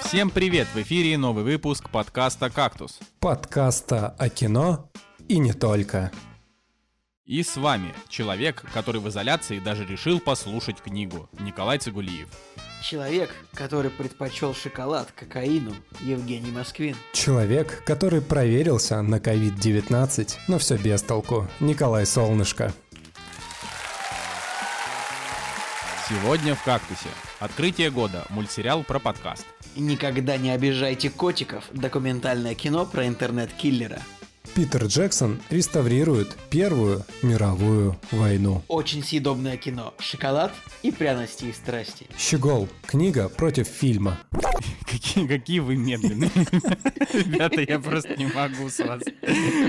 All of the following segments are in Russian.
Всем привет! В эфире новый выпуск подкаста «Кактус». Подкаста о кино и не только. И с вами человек, который в изоляции даже решил послушать книгу, Николай Цигулиев. Человек, который предпочел шоколад кокаину, Евгений Москвин. Человек, который проверился на COVID-19, но все без толку, Николай Солнышко. Сегодня в «Кактусе». Открытие года. Мультсериал про подкаст. Никогда не обижайте котиков. Документальное кино про интернет-киллера. Питер Джексон реставрирует Первую мировую войну. Очень съедобное кино. Шоколад и пряности и страсти. Щегол. Книга против фильма. Какие, какие вы медленные. Ребята, я просто не могу с вас.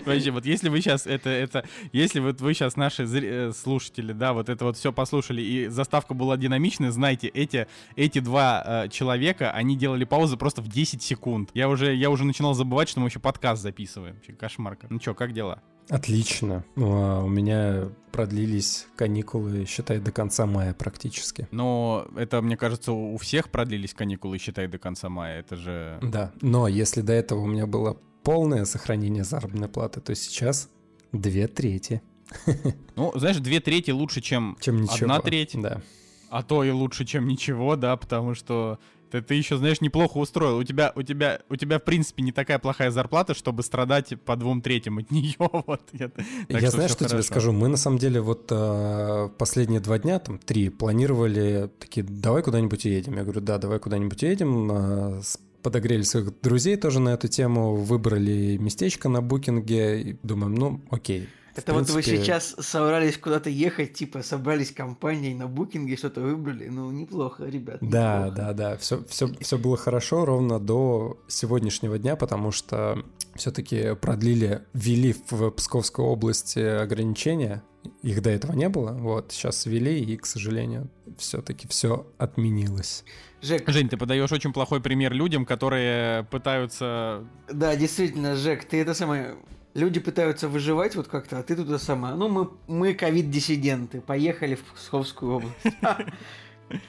Вообще, вот если вы сейчас это, это, если вот вы сейчас наши э, слушатели, да, вот это вот все послушали, и заставка была динамичная, знайте, эти, эти два э, человека, они делали паузу просто в 10 секунд. Я уже, я уже начинал забывать, что мы еще подкаст записываем. Вообще, Кошмар. Ну что, как дела? Отлично. Ну, а у меня продлились каникулы, считай, до конца мая практически. Но это, мне кажется, у всех продлились каникулы, считай, до конца мая. Это же... Да, но если до этого у меня было полное сохранение заработной платы, то сейчас две трети. Ну, знаешь, две трети лучше, чем, Чем ничего. одна треть. Да. А то и лучше, чем ничего, да, потому что ты, ты еще, знаешь, неплохо устроил. У тебя, у тебя, у тебя, в принципе, не такая плохая зарплата, чтобы страдать по двум третьим от нее. Вот. Я, Я всё что тебе хорошо. скажу? Мы на самом деле вот э, последние два дня, там три, планировали такие, давай куда-нибудь уедем. Я говорю, да, давай куда-нибудь уедем. Э, подогрели своих друзей тоже на эту тему, выбрали местечко на букинге. И думаем, ну, окей. Это вот вы принципе, сейчас собрались куда-то ехать, типа собрались компанией на букинге, что-то выбрали. Ну, неплохо, ребят. Да, неплохо. да, да, все, все, все было хорошо ровно до сегодняшнего дня, потому что все-таки продлили, ввели в Псковской области ограничения, их до этого не было, вот, сейчас ввели, и, к сожалению, все-таки все отменилось. Жек, Жень, ты подаешь очень плохой пример людям, которые пытаются... да, действительно, Жек, ты это самое... Люди пытаются выживать вот как-то, а ты туда сама. Ну, мы, мы ковид-диссиденты, поехали в Псковскую область.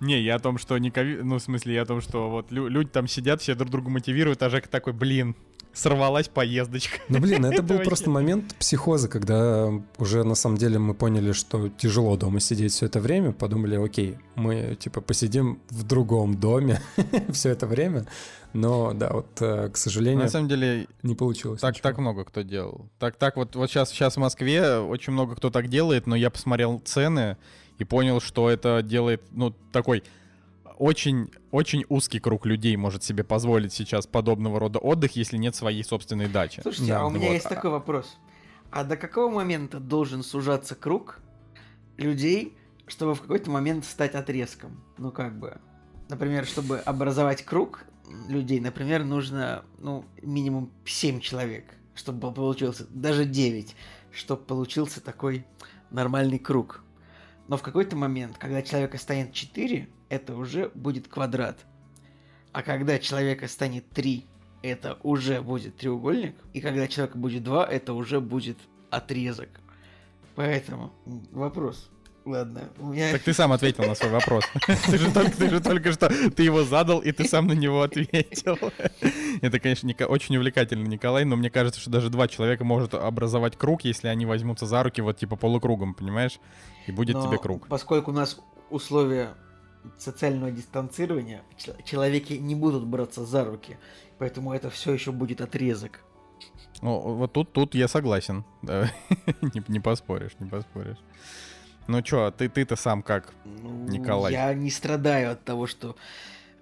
Не, я о том, что не ковид... Ну, в смысле, я о том, что вот лю- люди там сидят, все друг друга мотивируют, а Жека такой, блин, сорвалась поездочка. Ну, блин, это был просто момент психоза, когда уже на самом деле мы поняли, что тяжело дома сидеть все это время, подумали, окей, мы типа посидим в другом доме все это время, но да, вот, э, к сожалению, На самом деле, не получилось. Так, ничего. так много кто делал. Так, так вот, вот сейчас, сейчас в Москве очень много кто так делает, но я посмотрел цены и понял, что это делает, ну, такой очень, очень узкий круг людей может себе позволить сейчас подобного рода отдых, если нет своей собственной дачи. Слушайте, Да, а у меня вот. есть такой вопрос. А до какого момента должен сужаться круг людей, чтобы в какой-то момент стать отрезком? Ну, как бы, например, чтобы образовать круг людей, например, нужно, ну, минимум 7 человек, чтобы получился, даже 9, чтобы получился такой нормальный круг. Но в какой-то момент, когда человека станет 4, это уже будет квадрат. А когда человека станет 3, это уже будет треугольник. И когда человека будет 2, это уже будет отрезок. Поэтому вопрос. Ладно, у меня... Так ты сам ответил на свой вопрос. Ты же только, ты же только что, ты его задал, и ты сам на него ответил. Это, конечно, очень увлекательно, Николай, но мне кажется, что даже два человека может образовать круг, если они возьмутся за руки вот типа полукругом, понимаешь? И будет Но тебе круг. Поскольку у нас условия социального дистанцирования, чел- человеки не будут браться за руки, поэтому это все еще будет отрезок. Ну, вот тут, тут я согласен. Не поспоришь, не поспоришь. Ну чё, а ты, ты-то сам как? Ну, Николай. Я не страдаю от того, что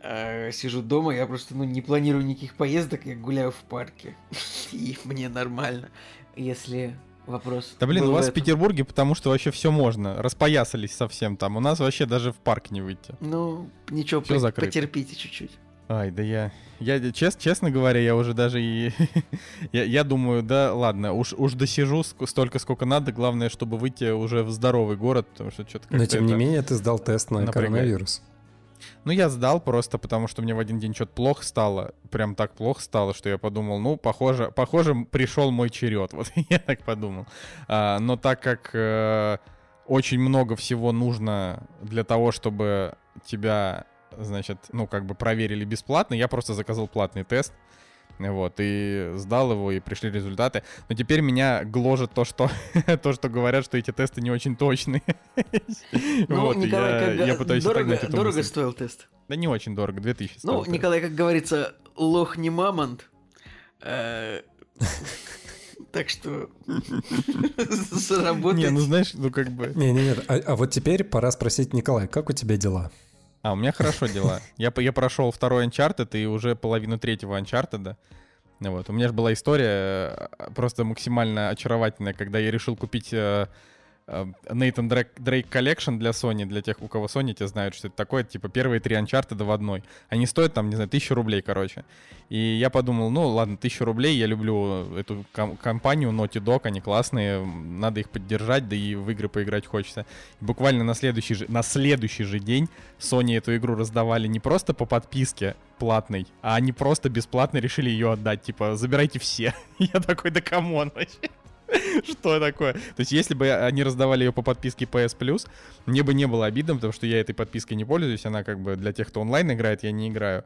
э, сижу дома, я просто ну, не планирую никаких поездок, я гуляю в парке. И мне нормально. Если вопрос... Да блин, у вас в в. Петербурге, потому что вообще все можно. Распоясались совсем там. У нас вообще даже в парк не выйти. Ну, ничего, по- потерпите чуть-чуть. Ай, да я... Я, чест, честно говоря, я уже даже и... я, я думаю, да ладно, уж, уж досижу столько, сколько надо. Главное, чтобы выйти уже в здоровый город, потому что что-то Но тем не менее ты сдал тест на напрягает. коронавирус. Ну, я сдал просто, потому что мне в один день что-то плохо стало. Прям так плохо стало, что я подумал, ну, похоже, похоже пришел мой черед. Вот я так подумал. А, но так как э, очень много всего нужно для того, чтобы тебя значит, ну, как бы проверили бесплатно, я просто заказал платный тест, вот, и сдал его, и пришли результаты. Но теперь меня гложет то, что, то, что говорят, что эти тесты не очень точные. Ну, вот, Николай, я, как, я пытаюсь дорого, эту дорого мысль. стоил тест? Да не очень дорого, 2000 стоил Ну, тест. Николай, как говорится, лох не мамонт. Э, Так что заработать. Не, ну знаешь, ну как бы... Не-не-не, а, а вот теперь пора спросить Николай, как у тебя дела? А, у меня хорошо дела. Я, я прошел второй Uncharted и уже половину третьего Uncharted. Вот. У меня же была история э, просто максимально очаровательная, когда я решил купить Drake, Drake Collection для Sony, для тех, у кого Sony, те знают, что это такое, типа первые три Uncharted в одной. Они стоят там, не знаю, тысячу рублей, короче. И я подумал, ну ладно, тысячу рублей, я люблю эту ком- компанию Naughty Dog, они классные, надо их поддержать, да и в игры поиграть хочется. Буквально на следующий же, на следующий же день Sony эту игру раздавали не просто по подписке платной, а они просто бесплатно решили ее отдать. Типа, забирайте все. Я такой, да come on вообще. Что такое? То есть, если бы они раздавали ее по подписке PS Plus, мне бы не было обидно, потому что я этой подпиской не пользуюсь. Она как бы для тех, кто онлайн играет, я не играю.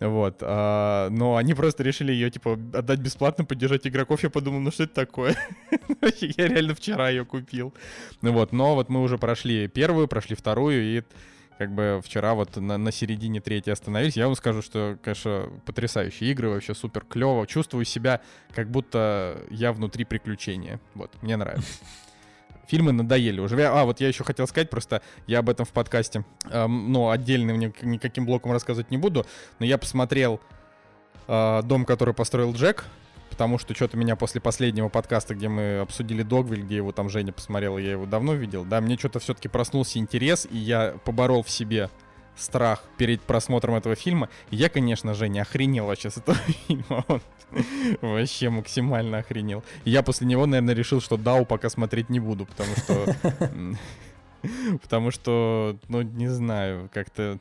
Вот. а, но они просто решили ее, типа, отдать бесплатно, поддержать игроков. Я подумал, ну что это такое? Я реально вчера ее купил. Ну вот, но вот мы уже прошли первую, прошли вторую, и как бы вчера вот на, на середине третьей остановились. Я вам скажу, что, конечно, потрясающие игры, вообще супер клево. Чувствую себя, как будто я внутри приключения. Вот, мне нравится. Фильмы надоели уже. А, вот я еще хотел сказать, просто я об этом в подкасте, эм, ну, отдельно ни- никаким блоком рассказывать не буду, но я посмотрел э, «Дом, который построил Джек», потому что что-то меня после последнего подкаста, где мы обсудили Догвиль, где его там Женя посмотрела, я его давно видел, да, мне что-то все-таки проснулся интерес, и я поборол в себе страх перед просмотром этого фильма. Я, конечно же, не охренел вообще с этого фильма. Он вообще максимально охренел. Я после него, наверное, решил, что Дау пока смотреть не буду, потому что... Потому что, ну, не знаю, как-то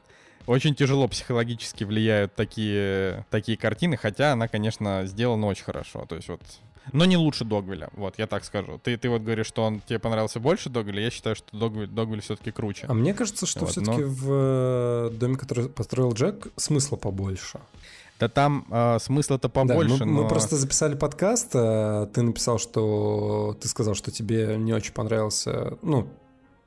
очень тяжело психологически влияют такие, такие картины, хотя она, конечно, сделана очень хорошо. То есть вот но не лучше Догвиля, вот, я так скажу. Ты, ты вот говоришь, что он тебе понравился больше Догвиля, я считаю, что Догвиль, Догвиль все-таки круче. А мне кажется, что Вот, все-таки но- в э, доме, который построил Джек, смысла побольше. Да там э, смысла-то Да, побольше, мы, мы но... просто записали подкаст, а ты написал, что ты сказал, что тебе не очень понравился, ну,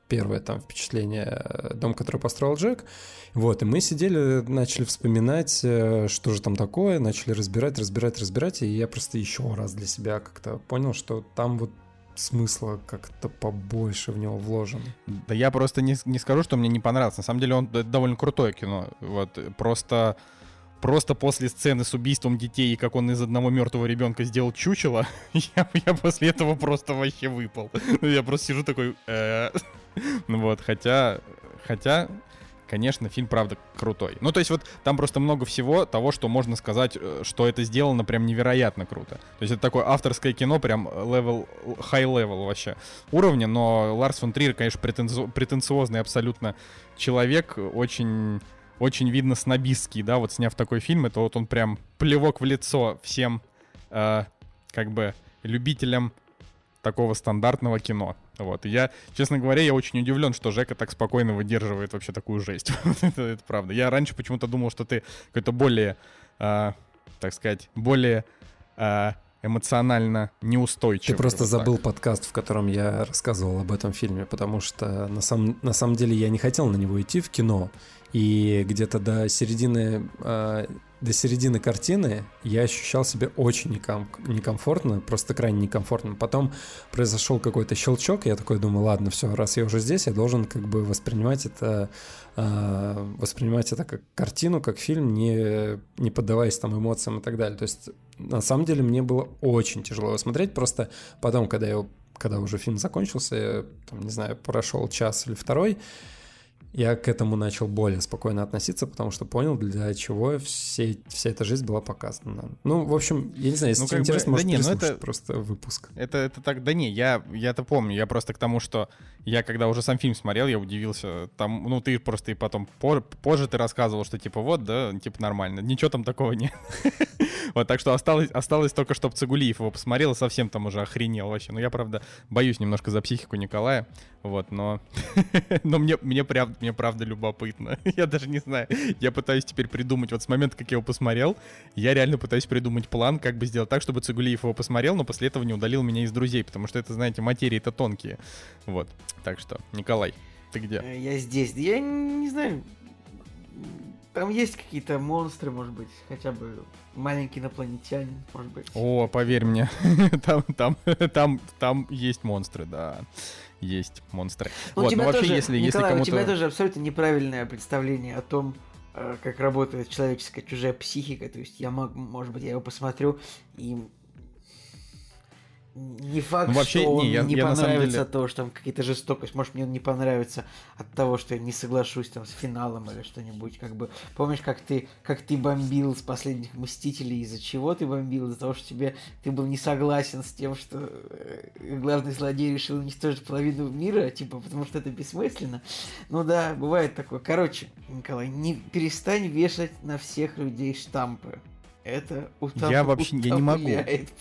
первое там впечатление э, дом, который построил Джек. Вот, и мы сидели, начали вспоминать, э, что же там такое, начали разбирать, разбирать, разбирать, и я просто еще раз для себя как-то понял, что там вот смысла как-то побольше в него вложено. Да я просто не, не скажу, что мне не понравился. На самом деле он довольно крутое кино. Вот просто просто после сцены с убийством детей и как он из одного мертвого ребенка сделал чучело, я, я после этого просто вообще выпал. Ну, Я просто сижу такой. «Э». Ну вот, хотя, хотя, конечно, фильм правда крутой. Ну то есть вот там просто много всего того, что можно сказать, э, что это сделано прям невероятно круто. То есть это такое авторское кино, прям level, high level вообще уровня, но Ларс фон Триер, конечно, претензо- претенциозный абсолютно человек, очень, очень видно снобистский, да, вот сняв такой фильм, это вот он прям плевок в лицо всем, э, как бы, любителям такого стандартного кино. Вот. И я, честно говоря, я очень удивлен, что Жека так спокойно выдерживает вообще такую жесть. Это, это правда. Я раньше почему-то думал, что ты какой-то более, э, так сказать, более э, эмоционально неустойчивый. Ты просто вот так. забыл подкаст, в котором я рассказывал об этом фильме, потому что на, сам, на самом деле я не хотел на него идти в кино. И где-то до середины, э, до середины картины я ощущал себя очень неком- некомфортно, просто крайне некомфортно. Потом произошел какой-то щелчок, и я такой думаю, ладно, все, раз я уже здесь, я должен как бы воспринимать это, э, воспринимать это как картину, как фильм, не, не поддаваясь там эмоциям и так далее. То есть на самом деле мне было очень тяжело его смотреть, просто потом, когда я когда уже фильм закончился, я, там, не знаю, прошел час или второй, я к этому начал более спокойно относиться, потому что понял, для чего все, вся эта жизнь была показана. Ну, в общем, я не знаю, если Ну, тебе как бы, интересно, да может, не, ну это- просто выпуск. Это, это так, да не, я, я это помню, я просто к тому, что я когда уже сам фильм смотрел, я удивился, там, ну ты просто и потом позже ты рассказывал, что типа вот, да, типа нормально, ничего там такого нет. Вот, так что осталось, осталось только, чтобы Цигулиев его посмотрел, и совсем там уже охренел вообще. Ну я, правда, боюсь немножко за психику Николая, вот, но, но мне, мне прям, мне правда любопытно. я даже не знаю. Я пытаюсь теперь придумать, вот с момента, как я его посмотрел, я реально пытаюсь придумать план, как бы сделать так, чтобы Цигулиев его посмотрел, но после этого не удалил меня из друзей, потому что это, знаете, материи-то тонкие. Вот. Так что, Николай, ты где? Э, Я здесь. Я не знаю. Там есть какие-то монстры, может быть, хотя бы маленький инопланетянин, может быть. О, поверь мне, там, там, там, там есть монстры, да. Есть монстрры. Ну, вот, тебя ну вообще, тоже, если, если Николай, у тебя кому-то... тоже абсолютно неправильное представление о том, э, как работает человеческая чужая психика. То есть я могу, может быть, я его посмотрю и не факт, Ну, вообще, что он не, я- не я понравится деле- то, что там какая-то жестокость. Может, мне он не понравится от того, что я не соглашусь там с финалом или что-нибудь. Как бы помнишь, как ты, как ты бомбил с последних мстителей, из-за чего ты бомбил? Из-за того, что тебе ты был не согласен с тем, что э, главный злодей решил уничтожить половину мира, типа, потому что это бессмысленно. Ну да, бывает такое. Короче, Николай, не перестань вешать на всех людей штампы. Это утоп- Я вообще- я не могу.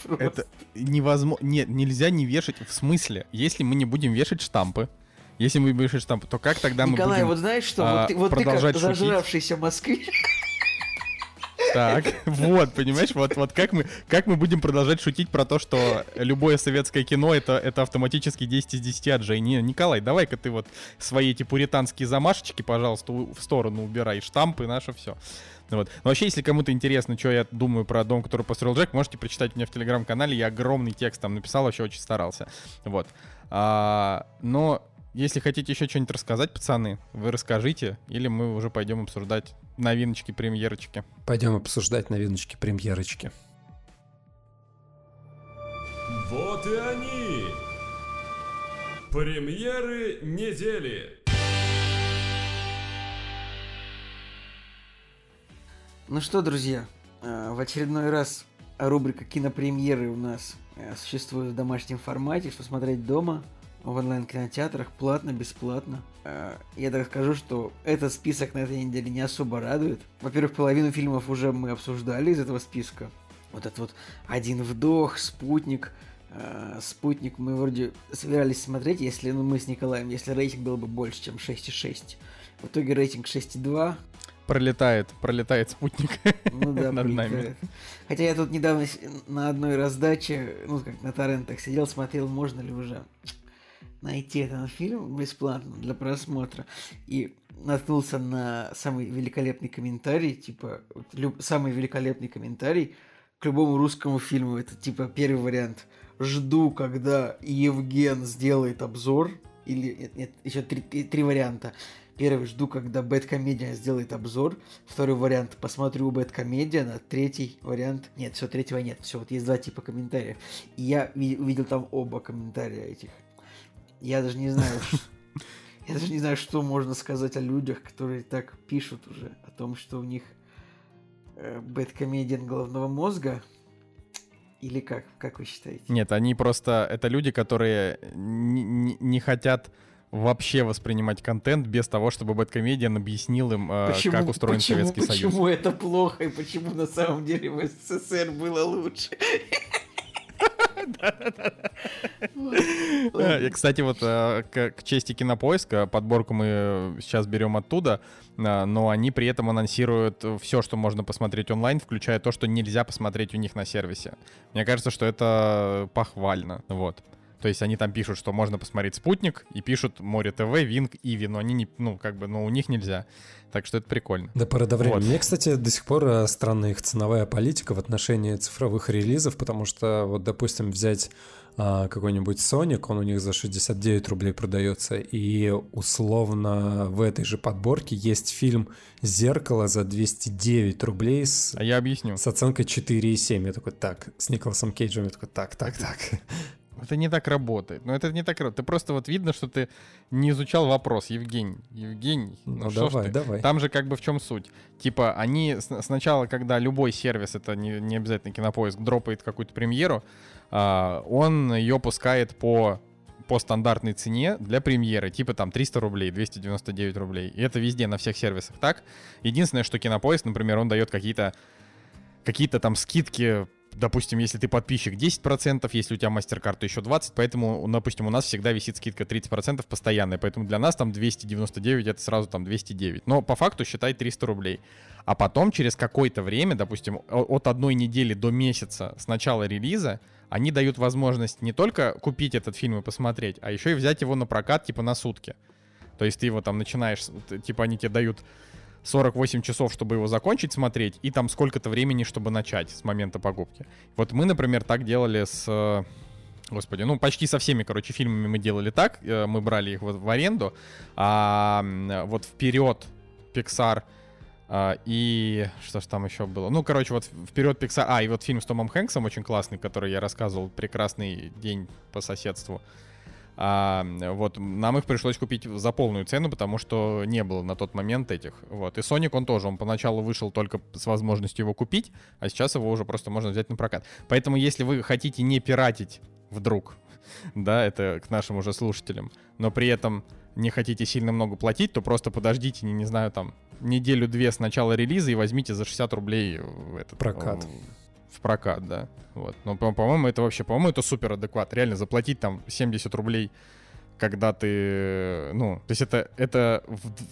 просто. Это невозможно. Нет, нельзя не вешать. В смысле, если мы не будем вешать штампы, если мы будем вешать штампы, то как тогда Николай, мы будем... вот знаешь что, а, вот ты, вот ты как шутить? зажравшийся москвич, Так, вот, понимаешь, вот, вот как, мы, как мы будем продолжать шутить про то, что любое советское кино это, это автоматически 10 из 10 от Жени. Николай, давай-ка ты вот свои эти пуританские замашечки, пожалуйста, в сторону убирай, штампы, наше все. Вот. Но вообще, если кому-то интересно, что я думаю про дом, который построил Джек, можете прочитать у меня в телеграм-канале. Я огромный текст там написал, вообще очень старался. Вот. А, но если хотите еще что-нибудь рассказать, пацаны, вы расскажите, или мы уже пойдем обсуждать новиночки, премьерочки. Пойдем обсуждать новиночки премьерочки. Вот и они! Премьеры недели! Ну что, друзья, э, в очередной раз рубрика кинопремьеры у нас э, существует в домашнем формате, что смотреть дома, в онлайн-кинотеатрах, платно, бесплатно. Э, Я так скажу, что этот список на этой неделе не особо радует. Во-первых, половину фильмов уже мы обсуждали из этого списка. Вот этот вот «Один вдох», «Спутник», «Спутник» мы вроде собирались смотреть, если ну, мы с Николаем, если рейтинг был бы больше, чем 6,6. В итоге рейтинг 6,2, Пролетает, пролетает спутник. ну да, над нами. пролетает. Хотя я тут недавно на одной раздаче, ну как на торрентах сидел, смотрел, можно ли уже найти этот фильм бесплатно для просмотра. И наткнулся на самый великолепный комментарий, типа, вот люб- самый великолепный комментарий к любому русскому фильму. Это типа первый вариант. Жду, когда Евген сделает обзор. Или нет, нет, еще три, три- три варианта. Первый жду, когда Бэткомедиан сделает обзор. Второй вариант посмотрю Бэткомедиана. Третий вариант... Нет, все, третьего нет. Все, вот есть два типа комментариев. И я ви- увидел там оба комментария этих. Я даже не знаю... Я даже не знаю, что можно сказать о людях, которые так пишут уже. О том, что у них э, Бэткомедиан головного мозга. Или как? Как вы считаете? Нет, они просто... Это люди, которые не, не- не хотят вообще воспринимать контент без того, чтобы Бэткомедиан объяснил им, э, как устроен почему, Советский Союз. Почему это плохо и почему на самом деле в СССР было лучше? Э, И, кстати, вот э, к, чести кинопоиска, подборку мы сейчас берем оттуда, но они при этом анонсируют все, что можно посмотреть онлайн, включая то, что нельзя посмотреть у них на сервисе. Мне кажется, что это похвально. Вот. То есть они там пишут, что можно посмотреть «Спутник», и пишут «Море ТВ», «Винг», «Иви», но они не, ну, как бы, ну, у них нельзя. Так что это прикольно. Да, пора до времени. Вот. Мне, кстати, до сих пор э, странная их ценовая политика в отношении цифровых релизов, потому что, вот, допустим, взять а, какой-нибудь Sonic, он у них за 69 рублей продается, и условно в этой же подборке есть фильм «Зеркало» за 209 рублей с, А я объясню. с оценкой 4,7. Я такой, так, с Николасом Кейджем, я такой, так, так, так. Это не так работает. Но это не так работает. Ты просто вот видно, что ты не изучал вопрос, Евгений. Евгений, ну, Ну, что ж давай, ты? давай. Там же как бы в чем суть? Типа они сначала, когда любой сервис, это не, не обязательно кинопоиск, дропает какую-то премьеру, а, он ее пускает по по стандартной цене для премьеры, типа там 300 рублей, 299 рублей. И это везде, на всех сервисах так. Единственное, что Кинопоиск, например, он дает какие-то какие-то там скидки допустим, если ты подписчик 10%, если у тебя мастер-карта еще 20%, поэтому, допустим, у нас всегда висит скидка 30% постоянная, поэтому для нас там 299 это сразу там 209. Но по факту считай 300 рублей. А потом через какое-то время, допустим, от одной недели до месяца с начала релиза, они дают возможность не только купить этот фильм и посмотреть, а еще и взять его на прокат типа на сутки. То есть ты его там начинаешь, типа они тебе дают 48 часов, чтобы его закончить смотреть, и там сколько-то времени, чтобы начать с момента покупки. Вот мы, например, так делали с... э, Господи, ну почти со всеми, короче, фильмами мы делали так. Э, Мы брали их вот в аренду. А вот вперед Pixar а, и что ж там еще было? Ну, короче, вот вперед Pixar. А, и вот фильм с Томом Хэнксом очень классный, который я рассказывал. Прекрасный день по соседству. А, вот, нам их пришлось купить за полную цену, потому что не было на тот момент этих. Вот. И Sonic, он тоже, он поначалу вышел только с возможностью его купить, а сейчас его уже просто можно взять на прокат. Поэтому, если вы хотите не пиратить вдруг, да, это к нашим уже слушателям, но при этом не хотите сильно много платить, то просто подождите, не, не знаю, там, неделю-две с начала релиза и возьмите за 60 рублей этот... Прокат. В, в прокат, да. Вот. Но, по- по-моему, это вообще, по-моему, это супер адекват. Реально, заплатить там 70 рублей, когда ты, ну, то есть это, это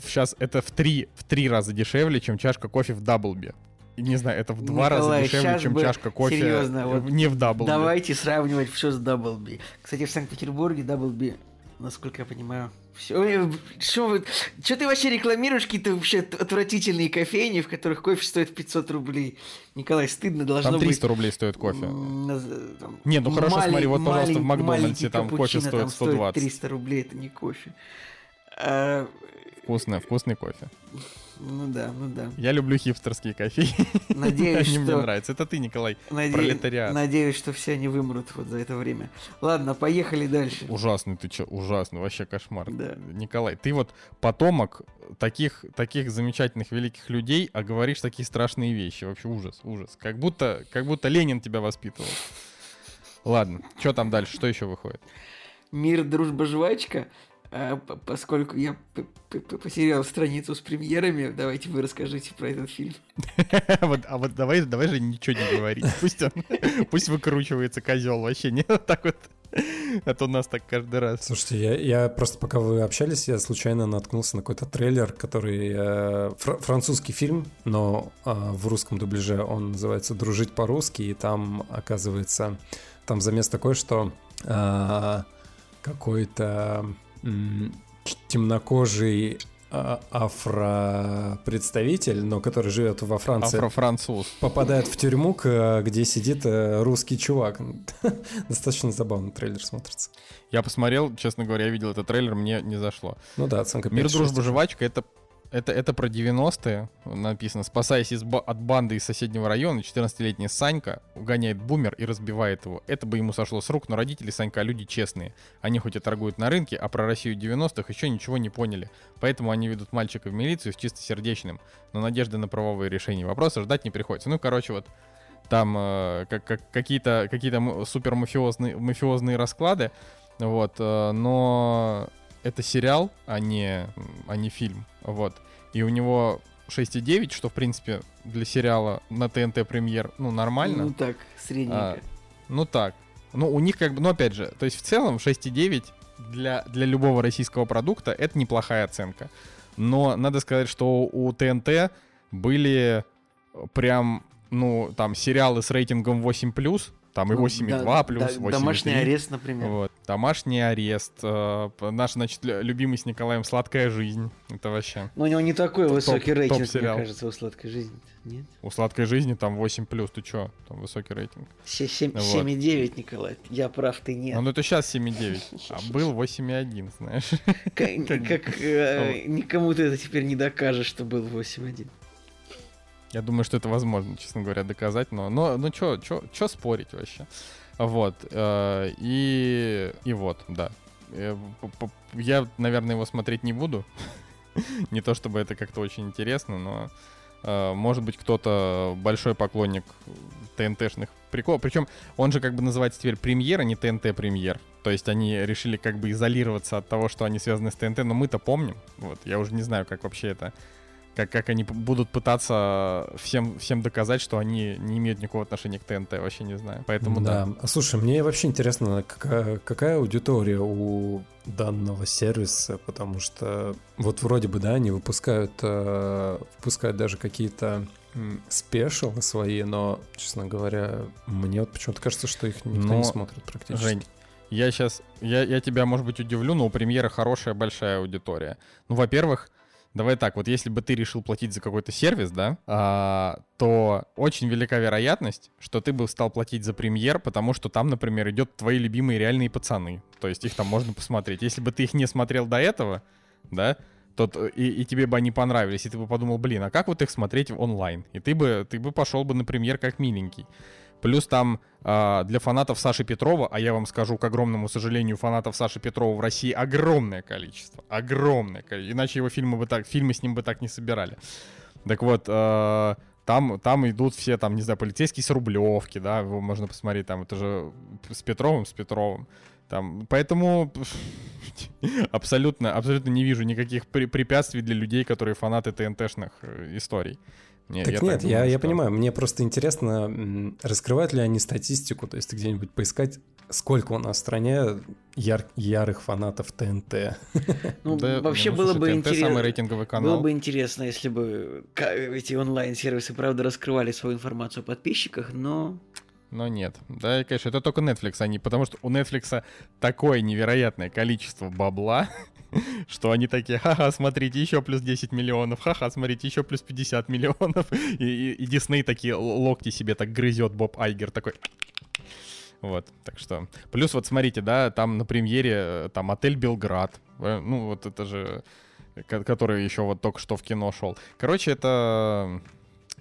сейчас, это в три, в три раза дешевле, чем чашка кофе в Даблби. И не знаю, это в два раза Николай, дешевле, щас чем бы чашка кофе серьезно, вот не в Даблби. Давайте сравнивать все с Даблби. Кстати, в Санкт-Петербурге Даблби, насколько я понимаю, все. Что вы... Что ты вообще рекламируешь какие-то вообще от- отвратительные кофейни, в которых кофе стоит 500 рублей? Николай, стыдно должно Там 300 быть. рублей стоит кофе. Там, Не, ну хорошо, малень- смотри, вот, пожалуйста, в Макдональдсе там кофе стоит там 120. 300 рублей, это не кофе. А, Вкусный, вкусный кофе. Ну да, ну да. Я люблю хипстерские кофейни. Надеюсь, Они мне что... нравятся. Это ты, Николай. наде- пролетариат. Надеюсь, что все они вымрут вот за это время. Ладно, поехали дальше. Ужасный ты чё, ужасный, вообще кошмар. Да. Николай, ты вот потомок таких, таких замечательных великих людей, а говоришь такие страшные вещи. Вообще ужас, ужас. Как будто, как будто Ленин тебя воспитывал. Ладно, что там дальше, что еще выходит? Мир, дружба, жвачка. А, поскольку я потерял страницу с премьерами, давайте вы расскажите про этот фильм. вот, а вот давай, давай же ничего не говорить. Пусть он, пусть выкручивается козел вообще, не вот так вот. А то у нас так каждый раз. Слушайте, я, я просто пока вы общались, я случайно наткнулся на какой-то трейлер, который э, фр- французский фильм, но э, в русском дубляже он называется "Дружить по-русски", и там оказывается там замес такой, что э, какой-то темнокожий а, афропредставитель, но который живет во Франции, Афро-француз. попадает в тюрьму, где сидит э, русский чувак. Достаточно забавно трейлер смотрится. Я посмотрел, честно говоря, я видел этот трейлер, мне не зашло. Ну да, оценка 5 Мир, дружба, жвачка это, это, это про 90-е написано. Спасаясь из от банды из соседнего района, 14-летний Санька угоняет бумер и разбивает его. Это бы ему сошло с рук, но родители Санька люди честные. Они хоть и торгуют на рынке, а про Россию 90-х еще ничего не поняли. Поэтому они ведут мальчика в милицию с чистосердечным, но надежды на правовые решения вопроса ждать не приходится. Ну, короче, вот там э, как, как- какие-то какие супер мафиозные, мафиозные расклады, вот, э, но это сериал, а не, а не фильм, вот. И у него 6,9, что, в принципе, для сериала на ТНТ премьер, ну, нормально. Ну так, средненько. А, ну так. Ну, у них как бы, ну, опять же, то есть в целом 6,9 для, для любого российского продукта это неплохая оценка. Но надо сказать, что у ТНТ были прям, ну, там, сериалы с рейтингом 8+, там и Ну, 8,2+, да- плюс, да- 8,3. Домашний арест, например. Вот. Домашний арест. э, наш, значит, лю- любимый с Николаем «Сладкая жизнь». Это вообще... Но у него не такой Топ- высокий топ рейтинг, мне сериал. кажется, у сладкой жизни. Нет? У «Сладкой жизни» там 8+, ты чё? Там высокий рейтинг. Се- семь- Вот. 7,9, Николай. Я прав, ты нет. А, ну это сейчас 7,9, а был 8,1, знаешь. Как, как, э, никому ты это теперь не докажешь, что был 8-1. Я думаю, что это возможно, честно говоря, доказать, но, но ну чё, чё, чё спорить вообще? Вот, э, и, и вот, да. Э, Я, наверное, его смотреть не буду. Не то чтобы это как-то очень интересно, но э, может быть кто-то большой поклонник ТНТшных приколов. Причем он же как бы называется теперь премьер, а не ТНТ премьер. То есть они решили как бы изолироваться от того, что они связаны с ТНТ, но мы-то помним. Вот, я уже не знаю, как вообще это как, как они будут пытаться всем, всем доказать, что они не имеют никакого отношения к ТНТ, вообще не знаю. Поэтому да. А слушай, мне вообще интересно, какая, какая аудитория у данного сервиса, потому что вот вроде бы, да, они выпускают, э, выпускают даже какие-то спешалы свои, но, честно говоря, мне вот почему-то кажется, что их никто Но, не смотрит практически. Жень, я сейчас, я, я тебя, может быть, удивлю, но у премьера хорошая большая аудитория. Ну, во-первых, давай так, вот если бы ты решил платить за какой-то сервис, да, а, то очень велика вероятность, что ты бы стал платить за премьер, потому что там, например, идет твои любимые реальные пацаны. То есть их там можно посмотреть. Если бы ты их не смотрел до этого, да, то т- и, и тебе бы они понравились, и ты бы подумал, блин, а как вот их смотреть онлайн? И ты бы, ты бы пошел бы на премьер как миленький. Плюс там а, для фанатов Саши Петрова, а я вам скажу, к огромному сожалению, фанатов Саши Петрова в России огромное количество. Огромное количество. Иначе его фильмы бы так, фильмы с ним бы так не собирали. Так вот, а, там, там идут все, там, не знаю, полицейские с Рублевки, да, его можно посмотреть, там, это же с Петровым, с Петровым. Там, поэтому абсолютно, абсолютно не вижу никаких препятствий для людей, которые фанаты ТНТшных э, историй. Не, Так я нет, думаю, я, я понимаю, мне просто интересно, раскрывают ли они статистику, то есть где-нибудь поискать, сколько у нас в стране яр- ярых фанатов ТНТ. Ну, Да, вообще ну, было слушай, бы ТНТ самый интересно. рейтинговый канал. Было бы интересно, если бы эти онлайн-сервисы, правда, раскрывали свою информацию о подписчиках, но Но нет. Да, и, конечно, это только Netflix, они, потому что у Netflix такое невероятное количество бабла, что они такие, ха-ха, смотрите, еще плюс 10 миллионов, ха-ха, смотрите, еще плюс 50 миллионов. И, и, и Дисней такие локти себе так грызет, Боб Айгер такой. Вот, так что. Плюс вот смотрите, да, там на премьере э, там отель Белград. Э, Ну, вот это же, ко- который еще вот только что в кино шел. Короче, это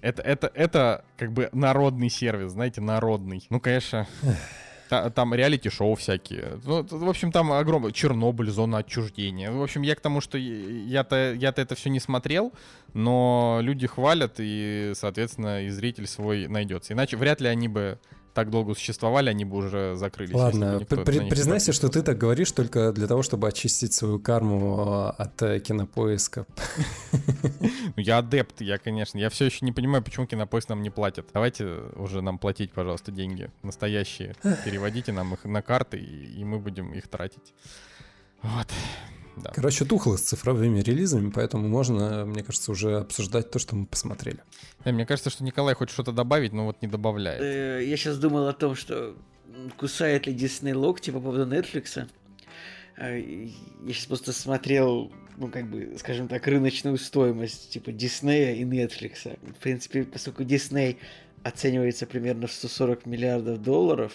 это, это, это как бы народный сервис, знаете, народный. Ну, конечно, та- там реалити-шоу всякие. Ну, в общем, там огромный... Чернобыль, зона отчуждения. В общем, я к тому, что я-то, я-то это все не смотрел, но люди хвалят, и, соответственно, и зритель свой найдется. Иначе вряд ли они бы так долго существовали, они бы уже закрылись. Ладно, никто при- признайся, что ты так говоришь только для того, чтобы очистить свою карму э, от э, кинопоиска. Ну, я адепт, я, конечно. Я все еще не понимаю, почему кинопоиск нам не платят. Давайте уже нам платить, пожалуйста, деньги настоящие. Переводите нам их на карты, и, и мы будем их тратить. Вот. Да. Короче, тухло с цифровыми релизами, поэтому можно, мне кажется, уже обсуждать то, что мы посмотрели. Э, Мне кажется, что Николай хочет что-то добавить, но вот не добавляет. э, я сейчас думал о том, что кусает ли Дисней локти по поводу Netflix. Э, Я сейчас просто смотрел, ну, как бы, скажем так, рыночную стоимость, типа, Диснея и Netflix. В принципе, поскольку Дисней оценивается примерно в 140 миллиардов долларов,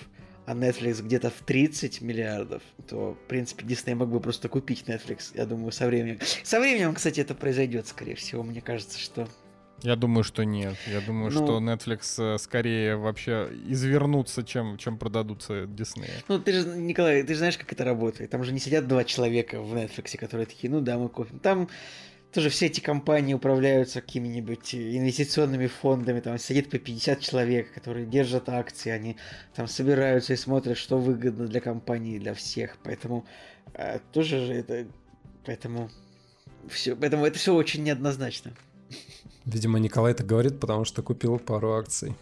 а Netflix где-то в 30 миллиардов, то, в принципе, Дисней мог бы просто купить Netflix, я думаю, со временем. Со временем, кстати, это произойдет, скорее всего, мне кажется, что... Я думаю, что нет. Я думаю, Ну- что Netflix э, скорее вообще извернутся, чем, чем продадутся Диснея. Ну, ты же, Николай, ты же знаешь, как это работает. Там же не сидят два человека в Netflix, которые такие, ну да, мы купим. Там тоже все эти компании управляются какими-нибудь инвестиционными фондами, там сидит по 50 человек, которые держат акции, они там собираются и смотрят, что выгодно для компании, для всех. Поэтому э, тоже же это... Поэтому все, поэтому это все очень неоднозначно. Видимо, Николай так говорит, потому что купил пару акций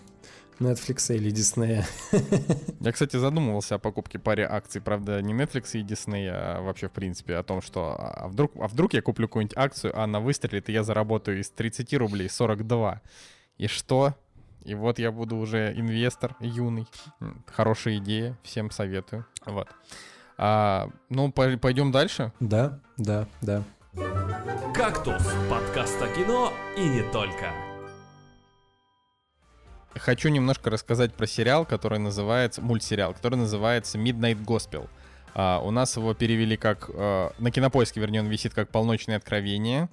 Netflix или Disney. Я, кстати, задумывался о покупке паре акций, правда, не Netflix и Disney, а вообще, в принципе, о том, что а вдруг, а вдруг я куплю какую-нибудь акцию, а она выстрелит, и я заработаю из 30 рублей 42. И что? И вот я буду уже инвестор юный. Хорошая идея, всем советую. Вот. А, ну, по- пойдем дальше. Да, да, да. «Кактус» — подкаст о кино и не только. Хочу немножко рассказать про сериал, который называется, мультсериал, который называется Midnight Gospel. А, у нас его перевели как, а, на кинопоиске, вернее, он висит как «Полночное откровение».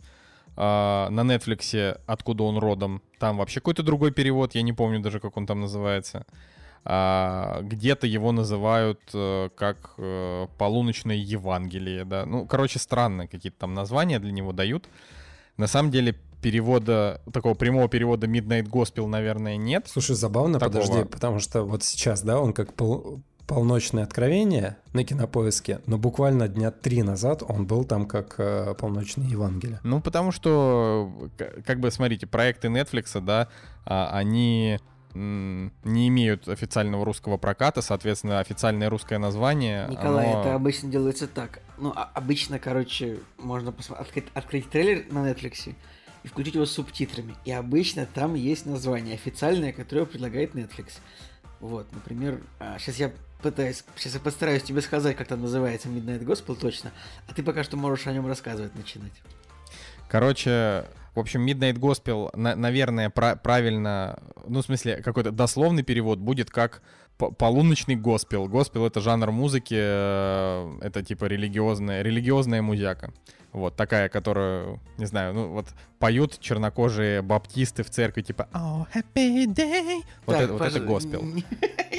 А, на Netflix, откуда он родом, там вообще какой-то другой перевод, я не помню даже, как он там называется. А, где-то его называют э, как э, «Полуночное Евангелие», да. Ну, короче, странные какие-то там названия для него дают. На самом деле, перевода, такого прямого перевода Midnight Gospel, наверное, нет. Слушай, забавно, Такого. подожди, потому что вот сейчас, да, он как пол- «Полночное откровение» на Кинопоиске, но буквально дня три назад он был там как э, «Полночное Евангелие». Ну, потому что, как бы, смотрите, проекты Netflix, да, а, они не имеют официального русского проката, соответственно, официальное русское название. Николай, оно- это обычно делается так. Ну, а- обычно, короче, можно посмо- открыть, открыть трейлер на Netflix и включить его с субтитрами. И обычно там есть название официальное, которое предлагает Netflix. Вот, например, сейчас я пытаюсь, сейчас я постараюсь тебе сказать, как там называется Midnight Gospel точно, а ты пока что можешь о нем рассказывать, начинать. Короче, в общем, Midnight Gospel, на- наверное, пра- правильно, ну, в смысле, какой-то дословный перевод будет как по- полуночный госпел. Госпел — это жанр музыки, э, это типа религиозная, религиозная музяка. Вот, такая, которую, не знаю, ну, вот поют чернокожие баптисты в церкви, типа «Oh, happy day!» Вот, Так, это, вот это госпел. не-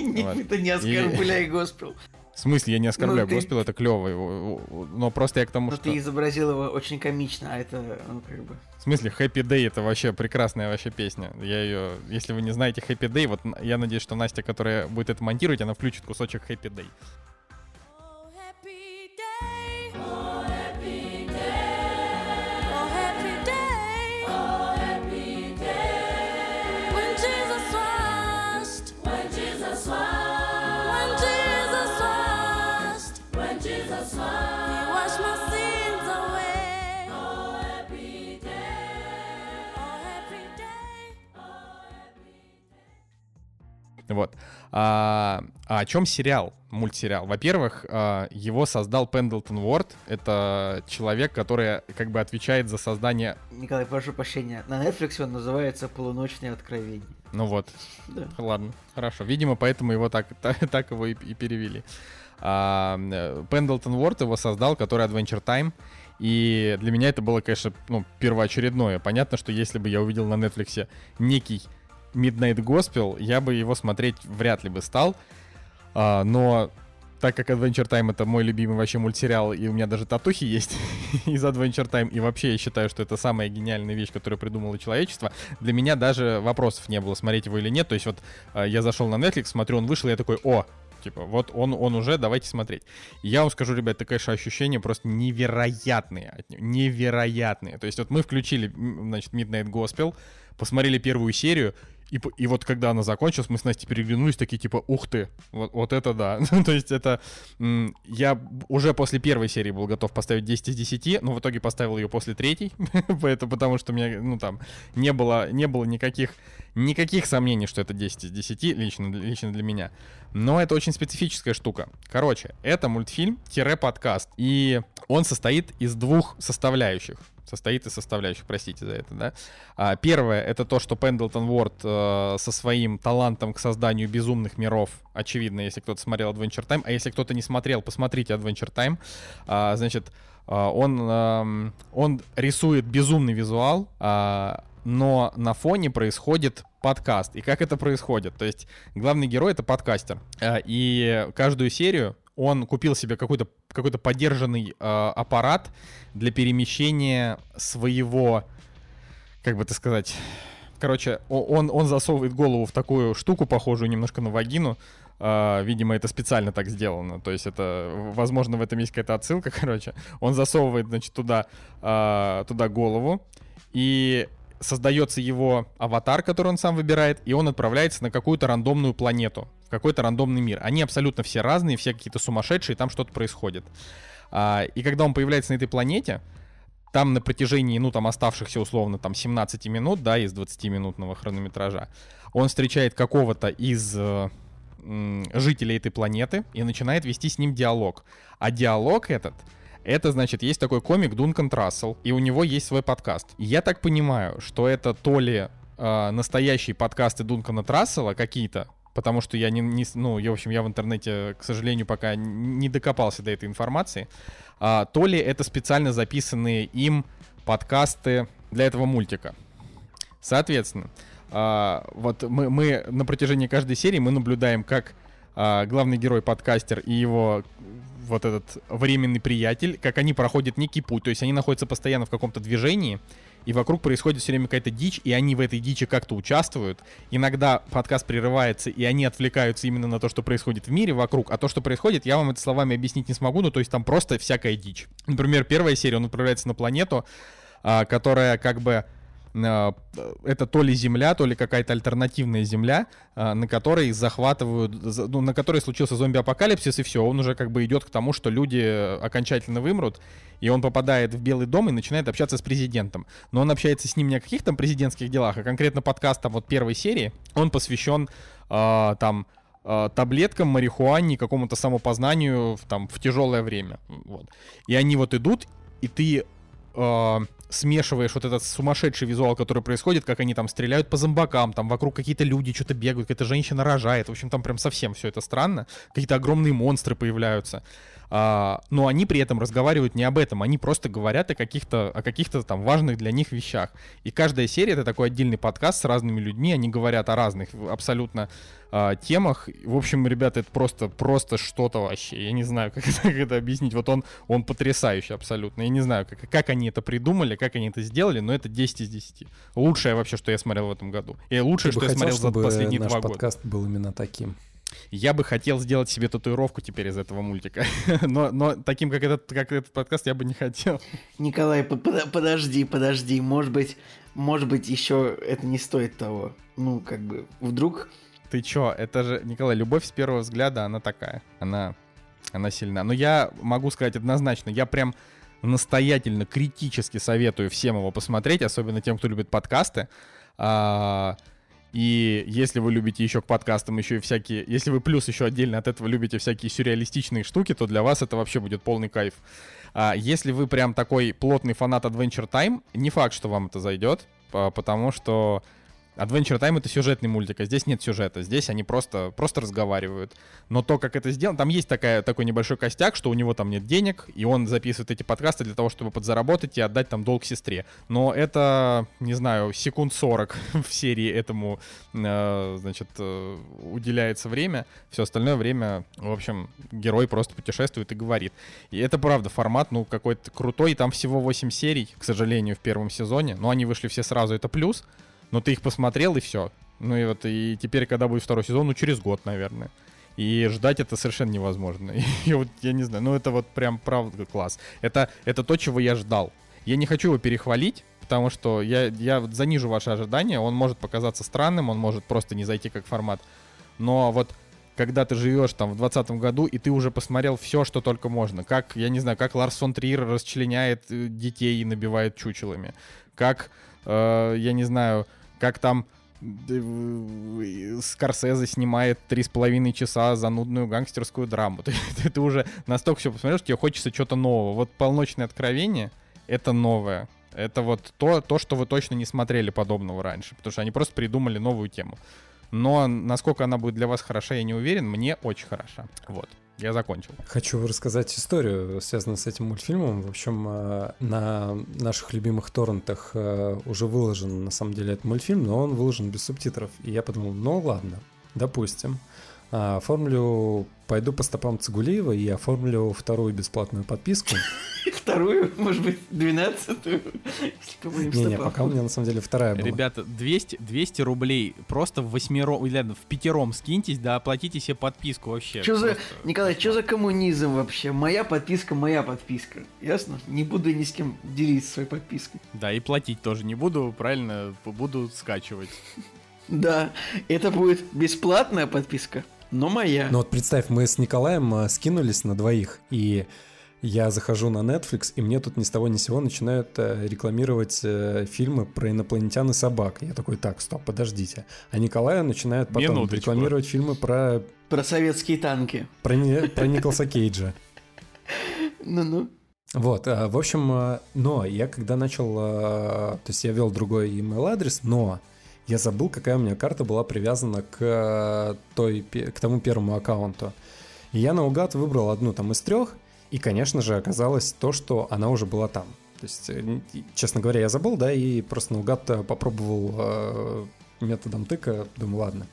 не- Вот. Это не оскорбляй госпел. В смысле, я не оскорбляю, Ну, ты- госпел — это клево, но просто я к тому, Но что... ты изобразил его очень комично, а это, ну, как бы... В смысле, Happy Day это вообще прекрасная вообще песня. Я ее, если вы не знаете Happy Day, вот я надеюсь, что Настя, которая будет это монтировать, она включит кусочек Happy Day. Вот. А, а о чем сериал, мультсериал? Во-первых, а, его создал Пендлтон Уорд. Это человек, который как бы отвечает за создание... Николай, прошу прощения. На Netflix он называется «Полуночное откровение». Ну вот, Да. Ладно, хорошо. Видимо, поэтому его так, так, так его и, и перевели. А, Пендлтон Уорд его создал, который Adventure Time. И для меня это было, конечно, ну, первоочередное. Понятно, что если бы я увидел на Netflix некий Midnight Gospel, я бы его смотреть вряд ли бы стал. А, но так как Adventure Time это мой любимый вообще мультсериал, и у меня даже татухи есть из Adventure Time, и вообще я считаю, что это самая гениальная вещь, которую придумало человечество, для меня даже вопросов не было, смотреть его или нет. То есть вот э, я зашел на Netflix, смотрю, он вышел, я такой, о, типа, вот он, он уже, давайте смотреть. И я вам скажу, ребят, это, конечно, ощущения просто невероятные от него, невероятные. То есть вот мы включили, значит, Midnight Gospel, посмотрели первую серию, и, и вот когда она закончилась, мы с Настей переглянулись, такие типа, ух ты, вот, вот это да. То есть это... Я уже после первой серии был готов поставить 10 из 10, но в итоге поставил ее после третьей, поэтому, потому что у меня, ну там, не было, не было никаких, никаких сомнений, что это 10 из 10 лично, лично для меня. Но это очень специфическая штука. Короче, это мультфильм-подкаст, и он состоит из двух составляющих состоит из составляющих, простите за это, да. А, первое это то, что Пендлтон Уорд э, со своим талантом к созданию безумных миров, очевидно, если кто-то смотрел Adventure Time, а если кто-то не смотрел, посмотрите Adventure Time, А, значит, а, он, эм, он рисует безумный визуал, а, но на фоне происходит подкаст. И как это происходит? То есть главный герой это подкастер. А, И каждую серию он купил себе какой-то какой-то подержанный э, аппарат для перемещения своего, как бы это сказать, короче, он, он засовывает голову в такую штуку, похожую немножко на вагину. А, видимо, это специально так сделано. То есть это, возможно, в этом есть какая-то отсылка, короче. Он засовывает, значит, туда, а, туда голову, и создается его аватар, который он сам выбирает, и он отправляется на какую-то рандомную планету, в какой-то рандомный мир. Они абсолютно все разные, все какие-то сумасшедшие, там что-то происходит. А, и когда он появляется на этой планете, там на протяжении, ну, там, оставшихся, условно, там, 17 минут, да, из 20-минутного хронометража, он встречает какого-то из э, жителей этой планеты и начинает вести с ним диалог. А диалог этот, это, значит, есть такой комик Дункан Трассел, и у него есть свой подкаст. Я так понимаю, что это то ли э, настоящие подкасты Дункана Трассела какие-то, потому что я не, не ну, я, в общем, я в интернете, к сожалению, пока не докопался до этой информации, а, то ли это специально записанные им подкасты для этого мультика. Соответственно, а, вот мы, мы на протяжении каждой серии мы наблюдаем, как а, главный герой подкастер и его вот этот временный приятель, как они проходят некий путь. То есть они находятся постоянно в каком-то движении, и вокруг происходит все время какая-то дичь, и они в этой дичи как-то участвуют. Иногда подкаст прерывается, и они отвлекаются именно на то, что происходит в мире вокруг. А то, что происходит, я вам это словами объяснить не смогу, ну то есть там просто всякая дичь. Например, первая серия, он отправляется на планету, а, которая как бы это то ли земля, то ли какая-то альтернативная земля, а, на которой захватывают, за- ну, на которой случился зомби-апокалипсис, и все, он уже как бы идет к тому, что люди э, окончательно вымрут, и он попадает в Белый дом и начинает общаться с президентом. Но он общается с ним не о каких там президентских делах, а конкретно подкаст там вот первой серии, он посвящен а, там таблеткам, марихуане, какому-то самопознанию там в тяжелое время. Вот. И они вот идут, и ты а, смешиваешь вот этот сумасшедший визуал, который происходит, как они там стреляют по зомбакам, там вокруг какие-то люди что-то бегают, какая-то женщина рожает, в общем, там прям совсем все это странно, какие-то огромные монстры появляются. А, но они при этом разговаривают не об этом, они просто говорят о каких-то, о каких-то там важных для них вещах. И каждая серия это такой отдельный подкаст с разными людьми, они говорят о разных абсолютно а, темах. В общем, ребята, это просто, просто что-то вообще. Я не знаю, как это, как это объяснить. Вот он, он потрясающий абсолютно. Я не знаю, как, как они это придумали, как они это сделали, но это 10 из 10. Лучшее вообще, что я смотрел в этом году. И лучшее, Ты что я хотел, смотрел за последние два года. подкаст был именно таким. Я бы хотел сделать себе татуировку теперь из этого мультика. но, но таким, как этот, как этот подкаст, я бы не хотел. Николай, по- подо- подожди, подожди. Может быть, может быть, еще это не стоит того. Ну, как бы, вдруг... Ты чё, это же, Николай, любовь с первого взгляда, она такая. Она, она сильна. Но я могу сказать однозначно, я прям настоятельно, критически советую всем его посмотреть, особенно тем, кто любит подкасты. А, и если вы любите еще к подкастам еще и всякие... Если вы плюс еще отдельно от этого любите всякие сюрреалистичные штуки, то для вас это вообще будет полный кайф. А если вы прям такой плотный фанат Adventure Time, не факт, что вам это зайдет, по- потому что Adventure Time это сюжетный мультик, а здесь нет сюжета. Здесь они просто, просто разговаривают. Но то, как это сделано, там есть такая, такой небольшой костяк, что у него там нет денег, и он записывает эти подкасты для того, чтобы подзаработать и отдать там долг сестре. Но это, не знаю, секунд 40 в серии этому, э, значит, э, уделяется время. Все остальное время, в общем, герой просто путешествует и говорит. И это правда формат, ну, какой-то крутой. Там всего 8 серий, к сожалению, в первом сезоне. Но они вышли все сразу, это плюс. Но ты их посмотрел и все. Ну и вот и теперь, когда будет второй сезон, ну через год, наверное. И ждать это совершенно невозможно. И вот я не знаю, ну это вот прям правда класс. Это, это то, чего я ждал. Я не хочу его перехвалить, потому что я, я занижу ваши ожидания. Он может показаться странным, он может просто не зайти как формат. Но вот когда ты живешь там в 2020 году, и ты уже посмотрел все, что только можно. Как, я не знаю, как Ларс фон Триер расчленяет э, детей и набивает чучелами. Как, э, я не знаю, как там в- Скорсезе снимает три с половиной часа занудную гангстерскую драму. Ты, ты- ты уже настолько все посмотрел, что тебе хочется чего-то нового. Вот «Полночное откровение» — это новое. Это вот то, то, что вы точно не смотрели подобного раньше, потому что они просто придумали новую тему. Но насколько она будет для вас хороша, я не уверен. Мне очень хороша. Вот. Я закончил. Хочу рассказать историю, связанную с этим мультфильмом. В общем, э, на наших любимых торрентах э, уже выложен, на самом деле, этот мультфильм, но он выложен без субтитров. И я подумал, ну ладно, допустим. А, Оформлю, пойду по стопам Цигулиева и оформлю вторую бесплатную подписку. Вторую, может быть, двенадцатую. Не-не, стопам. пока у меня на самом деле вторая была. Ребята, 200, 200 рублей просто в восьмером, или ладно, в пятером скиньтесь, да оплатите себе подписку вообще. Чё за... Николай, что за коммунизм вообще? Моя подписка, моя подписка. Ясно? Не буду ни с кем делиться своей подпиской. Да, и платить тоже не буду, правильно, буду скачивать. Да, это будет бесплатная подписка, но моя. Ну вот представь, мы с Николаем а, скинулись на двоих, и я захожу на Netflix, и мне тут ни с того ни с сего начинают э, рекламировать э, фильмы про инопланетян и собак. Я такой, так, стоп, подождите. А Николаю начинают потом Минуточку. рекламировать фильмы про, Про советские танки. про, не- про Николаса Кейджа. Ну-ну. Вот, а, в общем, но я когда начал, то есть я вел другой email адрес, но я забыл, какая у меня карта была привязана к той, к тому первому аккаунту. И я наугад выбрал одну там из трех, и, конечно же, оказалось то, что она уже была там. То есть, э, честно говоря, я забыл, да, и просто наугад попробовал э, методом тыка, думаю, ладно.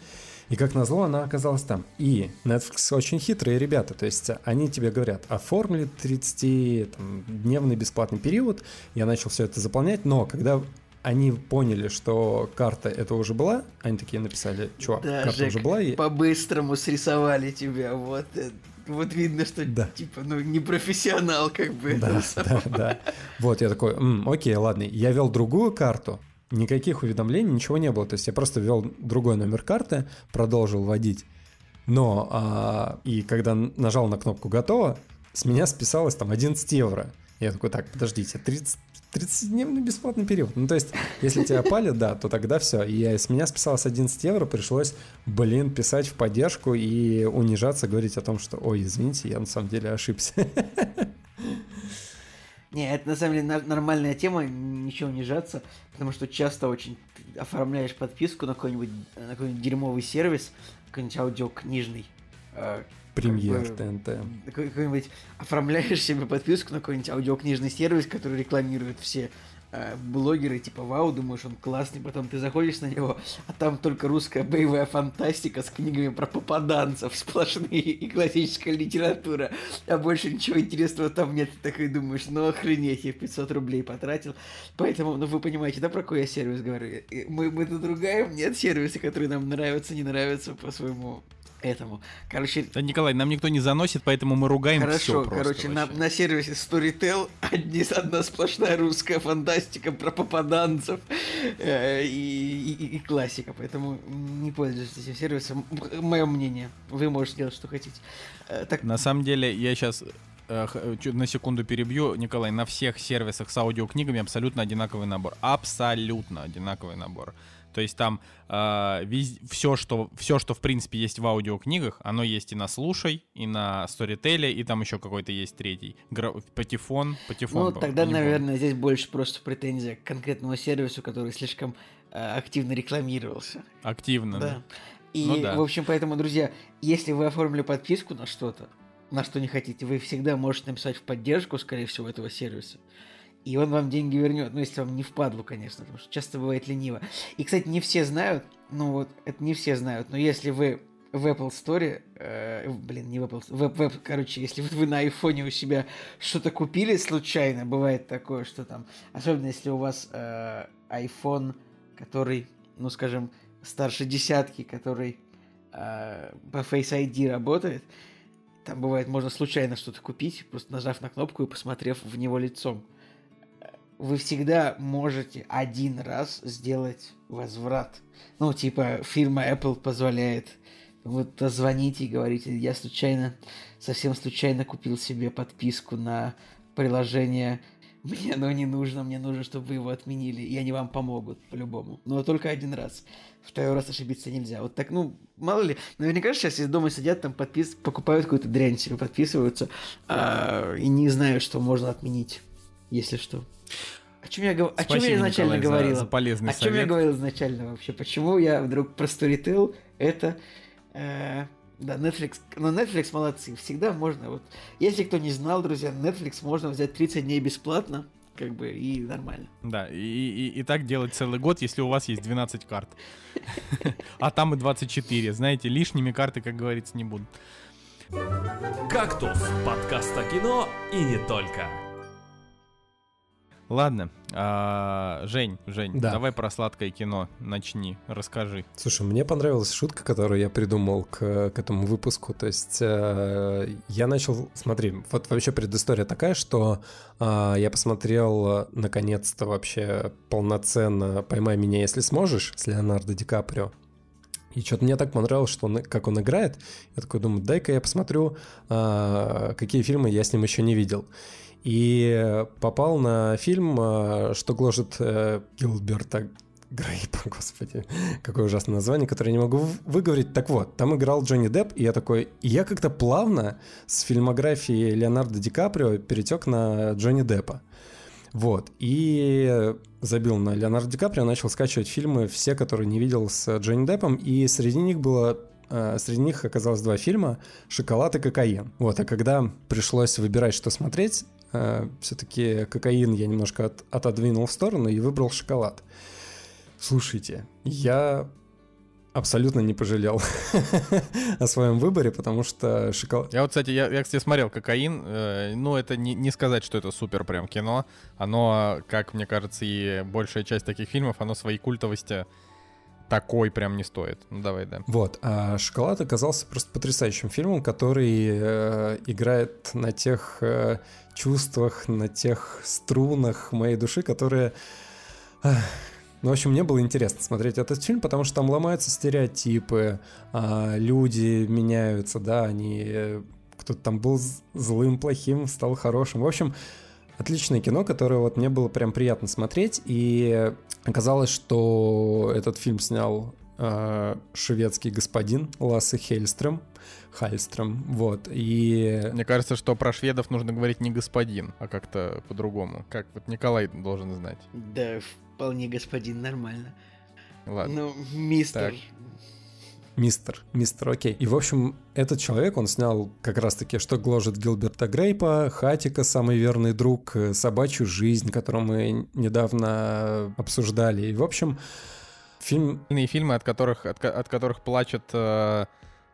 И как назло, она оказалась там. И Netflix очень хитрые ребята. То есть они тебе говорят, оформили 30-дневный бесплатный период. Я начал все это заполнять, но когда они поняли, что карта это уже была, они такие написали, чувак, Да, карта Жек, уже была, и по-быстрому срисовали тебя, вот. э, Вот видно, что, Да. типа, ну, не профессионал, как бы. Да, да, да. Вот, я такой, «М, окей, ладно. Я вел другую карту, никаких уведомлений, ничего не было. То есть я просто ввел другой номер карты, продолжил вводить. Но, а, и когда нажал на кнопку «Готово», с меня списалось там 11 евро. Я такой, так, подождите, 30 30-дневный бесплатный период. Ну, то есть, если тебя палят, да, то тогда все. И с меня списалось 11 евро, пришлось, блин, писать в поддержку и унижаться, говорить о том, что, ой, извините, я на самом деле ошибся. Не, это на самом деле нормальная тема, ничего не жаться, потому что часто очень оформляешь подписку на какой-нибудь какой-нибудь дерьмовый сервис, какой-нибудь аудиокнижный. Премьер бы- ТНТ. какой- какой-нибудь оформляешь себе подписку на какой-нибудь аудиокнижный сервис, который рекламируют все э, блогеры, типа, вау, думаешь, он классный, потом ты заходишь на него, а там только русская боевая фантастика с книгами про попаданцев, сплошные и классическая литература, а больше ничего интересного там нет, ты такой думаешь, ну охренеть, я 500 рублей потратил, поэтому, ну вы понимаете, да, про какой я сервис говорю? Мы, мы тут ругаем, нет сервиса, которые нам нравятся, не нравятся по своему этому. Короче, Да, Николай, нам никто не заносит, поэтому мы ругаем Хорошо, все просто короче, на, на сервисе Storytel одни, одна сплошная русская фантастика про попаданцев э, и, и- и классика, поэтому не пользуйтесь этим сервисом. Мое мнение, вы можете делать, что хотите. Э, так, На самом деле, я сейчас на секунду перебью. Николай, на всех сервисах с аудиокнигами абсолютно одинаковый набор. Абсолютно одинаковый набор. То есть там все, что, все, что в принципе есть в аудиокнигах, оно есть и на Слушай, и на Storytel, и там еще какой-то есть третий. Гра- Патефон, Патефон. ну, тогда, помню. наверное, здесь больше просто претензия к конкретному сервису, который слишком э, активно рекламировался. Активно, да. Да. И, Ну да. в общем, поэтому, друзья, если вы оформили подписку на что-то, на что не хотите, вы всегда можете написать в поддержку, скорее всего, этого сервиса. И он вам деньги вернет. Ну, если вам не впадлу, конечно, потому что часто бывает лениво. И, кстати, не все знают, ну вот, это не все знают, но если вы в Apple Store, э, блин, не в Apple, в, в- короче, если вы на айфоне у себя что-то купили случайно, бывает такое, что там, особенно если у вас э, iPhone, который, ну, скажем, старше десятки, который э, по Face ID работает, там бывает, можно случайно что-то купить, просто нажав на кнопку и посмотрев в него лицом. Вы всегда можете один раз сделать возврат. Ну, типа, фирма Apple позволяет. Вот звоните и говорите, я случайно, совсем случайно купил себе подписку на приложение. Мне оно не нужно, мне нужно, чтобы вы его отменили, и они вам помогут по-любому. Но только один раз. Второй раз ошибиться нельзя. Вот так, ну, мало ли, наверняка сейчас из дома сидят, там подпис... покупают какую-то дрянь себе, подписываются, а, и не знают, что можно отменить, если что. О чем я, о чем я Спасибо, изначально Николай, за- говорил? за полезный О чем я совет. говорил изначально вообще? Почему я вдруг про Storytel? Это... э, да, Netflix. Но Netflix молодцы. Всегда можно... Вот, если кто не знал, друзья, Netflix можно взять 30 дней бесплатно, как бы, и нормально. Да, и, и, и так делать целый год, если у вас есть 12 карт. А там и 24. Знаете, лишними карты, как говорится, не будут. «Кактус» — подкаст о кино и не только. Ладно, а, Жень, Жень, Да. давай про сладкое кино начни, расскажи. Слушай, мне понравилась шутка, которую я придумал к, к этому выпуску. То есть э, я начал, смотри, вот вообще предыстория такая, что э, я посмотрел наконец-то вообще полноценно «Поймай меня, если сможешь» с Леонардо Ди Каприо. И что-то мне так понравилось, что он, как он играет. Я такой думаю, дай-ка я посмотрю, э, какие фильмы я с ним еще не видел. И попал на фильм э, «Что гложет э, Гилберта Грейпа», господи, какое ужасное название, которое я не могу выговорить. Так вот, там играл Джонни Депп, и я такой... И я как-то плавно с фильмографии Леонардо Ди Каприо перетек на Джонни Деппа. Вот, и забил на Леонардо Ди Каприо, начал скачивать фильмы, все, которые не видел с Джонни Деппом, и среди них было э, Среди них оказалось два фильма «Шоколад» и «Кокаин». Вот, а когда пришлось выбирать, что смотреть, все-таки «Кокаин» я немножко от- отодвинул в сторону и выбрал «Шоколад». Слушайте, я абсолютно не пожалел о своем выборе, потому что шоколад... Я вот, кстати, я, я, кстати, смотрел «Кокаин». э, ну, это не, не сказать, что это супер прям кино. Оно, как мне кажется, и большая часть таких фильмов, оно своей культовости такой прям не стоит. Ну, давай, да. Вот, а «Шоколад» оказался просто потрясающим фильмом, который э, играет на тех э, чувствах, на тех струнах моей души, которые... ну, в общем, мне было интересно смотреть этот фильм, потому что там ломаются стереотипы, а, люди меняются, да, они... э, Кто-то там был злым, плохим, стал хорошим. В общем, отличное кино, которое вот мне было прям приятно смотреть, и оказалось, что этот фильм снял э, шведский господин Лассе Хельстрöm, Хальстрöm, вот, и... Мне кажется, что про шведов нужно говорить не господин, а как-то по-другому. Как вот Николай должен знать. Да, вполне, господин, нормально. Ладно. Ну, мистер. Так. Мистер, мистер, окей. И, в общем, этот человек, он снял как раз-таки «Что гложет Гилберта Грейпа», «Хатика. Самый верный друг», э, «Собачью жизнь», которую мы недавно обсуждали. И, в общем, фильм фильмы, от которых, от, от которых плачут, э,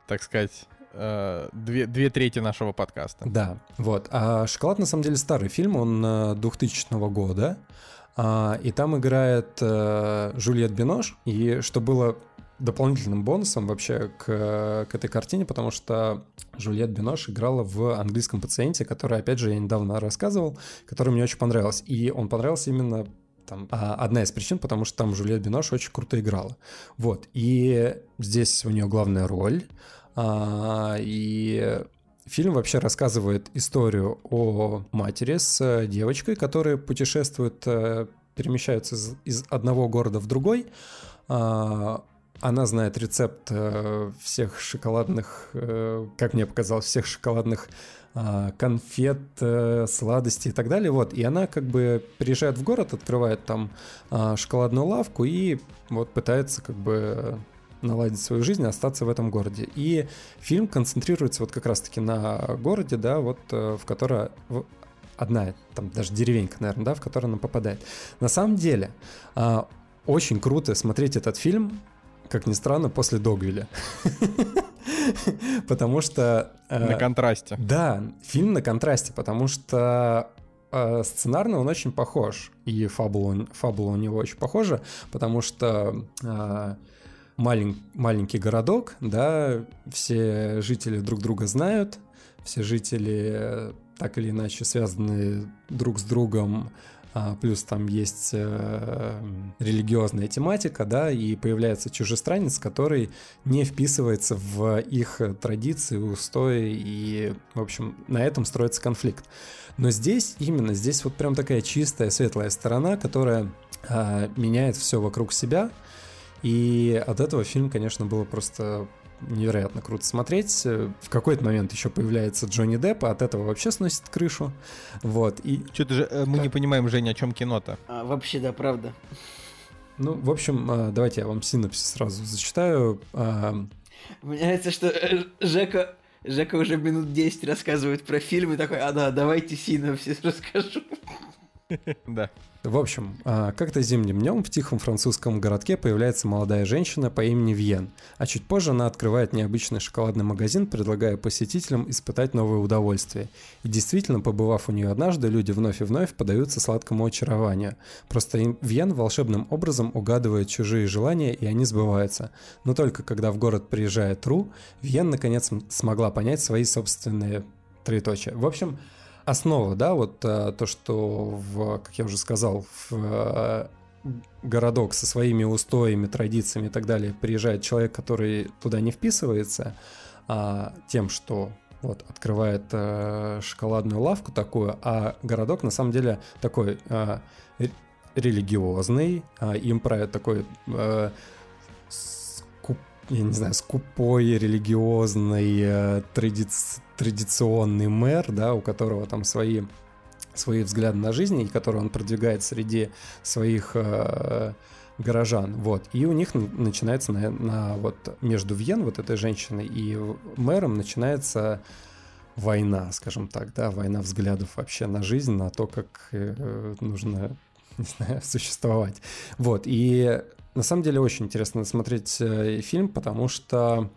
так сказать, э, две, две трети нашего подкаста. Да, вот. А «Шоколад» на самом деле старый фильм, он э, 2000 года. А, и там играет э, Жюльет Бинош. И что было дополнительным бонусом вообще к, к этой картине, потому что Жюльет Бинош играла в английском пациенте, который, опять же, я недавно рассказывал, который мне очень понравился. И он понравился именно там, а, одна из причин, потому что там Жюльет Бинош очень круто играла. Вот. И здесь у нее главная роль. А, и Фильм вообще рассказывает историю о матери с девочкой, которые путешествуют, э, перемещаются из, одного города в другой. А, Она знает рецепт э, всех шоколадных, э, как мне показалось, всех шоколадных а, конфет, сладостей и так далее. Вот. И она как бы приезжает в город, открывает там шоколадную лавку и вот пытается как бы наладить свою жизнь, остаться в этом городе. И фильм концентрируется вот как раз-таки на городе, да, вот э, в которой в- одна, там даже деревенька, наверное, да, в которую она попадает. На самом деле, а, очень круто смотреть этот фильм, как ни странно, после Догвиля. Потому что... э, На контрасте. да, фильм на контрасте, потому что э, сценарно он очень похож, и фабула, фабула у него очень похожа, потому что малень- маленький городок, да, все жители друг друга знают, все жители э, так или иначе связаны друг с другом, а, плюс там есть э, религиозная тематика, да, и появляется чужестранец, который не вписывается в их традиции, устои, и, в общем, на этом строится конфликт. Но здесь, именно здесь вот прям такая чистая, светлая сторона, которая а, меняет все вокруг себя, и от этого фильм, конечно, было просто невероятно круто смотреть. Э, В какой-то момент еще появляется Джонни Депп, а от этого вообще сносит крышу. Вот, и Что-то же э, мы не понимаем, Женя, о чем кино-то. А, вообще, да, правда. Ну, в общем, а, давайте я вам синопсис сразу зачитаю. А, Мне нравится, что э, Жека, Жека уже минут 10 рассказывает про фильм и такой, а да, давайте синопсис расскажу. Да. В общем, а, как-то зимним днем в тихом французском городке появляется молодая женщина по имени Вьен, а чуть позже она открывает необычный шоколадный магазин, предлагая посетителям испытать новые удовольствия. И действительно, побывав у нее однажды, люди вновь и вновь подаются сладкому очарованию. Просто Вьен волшебным образом угадывает чужие желания, и они сбываются. Но только когда в город приезжает Ру, Вьен наконец смогла понять свои собственные троеточия. В общем, основа, да, вот а, то, что, в, как я уже сказал, в а, городок со своими устоями, традициями и так далее приезжает человек, который туда не вписывается, а, тем, что вот открывает а, шоколадную лавку такую, а городок на самом деле такой ре- религиозный, а, им правит такой скуп- я не знаю, скупой, религиозный, э, традиц- традиционный мэр, да, у которого там свои, свои взгляды на жизнь, и которые он продвигает среди своих э, горожан, вот. И у них начинается на, на вот между Вьен, вот этой женщиной, и мэром начинается война, скажем так, да, война взглядов вообще на жизнь, на то, как э, нужно, не знаю, существовать. Вот, и на самом деле очень интересно смотреть э, фильм, потому что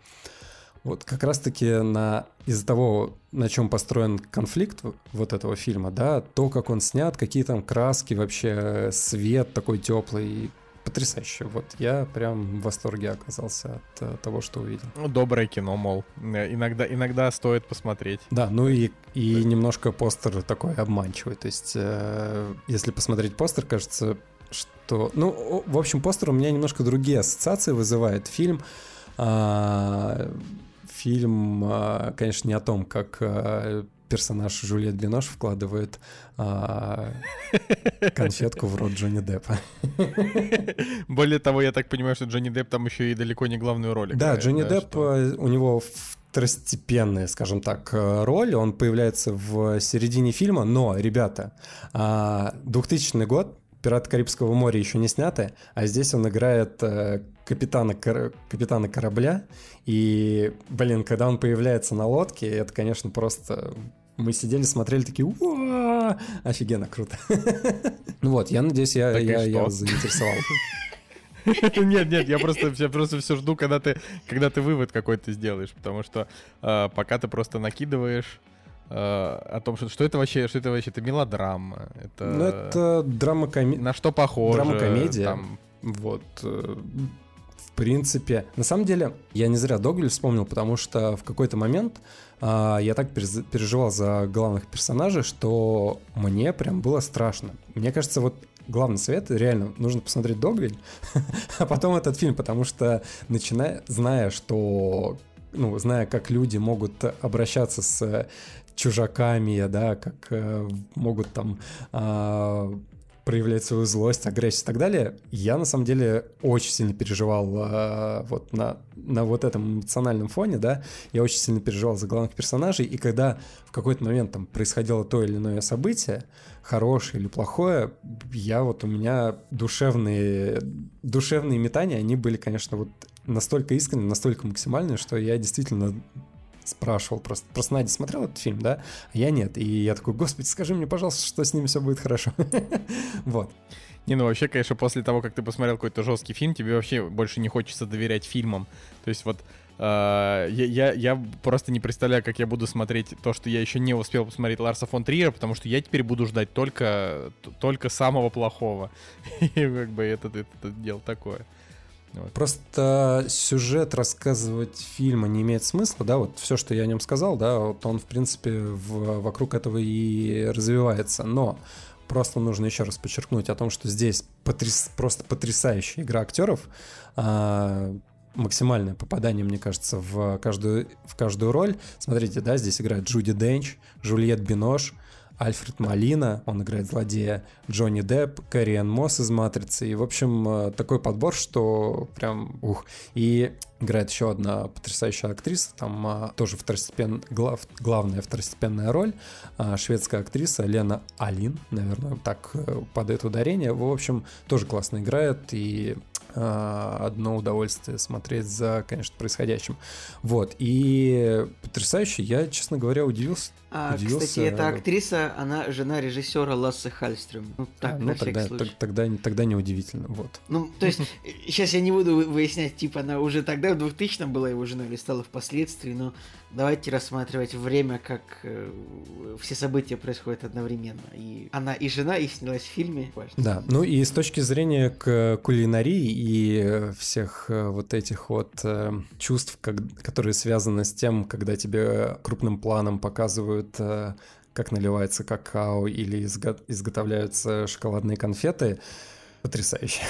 вот как раз-таки на из-за того, на чем построен конфликт вот этого фильма, да, то, как он снят, какие там краски, вообще свет такой теплый, потрясающе. Вот я прям в восторге оказался от э, того, что увидел. Ну, доброе кино, мол. Э, Иногда, иногда стоит посмотреть. Да, ну и, и немножко постер такой обманчивый. То есть, э, если посмотреть постер, кажется, что... Ну, в общем, постер у меня немножко другие ассоциации вызывает. Фильм... а, фильм, а, конечно, не о том, как а, персонаж Жюльет Бинош вкладывает а, конфетку в рот Джонни Деппа. Более того, я так понимаю, что Джонни Депп там еще и далеко не главную роль Да, играет, Джонни Депп, что- э, у него второстепенная, скажем так, э, роль. Он появляется в середине фильма, но, ребята, а, 2000 год, «Пираты Карибского моря» еще не сняты, а здесь он играет э, капитана, кор- капитана корабля. И, блин, когда он появляется на лодке, это, конечно, просто... Мы сидели, смотрели такие, «Уа!» офигенно круто. Ну вот, я надеюсь, я, я, я заинтересовал. Нет, нет, я просто, я просто все жду, когда ты, когда ты вывод какой-то сделаешь, потому что э, пока ты просто накидываешь о том, что, что это вообще, что это вообще, это мелодрама, это, Ну, это драма комедия. на что похоже, драма-комедия. там, Вот. э, В принципе, на самом деле, я не зря Догвиль вспомнил, потому что в какой-то момент а, я так переживал за главных персонажей, что мне прям было страшно. Мне кажется, вот главный совет, реально, нужно посмотреть Догвиль, а потом этот фильм, потому что, начиная, зная, что ну, зная, как люди могут обращаться с чужаками, да, как э, могут там а, проявлять свою злость, агрессию и так далее, я на самом деле очень сильно переживал а, вот на, на вот этом эмоциональном фоне, да, я очень сильно переживал за главных персонажей, и когда в какой-то момент там происходило то или иное событие, хорошее или плохое, я вот у меня душевные, душевные метания, они были, конечно, вот настолько искренние, настолько максимальные, что я действительно спрашивал просто. Просто Надя смотрел этот фильм, да? А я нет. И я такой, господи, скажи мне, пожалуйста, что с ним все будет хорошо. Вот. Не, ну вообще, конечно, после того, как ты посмотрел какой-то жесткий фильм, тебе вообще больше не хочется доверять фильмам. То есть вот э, я, я, я просто не представляю, как я буду смотреть то, что я еще не успел посмотреть Ларса фон Триера, потому что я теперь буду ждать только, только самого плохого. И как бы это, это, это дело такое. Просто сюжет рассказывать фильма не имеет смысла, да, вот все, что я о нем сказал, да, вот он, в принципе, в- вокруг этого и развивается, но просто нужно еще раз подчеркнуть о том, что здесь потряс- просто потрясающая игра актеров, а, максимальное попадание, мне кажется, в каждую, в каждую роль. Смотрите, да, здесь играет Джуди Денч, Жульет Бинош, Альфред Малина, он играет злодея, Джонни Депп, Кэрриан Мосс из «Матрицы». И, в общем, э, такой подбор, что прям ух. И играет еще одна потрясающая актриса, там а, тоже второстепен... глав... главная второстепенная роль, а, шведская актриса Лена Алин, наверное, так э, падает ударение. В общем, тоже классно играет, и а, одно удовольствие смотреть за, конечно, происходящим. Вот, и потрясающе, я, честно говоря, удивился. А, удивился. кстати, эта актриса, она жена режиссера Лассе Хальстрем. Ну, так, А, на ну, всякий тогда, случай. тог- тогда, не- тогда неудивительно, вот. Ну, то есть, сейчас я не буду вы- выяснять, типа, она уже тогда, в 2000 была его женой или стала впоследствии, но давайте рассматривать время, как э, все события происходят одновременно. И она и жена, и снялась в фильме. Важно. Да, ну и с точки зрения к кулинарии и э, всех э, вот этих вот э, чувств, как- которые связаны с тем, когда тебе крупным планом показывают, э, как наливается какао или изго- изготовляются шоколадные конфеты, потрясающе.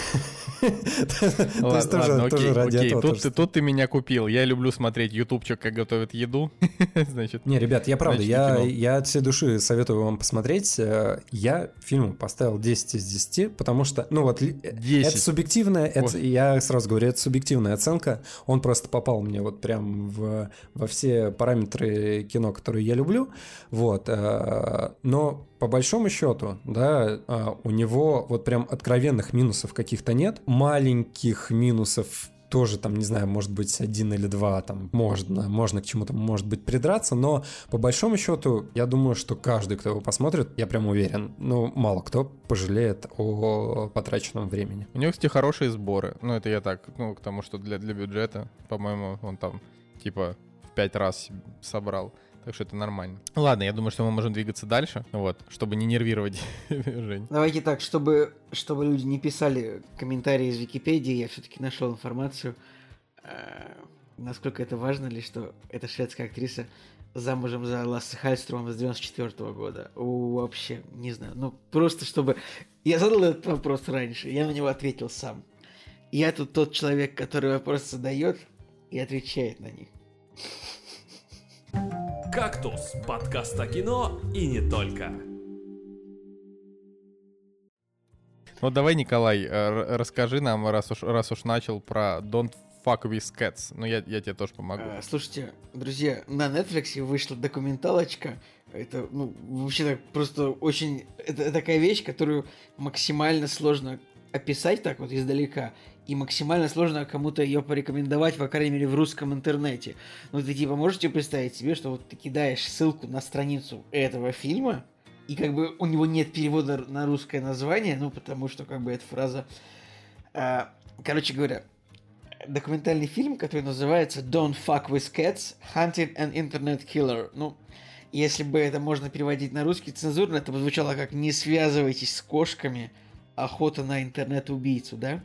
То есть тоже Ладно, тоже окей, ради окей. этого Тут, ты, меня купил. Я люблю смотреть ютубчик, как готовят еду. Значит, Не, ребят, я правда, я, от всей души советую вам посмотреть. Э, Я фильму поставил 10 из 10, потому что, ну вот, э, 10. это субъективная, это, я сразу говорю, это субъективная оценка. Он просто попал мне вот прям в, во все параметры кино, которые я люблю. Вот, э, но по большому счету, да, а, у него вот прям откровенных минусов каких-то нет. Маленьких минусов тоже там, не знаю, может быть, один или два там можно, можно к чему-то, может быть, придраться, но по большому счету, я думаю, что каждый, кто его посмотрит, я прям уверен, ну, мало кто пожалеет о потраченном времени. У него, кстати, хорошие сборы. Ну, это я так, ну, к тому, что для, для бюджета, по-моему, он там, типа, в пять раз собрал. Так что это нормально. Ладно, я думаю, что мы можем двигаться дальше, вот, чтобы не нервировать Жень. Давайте так, чтобы, чтобы люди не писали комментарии из Википедии, я все-таки нашел информацию, э, насколько это важно ли, что эта шведская актриса замужем за Лассе Хальструмом с 94 года. У, вообще, не знаю. Ну, просто чтобы... Я задал этот вопрос раньше, я на него ответил сам. Я тут тот человек, который вопросы задает и отвечает на них. «Кактус» — подкаст о кино и не только. Вот давай, Николай, э, расскажи нам, раз уж, раз уж начал, про Don't Fuck With Cats. Ну, я, я тебе тоже помогу. А, Слушайте, друзья, на Netflix вышла документалочка. Это, ну, вообще так просто очень... Это такая вещь, которую максимально сложно описать так вот издалека. И максимально сложно кому-то ее порекомендовать, по крайней мере, в русском интернете. Ну, ты типа можете представить себе, что вот ты кидаешь ссылку на страницу этого фильма, и как бы у него нет перевода на русское название, ну, потому что как бы эта фраза... а, короче говоря, документальный фильм, который называется Don't Fuck With Cats, Hunting an Internet Killer. Ну, если бы это можно переводить на русский цензурно, это бы звучало как «Не связывайтесь с кошками, охота на интернет-убийцу», да?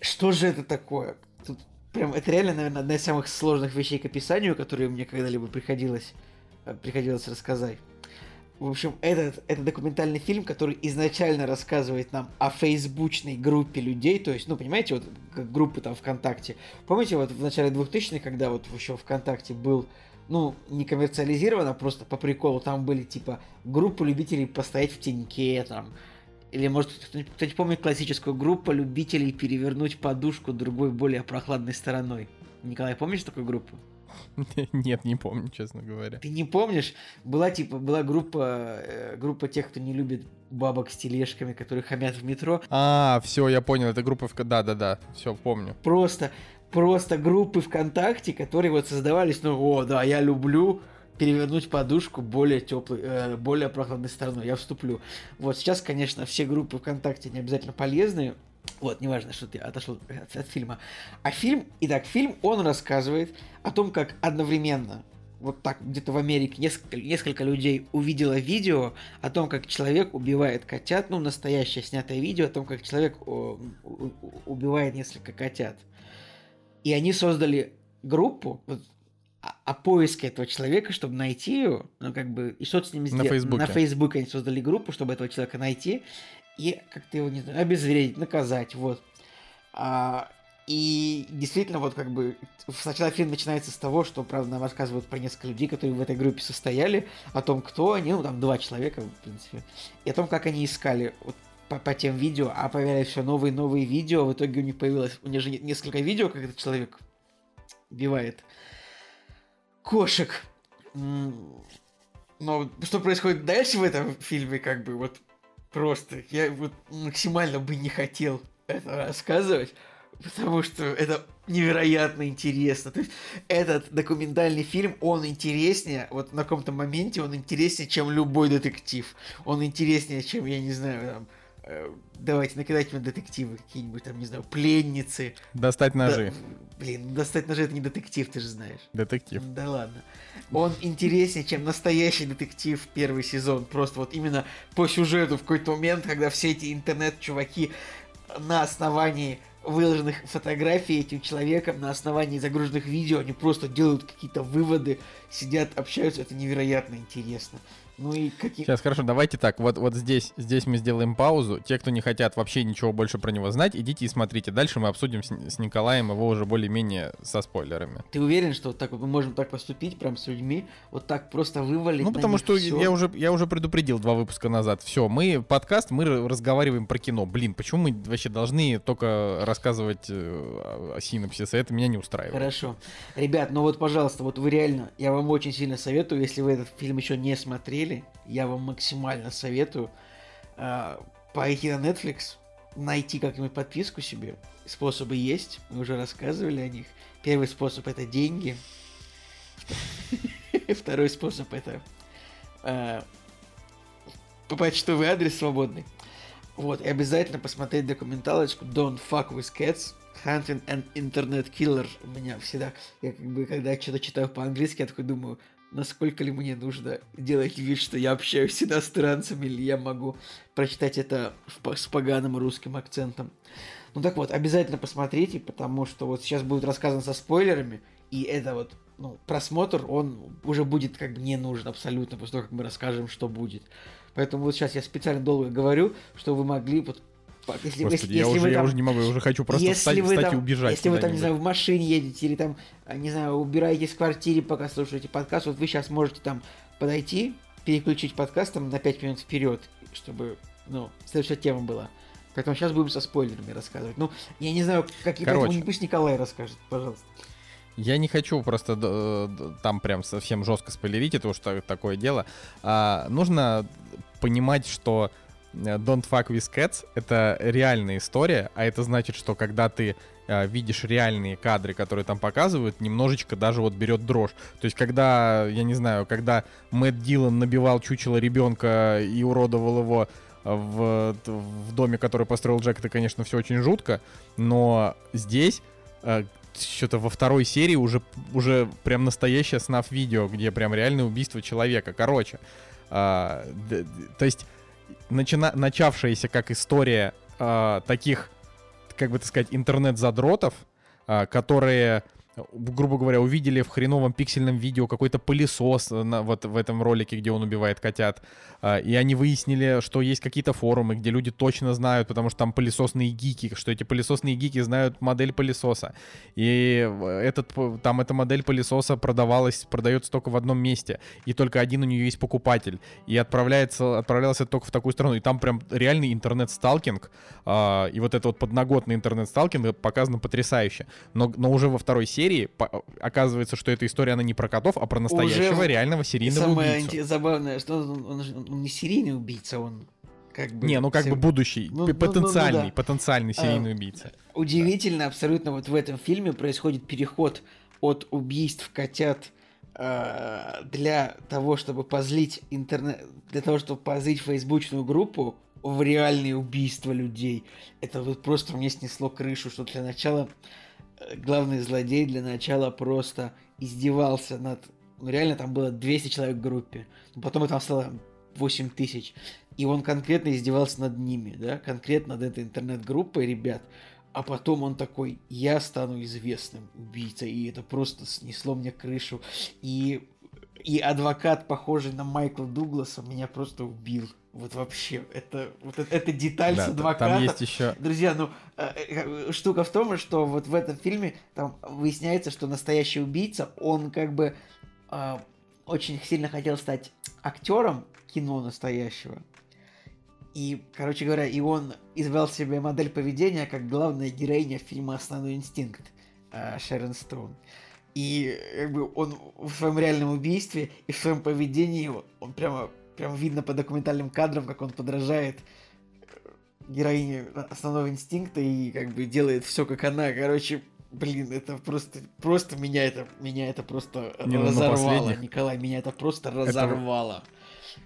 Что же это такое? Тут прям, это реально, наверное, одна из самых сложных вещей к описанию, которые мне когда-либо приходилось, э, приходилось рассказать. В общем, этот, это документальный фильм, который изначально рассказывает нам о фейсбучной группе людей, то есть, ну, понимаете, вот группы там ВКонтакте. Помните, вот в начале 2000-х, когда вот еще ВКонтакте был, ну, не коммерциализирован, а просто по приколу, там были, типа, группы любителей постоять в теньке, там, или, может, кто-нибудь, помнит классическую группу любителей перевернуть подушку другой, более прохладной стороной? Николай, помнишь такую группу? Нет, не помню, честно говоря. Ты не помнишь? Была типа была группа э, группа тех, кто не любит бабок с тележками, которые хамят в метро. А, все, я понял, это группа в... Да-да-да, все, помню. Просто просто группы ВКонтакте, которые вот создавались, ну, о, да, я люблю перевернуть подушку более теплой, э, более прохладной стороной. Я вступлю. Вот сейчас, конечно, все группы ВКонтакте не обязательно полезные. Вот, неважно, что ты отошел от, от фильма. А фильм, итак, фильм, он рассказывает о том, как одновременно вот так где-то в Америке несколько, несколько людей увидело видео о том, как человек убивает котят, ну, настоящее снятое видео о том, как человек о, убивает несколько котят. И они создали группу вот, о, о поиске этого человека, чтобы найти его, ну, как бы, и что-то с ним сделать. Фейсбуке. На Фейсбуке они создали группу, чтобы этого человека найти и как-то его, не знаю, обезвредить, наказать, вот. А, и действительно, вот как бы сначала фильм начинается с того, что, правда, нам рассказывают про несколько людей, которые в этой группе состояли, о том, кто они, ну, там два человека, в принципе, и о том, как они искали вот, по, по тем видео, а появлялись все новые новые видео, в итоге у них появилось, у них же не- несколько видео, как этот человек убивает кошек. Но что происходит дальше в этом фильме, как бы вот просто я вот максимально бы не хотел это рассказывать, потому что это невероятно интересно. То есть этот документальный фильм, он интереснее, вот на каком-то моменте он интереснее, чем любой детектив. Он интереснее, чем, я не знаю, там, давайте накидайте мне детективы какие-нибудь, там, не знаю, пленницы. Достать ножи. Да, блин, достать ножи это не детектив, ты же знаешь. Детектив. Да ладно. Он интереснее, чем настоящий детектив первый сезон. Просто вот именно по сюжету в какой-то момент, когда все эти интернет-чуваки на основании выложенных фотографий этим человеком, на основании загруженных видео, они просто делают какие-то выводы, сидят, общаются. Это невероятно интересно. Ну и какие... Сейчас, хорошо, давайте так, вот, вот здесь, здесь мы сделаем паузу. Те, кто не хотят вообще ничего больше про него знать, идите и смотрите. Дальше мы обсудим с, с Николаем его уже более-менее со спойлерами. Ты уверен, что так мы можем так поступить прям с людьми? Вот так просто вывалить Ну, потому что всё? я уже, я уже предупредил два выпуска назад. Все, мы подкаст, мы разговариваем про кино. Блин, почему мы вообще должны только рассказывать э, о, синопсисе? Это меня не устраивает. Хорошо. Ребят, ну вот, пожалуйста, вот вы реально, я вам очень сильно советую, если вы этот фильм еще не смотрели, я вам максимально советую э, пойти на Netflix, найти как-нибудь подписку себе. Способы есть, мы уже рассказывали о них. Первый способ это деньги. Второй способ это э, почтовый адрес свободный. Вот, и обязательно посмотреть документалочку Don't Fuck With Cats Hunting an Internet Killer. У меня всегда, я как бы, когда что-то читаю по-английски, я такой думаю, насколько ли мне нужно делать вид, что я общаюсь с иностранцами, или я могу прочитать это в с поганым русским акцентом. Ну так вот, обязательно посмотрите, потому что вот сейчас будет рассказано со спойлерами, и это вот, ну, просмотр, он уже будет как бы не нужен абсолютно после того, как мы расскажем, что будет. Поэтому вот сейчас я специально долго говорю, что вы могли вот если, Господи, если- я, если уже, вы я там- уже не могу, я уже хочу просто если встать, вы встать там, и убежать. Если вы там, не знаю, в машине едете или там, а, не знаю, убираетесь в квартире, пока слушаете подкаст, вот вы сейчас можете там подойти, переключить подкаст там на 5 минут вперед, чтобы, ну, следующая тема была. Поэтому сейчас будем со спойлерами рассказывать. Ну, я не знаю, поэтому Короче. не- пусть Николай расскажет, пожалуйста. Я не хочу просто д- там прям совсем жестко спойлерить, это уж та- такое дело. А, нужно понимать, что э, Don't Fuck With Cats — это реальная история, а это значит, что когда ты э, видишь реальные кадры, которые там показывают, немножечко даже вот берет дрожь. То есть когда, я не знаю, когда Мэтт Дилан набивал чучело ребенка и уродовал его э, в, в доме, который построил Джек, это, конечно, все очень жутко, но здесь э, что-то во второй серии уже, уже прям настоящее снаф видео, где прям реальное убийство человека. Короче, д- то есть начина- начавшаяся как история а, таких, как бы так сказать, интернет-задротов, а, которые э, грубо говоря, увидели в хреновом пиксельном видео какой-то пылесос э, на, вот в этом ролике, где он убивает котят, а, и они выяснили, что есть какие-то форумы, где люди точно знают, потому что там пылесосные гики, что эти пылесосные гики знают модель пылесоса. И этот, п- там эта модель пылесоса продавалась, продается только в одном месте, и только один у нее есть покупатель. И отправляется, отправлялся только в такую страну. И там прям реальный интернет-сталкинг, а, и вот это вот подноготный интернет-сталкинг показано потрясающе. Но, но уже во второй серии по- оказывается, что эта история, она не про котов, а про настоящего в- реального серийного самое убийцу. инте- забавное, что он, он он не серийный убийца, он как бы... Не, ну как все- бы будущий, Ну, п- ну, ну, ну, потенциальный, да. потенциальный А, серийный убийца. Удивительно, абсолютно вот в этом фильме происходит переход от убийств котят э, для того, чтобы позлить интернет, для того, чтобы позлить фейсбучную группу в реальные убийства людей. Это вот просто мне снесло крышу, что для начала главный злодей для начала просто издевался над... Ну, реально там было 200 человек в группе. Потом там стало 8 тысяч. И он конкретно издевался над ними, да, конкретно над этой интернет-группой ребят. А потом он такой, я стану известным убийцей, и это просто снесло мне крышу. И, и адвокат, похожий на Майкла Дугласа, меня просто убил. Вот вообще, это, вот эта деталь Да, с адвокатом. там есть еще... Друзья, ну, э, э, штука в том, что вот в этом фильме там выясняется, что настоящий убийца, он как бы э, очень сильно хотел стать актером кино настоящего. И, короче говоря, и он избрал себе модель поведения как главная героиня фильма «Основной инстинкт» э, Шерон Стоун. И как бы он в своем реальном убийстве и в своем поведении, он прямо, прямо видно по документальным кадрам, как он подражает героине основного инстинкта и как бы делает все как она. Короче, блин, это просто, просто меня это, меня это просто Не, ну, разорвало, последних- Николай, меня это просто разорвало.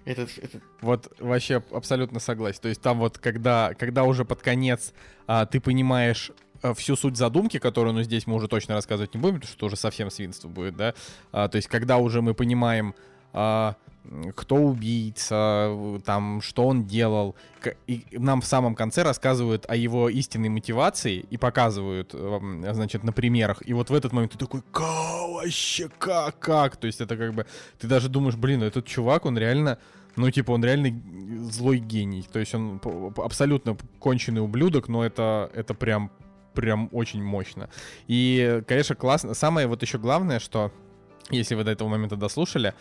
Этот, этот, Вот вообще абсолютно согласен. То есть там вот, когда, когда уже под конец а, ты понимаешь а, всю суть задумки, которую, ну, здесь мы уже точно рассказывать не будем, потому что уже совсем свинство будет, да? А, то есть когда уже мы понимаем, а, кто убийца, там, что он делал, и нам в самом конце рассказывают о его истинной мотивации и показывают, эм, значит, на примерах. И вот в этот момент ты такой, «Ка, вообще как, как? То есть это как бы, ты даже думаешь, блин, ну этот чувак, он реально ну, типа, он реально злой гений. То есть он абсолютно конченый ублюдок, но это, это прям, прям очень мощно. И, конечно, классно. Самое вот еще главное, что, если вы до этого момента дослушали,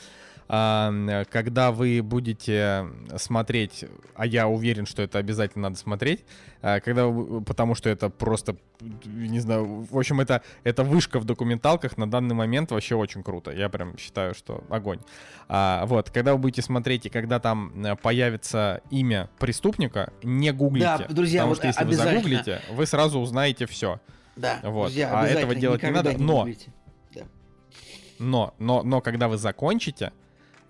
когда вы будете смотреть, а я уверен, что это обязательно надо смотреть, а, когда вы- потому что это просто, не знаю, в общем, это, это вышка в документалках на данный момент вообще очень круто. Я прям считаю, что огонь. А, вот, когда вы будете смотреть, и когда там э, появится имя преступника, не гуглите. Да, друзья, потому вот что если вы загуглите, вы сразу узнаете все. Да, Вот, друзья, а этого делать не надо, но- гуглите. Но, но, но когда вы закончите,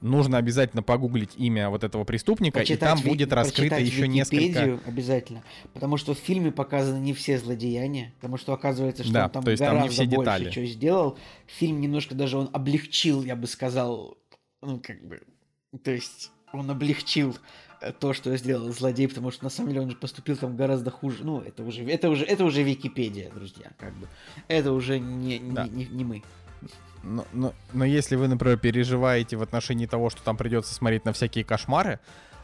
нужно обязательно погуглить имя вот этого преступника, и Почитать там ви- будет раскрыто еще несколько. Обязательно, потому что в фильме показаны не все злодеяния, потому что оказывается, что Да, он там то есть там не гораздо все больше детали. чего сделал. Фильм немножко даже он облегчил, я бы сказал, ну как бы, то есть он облегчил э, то, что сделал злодей, потому что на самом деле он же поступил там гораздо хуже. Ну, это уже, это уже, это уже Википедия, друзья, как бы. Это уже не, не, Да. не- не мы. Но, но, но если вы, например, переживаете в отношении того, что там придется смотреть на всякие кошмары,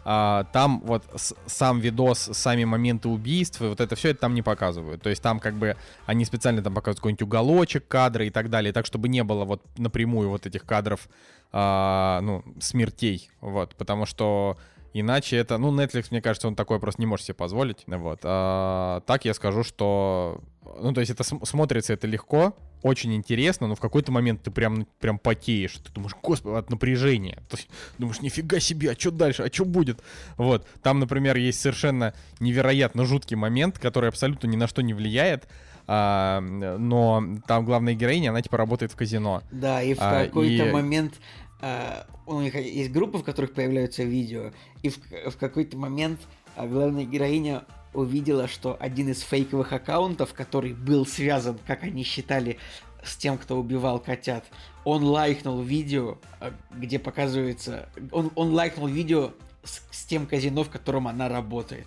а, там вот с- сам видос, сами моменты убийств, и вот это все это там не показывают. То есть там как бы они специально там показывают какой-нибудь уголочек, кадры и так далее, так чтобы не было вот напрямую вот этих кадров, а, ну, смертей, вот, потому что Иначе это, ну, Netflix, мне кажется, он такое просто не может себе позволить. Вот. А, так я скажу, что, ну, то есть это см- смотрится это легко, очень интересно, но в какой-то момент ты прям, прям потеешь. Ты думаешь, господи, от напряжения. Есть думаешь, нифига себе, а что дальше, а что будет? Вот. Там, например, есть совершенно невероятно жуткий момент, который абсолютно ни на что не влияет. а, но там главная героиня, она типа работает в казино. Да, и в А, какой-то и- момент а, у них есть группы, в которых появляются видео, и в, в какой-то момент а, главная героиня увидела, что один из фейковых аккаунтов, который был связан, как они считали, с тем, кто убивал котят, он лайкнул видео, а, где показывается... Он, он лайкнул видео с, с тем казино, в котором она работает.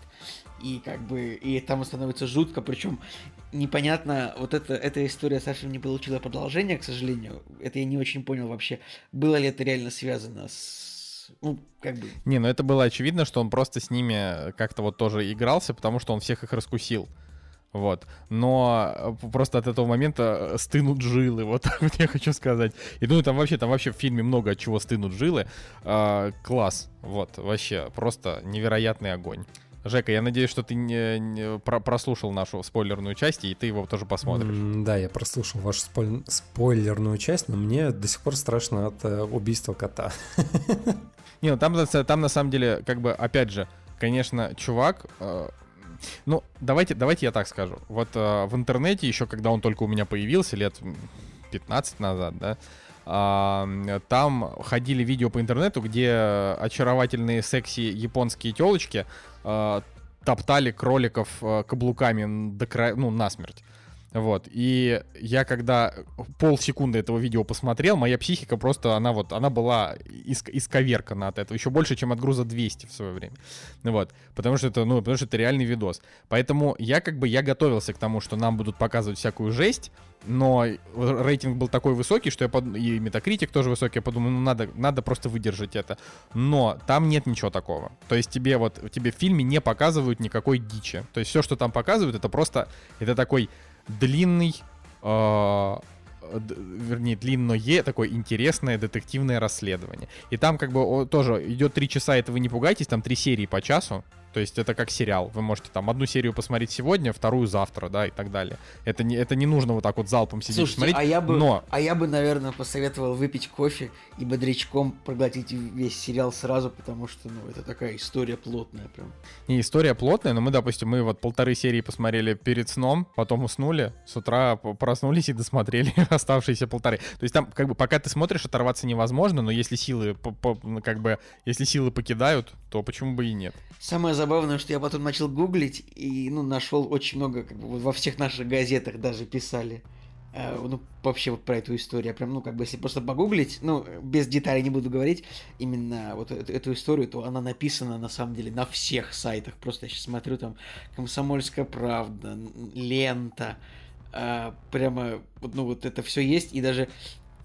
И как бы... И там становится жутко, причем непонятно, вот это, эта история совсем не получила продолжения, к сожалению. Это я не очень понял вообще, было ли это реально связано с... Ну, как бы... Не, ну это было очевидно, что он просто с ними как-то вот тоже игрался, потому что он всех их раскусил. Вот. Но э, просто от этого момента э, стынут жилы, вот так вот я хочу сказать. И ну там вообще, там вообще в фильме много от чего стынут жилы. А, класс. Вот, вообще, просто невероятный огонь. Жека, я надеюсь, что ты не, не про- прослушал нашу спойлерную часть, и ты его тоже посмотришь. М, Да, я прослушал вашу спойль- спойлерную часть, но мне до сих пор страшно от э, убийства кота. Не, ну там, там на самом деле, как бы, опять же, конечно, чувак... э, ну, давайте, давайте я так скажу. Вот э, в интернете, еще когда он только у меня появился, лет м, 15 назад, да, м, там ходили видео по интернету, где очаровательные секси японские телочки топтали кроликов э, каблуками до края, ну, насмерть. Вот. И я когда полсекунды этого видео посмотрел, моя психика просто, она вот, она была иск- исковеркана от этого. Еще больше, чем от груза 200 в свое время. Вот. Потому что это, ну, потому что это реальный видос. Поэтому я как бы, я готовился к тому, что нам будут показывать всякую жесть, но рейтинг был такой высокий, что я под... и метакритик тоже высокий, я подумал, ну надо, надо просто выдержать это. Но там нет ничего такого. То есть тебе вот, тебе в фильме не показывают никакой дичи. То есть все, что там показывают, это просто, это такой длинный, э, вернее, длинное такое интересное детективное расследование. И там как бы тоже идет три часа, это вы не пугайтесь, там три серии по часу. То есть это как сериал. Вы можете там одну серию посмотреть сегодня, вторую завтра, да, и так далее. Это не, это не нужно вот так вот залпом сидеть Слушайте, смотреть. а я бы, Но а я бы, наверное, посоветовал выпить кофе и бодрячком проглотить весь сериал сразу, потому что, ну, это такая история плотная прям. Не, история плотная, но мы, допустим, мы вот полторы серии посмотрели перед сном, потом уснули, с утра проснулись и досмотрели оставшиеся полторы. То есть там, как бы, пока ты смотришь, оторваться невозможно, но если силы, по- по- ну, как бы, если силы покидают, то почему бы и нет? Самое забавное, что я потом начал гуглить и, ну, нашел очень много, как бы, во всех наших газетах даже писали. э, ну, вообще вот про эту историю. Я прям, ну, как бы, если просто погуглить, ну, без деталей не буду говорить, именно вот эту, эту историю, то она написана, на самом деле, на всех сайтах. Просто я сейчас смотрю, там, «Комсомольская правда», «Лента», э, прямо, ну, вот это все есть, и даже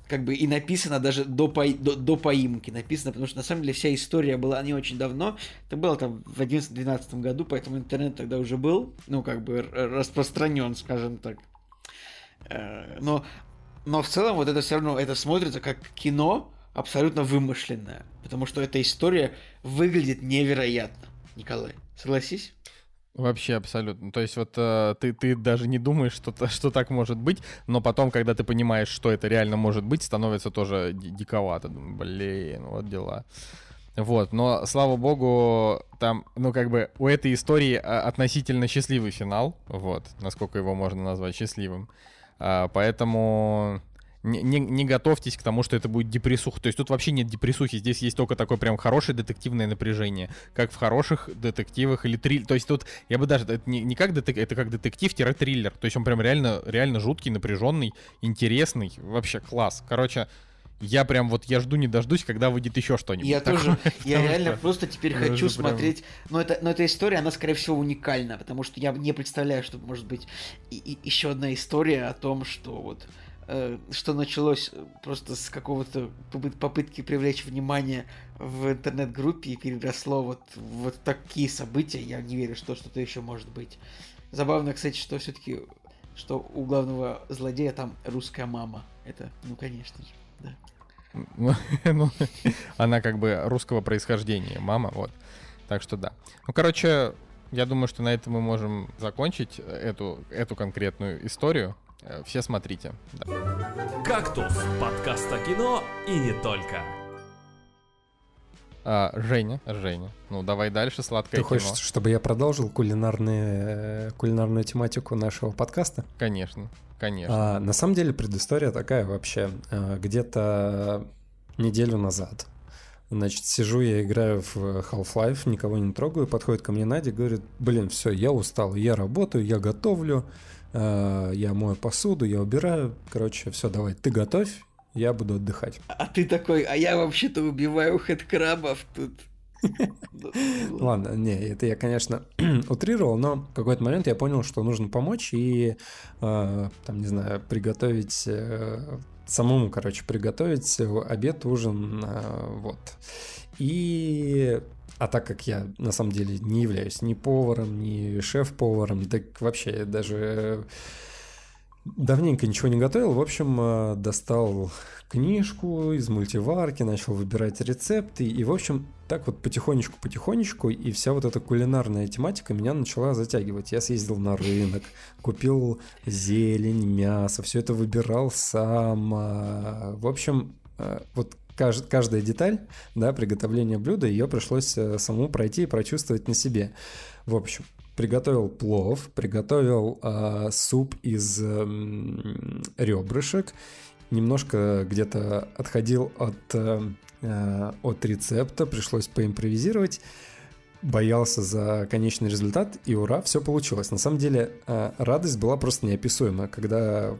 как бы и написано даже до, по, до, до поимки написано, потому что на самом деле вся история была не очень давно, это было там в 11-12 году, поэтому интернет тогда уже был, ну, как бы распространен, скажем так. Э, Но, но в целом вот это все равно, это смотрится как кино, абсолютно вымышленная. Потому что эта история выглядит невероятно. Николай, согласись? Вообще абсолютно. То есть вот э, ты, ты даже не думаешь, что, что так может быть, но потом, когда ты понимаешь, что это реально может быть, становится тоже ди- диковато. Думаю, блин, вот дела. Вот, но, слава богу, там, ну, как бы, у этой истории а, относительно счастливый финал, вот, насколько его можно назвать счастливым. А, поэтому не, не- не готовьтесь к тому, что это будет депрессуха. То есть тут вообще нет депрессухи, здесь есть только такое прям хорошее детективное напряжение, как в хороших детективах или триллер. То есть тут, я бы даже, это не, не как детек, это как детектив-триллер. То есть он прям реально, реально жуткий, напряженный, интересный, вообще класс. Короче, я прям вот, я жду не дождусь, когда выйдет еще что-нибудь. Я такое, тоже, я реально что- просто теперь это хочу же прям- смотреть. Но, это, но эта история, она, скорее всего, уникальна, потому что я не представляю, что может быть еще одна история о том, что вот что началось э, просто с какого-то попыт- попытки привлечь внимание в интернет-группе и переросло вот вот такие события. Я не верю, что что-то еще может быть. Забавно, кстати, что все-таки что у главного злодея там русская мама. Это, ну, конечно же, да. Ну, ну, она как бы русского происхождения, мама, вот. Так что да. Ну, короче, я думаю, что на этом мы можем закончить эту, эту конкретную историю. Э, Все смотрите. да. «Кактус» — подкаст о кино и не только. А, Женя, Женя, ну давай дальше, сладкое Ты кино. хочешь, чтобы я продолжил кулинарные, кулинарную тематику нашего подкаста? Конечно, конечно. А, на самом деле предыстория такая вообще. А, Где-то неделю назад, значит, сижу я играю в Half-Life, никого не трогаю, подходит ко мне Надя, говорит, блин, все, я устал, я работаю, я готовлю, я мою посуду, я убираю, короче, все, давай, ты готовь, я буду отдыхать. А ты такой, а я вообще-то убиваю хэдкрабов тут. Ладно, не, это я, конечно, утрировал, но в какой-то момент я понял, что нужно помочь и, э, там, не знаю, приготовить, э, самому, короче, приготовить обед, ужин, э, вот. И, а так как я, на самом деле, не являюсь ни поваром, ни шеф-поваром, так вообще даже давненько ничего не готовил, в общем, э, достал книжку из мультиварки, начал выбирать рецепты, и, в общем, так вот потихонечку-потихонечку, и вся вот эта кулинарная тематика меня начала затягивать. Я съездил на рынок, купил зелень, мясо, все это выбирал сам. а, В общем, э, вот кажд- каждая деталь, да, приготовления блюда, ее пришлось э, самому пройти и прочувствовать на себе. В общем, приготовил плов, приготовил а, суп из м, ребрышек, немножко где-то отходил от, э, э, от рецепта, пришлось поимпровизировать, боялся за конечный результат, и ура, все получилось. На самом деле э, радость была просто неописуема, когда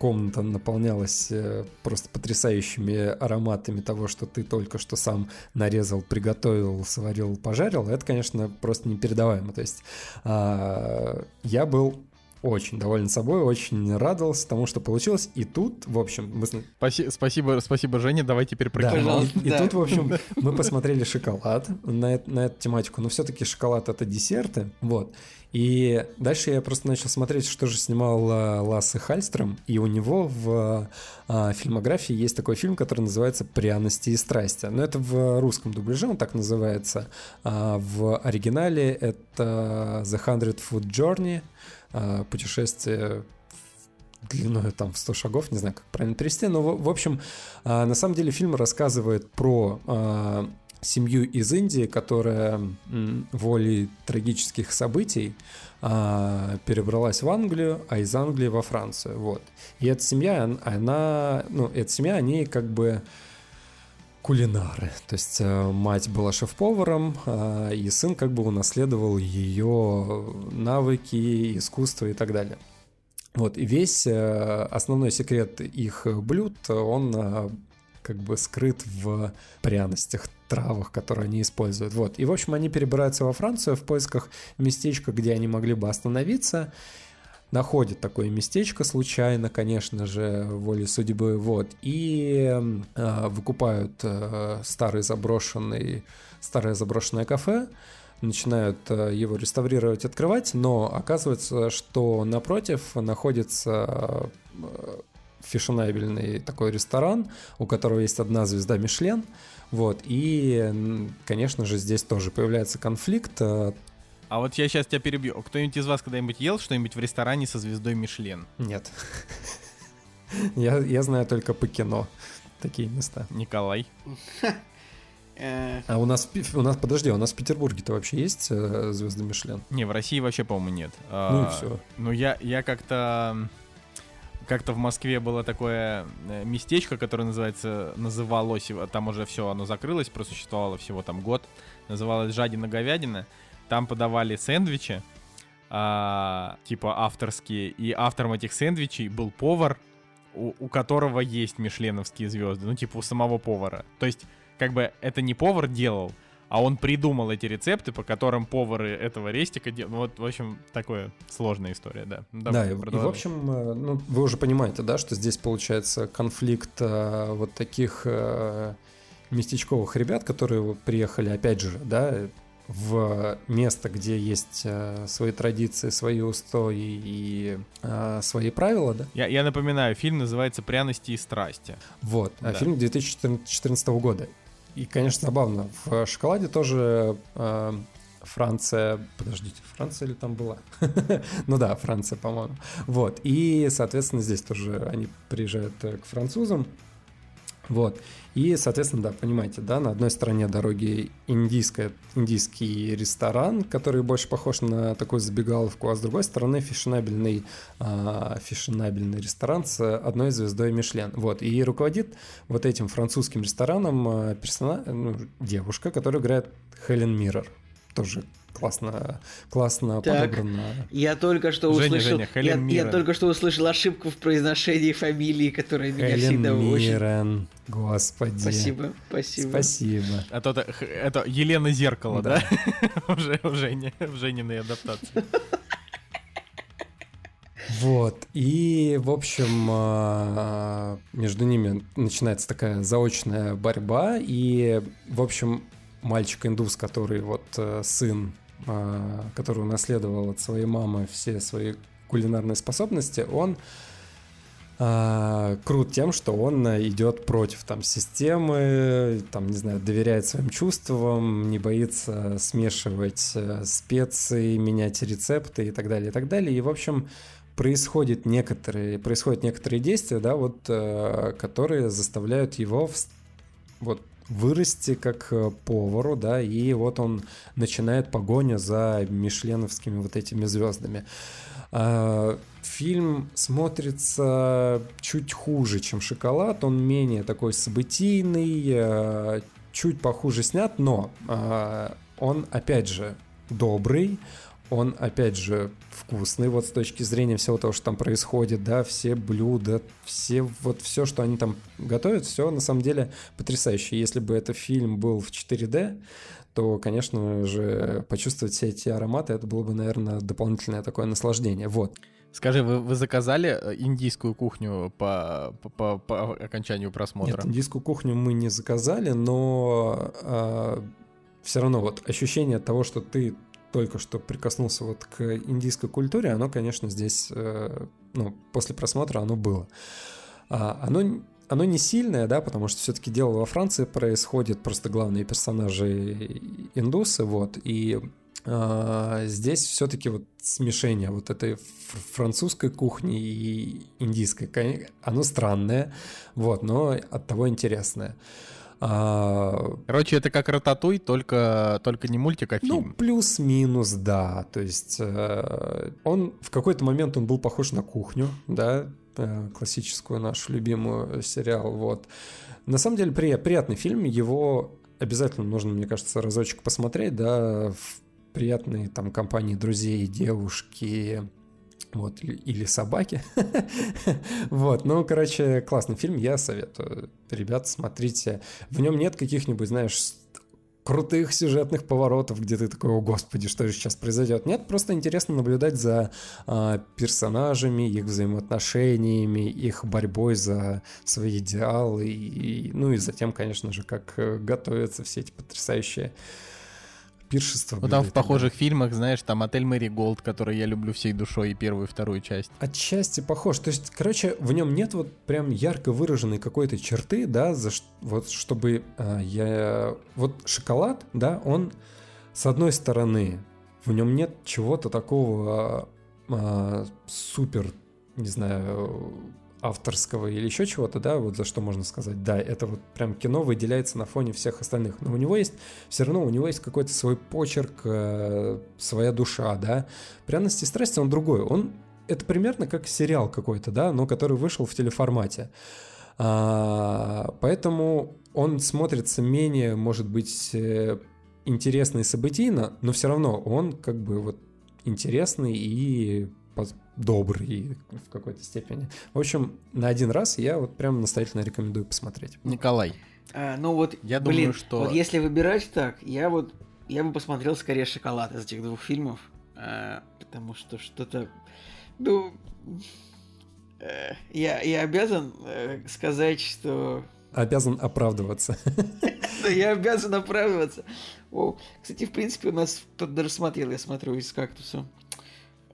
комната наполнялась э, просто потрясающими ароматами того, что ты только что сам нарезал, приготовил, сварил, пожарил, это, конечно, просто непередаваемо. То есть а, я был очень доволен собой, очень радовался тому, что получилось. И тут, в общем, мы... Спаси- спасибо, спасибо, Женя. Давай теперь про Да, и, и да. тут, в общем, мы посмотрели шоколад на, на эту тематику, но все-таки шоколад это десерты, вот. И дальше я просто начал смотреть, что же снимал а, Лассе Хальстром, и у него в а, фильмографии есть такой фильм, который называется «Пряности и страсти». Но это в русском дубляже, он так называется. А в оригинале это «The Hundred Foot Journey», а, путешествие длиной там в 100 шагов, не знаю, как правильно перевести, но в, общем, на самом деле фильм рассказывает про семью из Индии, которая волей трагических событий а, перебралась в Англию, а из Англии во Францию, вот. И эта семья, он- она, ну, эта семья, они как бы кулинары. То есть э, мать была шеф-поваром, а, и сын как бы унаследовал ее навыки, искусство и так далее. Вот, и весь э, основной секрет их блюд, он э, как бы скрыт в пряностях, травах, которые они используют. Вот, и в общем они перебираются во Францию в поисках местечка, где они могли бы остановиться, находят такое местечко случайно, конечно же, волей судьбы, вот, и э, выкупают э, старый заброшенный, старое заброшенное кафе, начинают э, его реставрировать, открывать, но оказывается, что напротив находится э, фешенебельный такой ресторан, у которого есть одна звезда Мишлен. Вот, и, конечно же, здесь тоже появляется конфликт. э, А вот я сейчас тебя перебью. Кто-нибудь из вас когда-нибудь ел что-нибудь в ресторане со звездой Мишлен? Нет. Я, я знаю только по кино такие места. Николай. Э, А у нас, у нас, подожди, а у нас в Петербурге-то вообще есть э, звезды Мишлен? Не, в России вообще, по-моему, нет. Ну А, и все. Ну, я, я как-то... Как-то в Москве было такое э, местечко, которое называется, называлось, а там уже все, оно закрылось, просуществовало всего там год, называлось «Жадина-говядина». Там подавали сэндвичи, а, типа авторские, и автором этих сэндвичей был повар, у, у которого есть мишленовские звезды, ну типа у самого повара. То есть, как бы это не повар делал, а он придумал эти рецепты, по которым повары этого рестика делают. Вот, в общем, такая сложная история, да. Ну, Да, давай, и, и, в общем, э, ну, вы уже понимаете, да, что здесь получается конфликт э, вот таких э, местечковых ребят, которые приехали, опять же, да, в место, где есть э, свои традиции, свои устои и э, свои правила, да. Я, я напоминаю, фильм называется «Пряности и страсти». Вот, а Да. фильм 2014 года. И, конечно, забавно, в «Шоколаде» тоже э, Франция... Подождите, Франция или там была? ну да, Франция, по-моему. Вот, и, соответственно, здесь тоже они приезжают э, к французам. Вот. И, соответственно, да, понимаете, да, на одной стороне дороги индийская, индийский ресторан, который больше похож на такую забегаловку, а с другой стороны фешенебельный, а, фешенебельный ресторан с одной звездой Мишлен. Вот. И руководит вот этим французским рестораном а, персона... ну, девушка, которая играет Хелен Миррор. Тоже классно, классно Так. подобрано. Я только что Женя, услышал. Женя, я, Хелен я только что услышал ошибку в произношении фамилии, которая меня Хелен всегда очень. Миррен, господи. Спасибо, спасибо. Спасибо. А то это, это Елена Зеркало, да? Уже в Жене, в Жениной адаптации. Вот, и, в общем, а, между ними начинается такая заочная борьба, и, в общем, мальчик-индус, который вот э, сын, который унаследовал от своей мамы все свои кулинарные способности, он а, крут тем, что он э, идет против там системы, там, не знаю, доверяет своим чувствам, не боится смешивать э, специи, менять рецепты и так далее, и так далее. И, в общем, происходит некоторые, происходят некоторые действия, да, вот, э, которые заставляют его вот вырасти как э, повару, да, и вот он начинает погоню за мишленовскими вот этими звездами. А, Фильм смотрится чуть хуже, чем «Шоколад», он менее такой событийный, э, чуть похуже снят, но а, он, опять же, добрый, он, опять же, вкусный, вот с точки зрения всего того, что там происходит, да, все блюда, все, вот все, что они там готовят, все на самом деле потрясающе. Если бы этот фильм был в 4D, то, конечно же, почувствовать все эти ароматы, это было бы, наверное, дополнительное такое наслаждение. Вот. Скажи, вы, вы заказали э, индийскую кухню по, по, по- окончанию просмотра? Нет, индийскую кухню мы не заказали, но все равно вот ощущение того, что ты только что прикоснулся вот к индийской культуре, оно, конечно, здесь, э, ну, после просмотра оно было. А, оно, оно не сильное, да, потому что все-таки дело во Франции происходит, просто главные персонажи индусы, вот, и а, здесь все-таки вот смешение вот этой фр- французской кухни и индийской, оно странное, вот, но от того интересное. А, Короче, это как Рататуй, только, только не мультик, а ну, фильм. плюс-минус, да. То есть э, он в какой-то момент он был похож на кухню, да, э, классическую нашу любимую сериал. Вот. На самом деле при- приятный фильм. Его обязательно нужно, мне кажется, разочек посмотреть, да, в приятной там компании друзей, девушки, вот, или, собаки. вот, ну, короче, классный фильм, я советую. Ребят, смотрите. В нем нет каких-нибудь, знаешь, крутых сюжетных поворотов, где ты такой, о господи, что же сейчас произойдет. Нет, просто интересно наблюдать за а, персонажами, их взаимоотношениями, их борьбой за свои идеалы, и, ну и затем, конечно же, как э, готовятся все эти потрясающие пиршество. Ну там в похожих фильмах, знаешь, там отель Мэри Голд, который я люблю всей душой, и первую, и вторую часть. Отчасти похож. То есть, короче, в нем нет вот прям ярко выраженной какой-то черты, да, за вот чтобы а, я... Вот шоколад, да, он с одной стороны, в нем нет чего-то такого а, супер, не знаю, авторского или еще чего-то, да, вот за что можно сказать, да, это вот прям кино выделяется на фоне всех остальных. Но у него есть, все равно у него есть какой-то свой почерк, э, своя душа, да. Пряности и страсти он другой. Он это примерно как сериал какой-то, да, но который вышел в телеформате. А, поэтому он смотрится менее, может быть, э, интересно и событийно, но все равно он как бы вот интересный и добрый в какой-то степени. В общем, на один раз я вот прям настоятельно рекомендую посмотреть. Николай, А, ну вот, Я блин, думаю, что- вот если выбирать так, я вот, я бы посмотрел скорее «Шоколад» из этих двух фильмов, а, потому что что-то, ну, э, я, я обязан э, сказать, что Обязан оправдываться. Я обязан оправдываться. О, кстати, в принципе, у нас кто-то даже смотрел, я смотрю, из кактуса.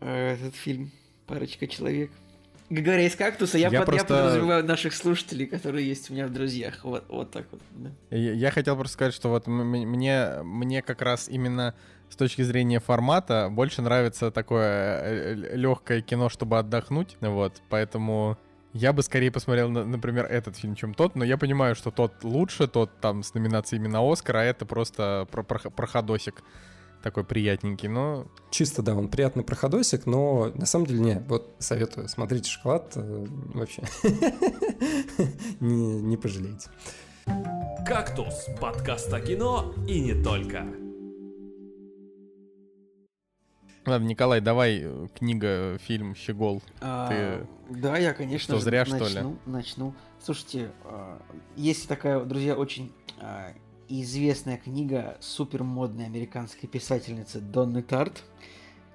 Этот фильм «Парочка человек». Говоря из кактуса, я, Я под- я просто- подразумеваю наших слушателей, которые есть у меня в друзьях. Вот, вот так вот. да. я, я хотел просто сказать, что вот мне, мне как раз именно с точки зрения формата больше нравится такое легкое кино, чтобы отдохнуть, вот, поэтому я бы скорее посмотрел, на- например, этот фильм, чем тот, но я понимаю, что тот лучше, тот там с номинацией на Оскар, а это просто про- про- проходосик такой приятненький, но Чисто, да, он приятный проходосик, но на самом деле не. Вот советую, смотрите шоколад, э, вообще не, не пожалеете. «Кактус» — подкаст о кино и не только. Ладно, Николай, давай э, книга, фильм «Щегол». А, Да, я, конечно что, же, зря, что ли? начну, начну. Слушайте, а, есть такая, друзья, очень известная книга супер модной американской писательницы Донны Тарт.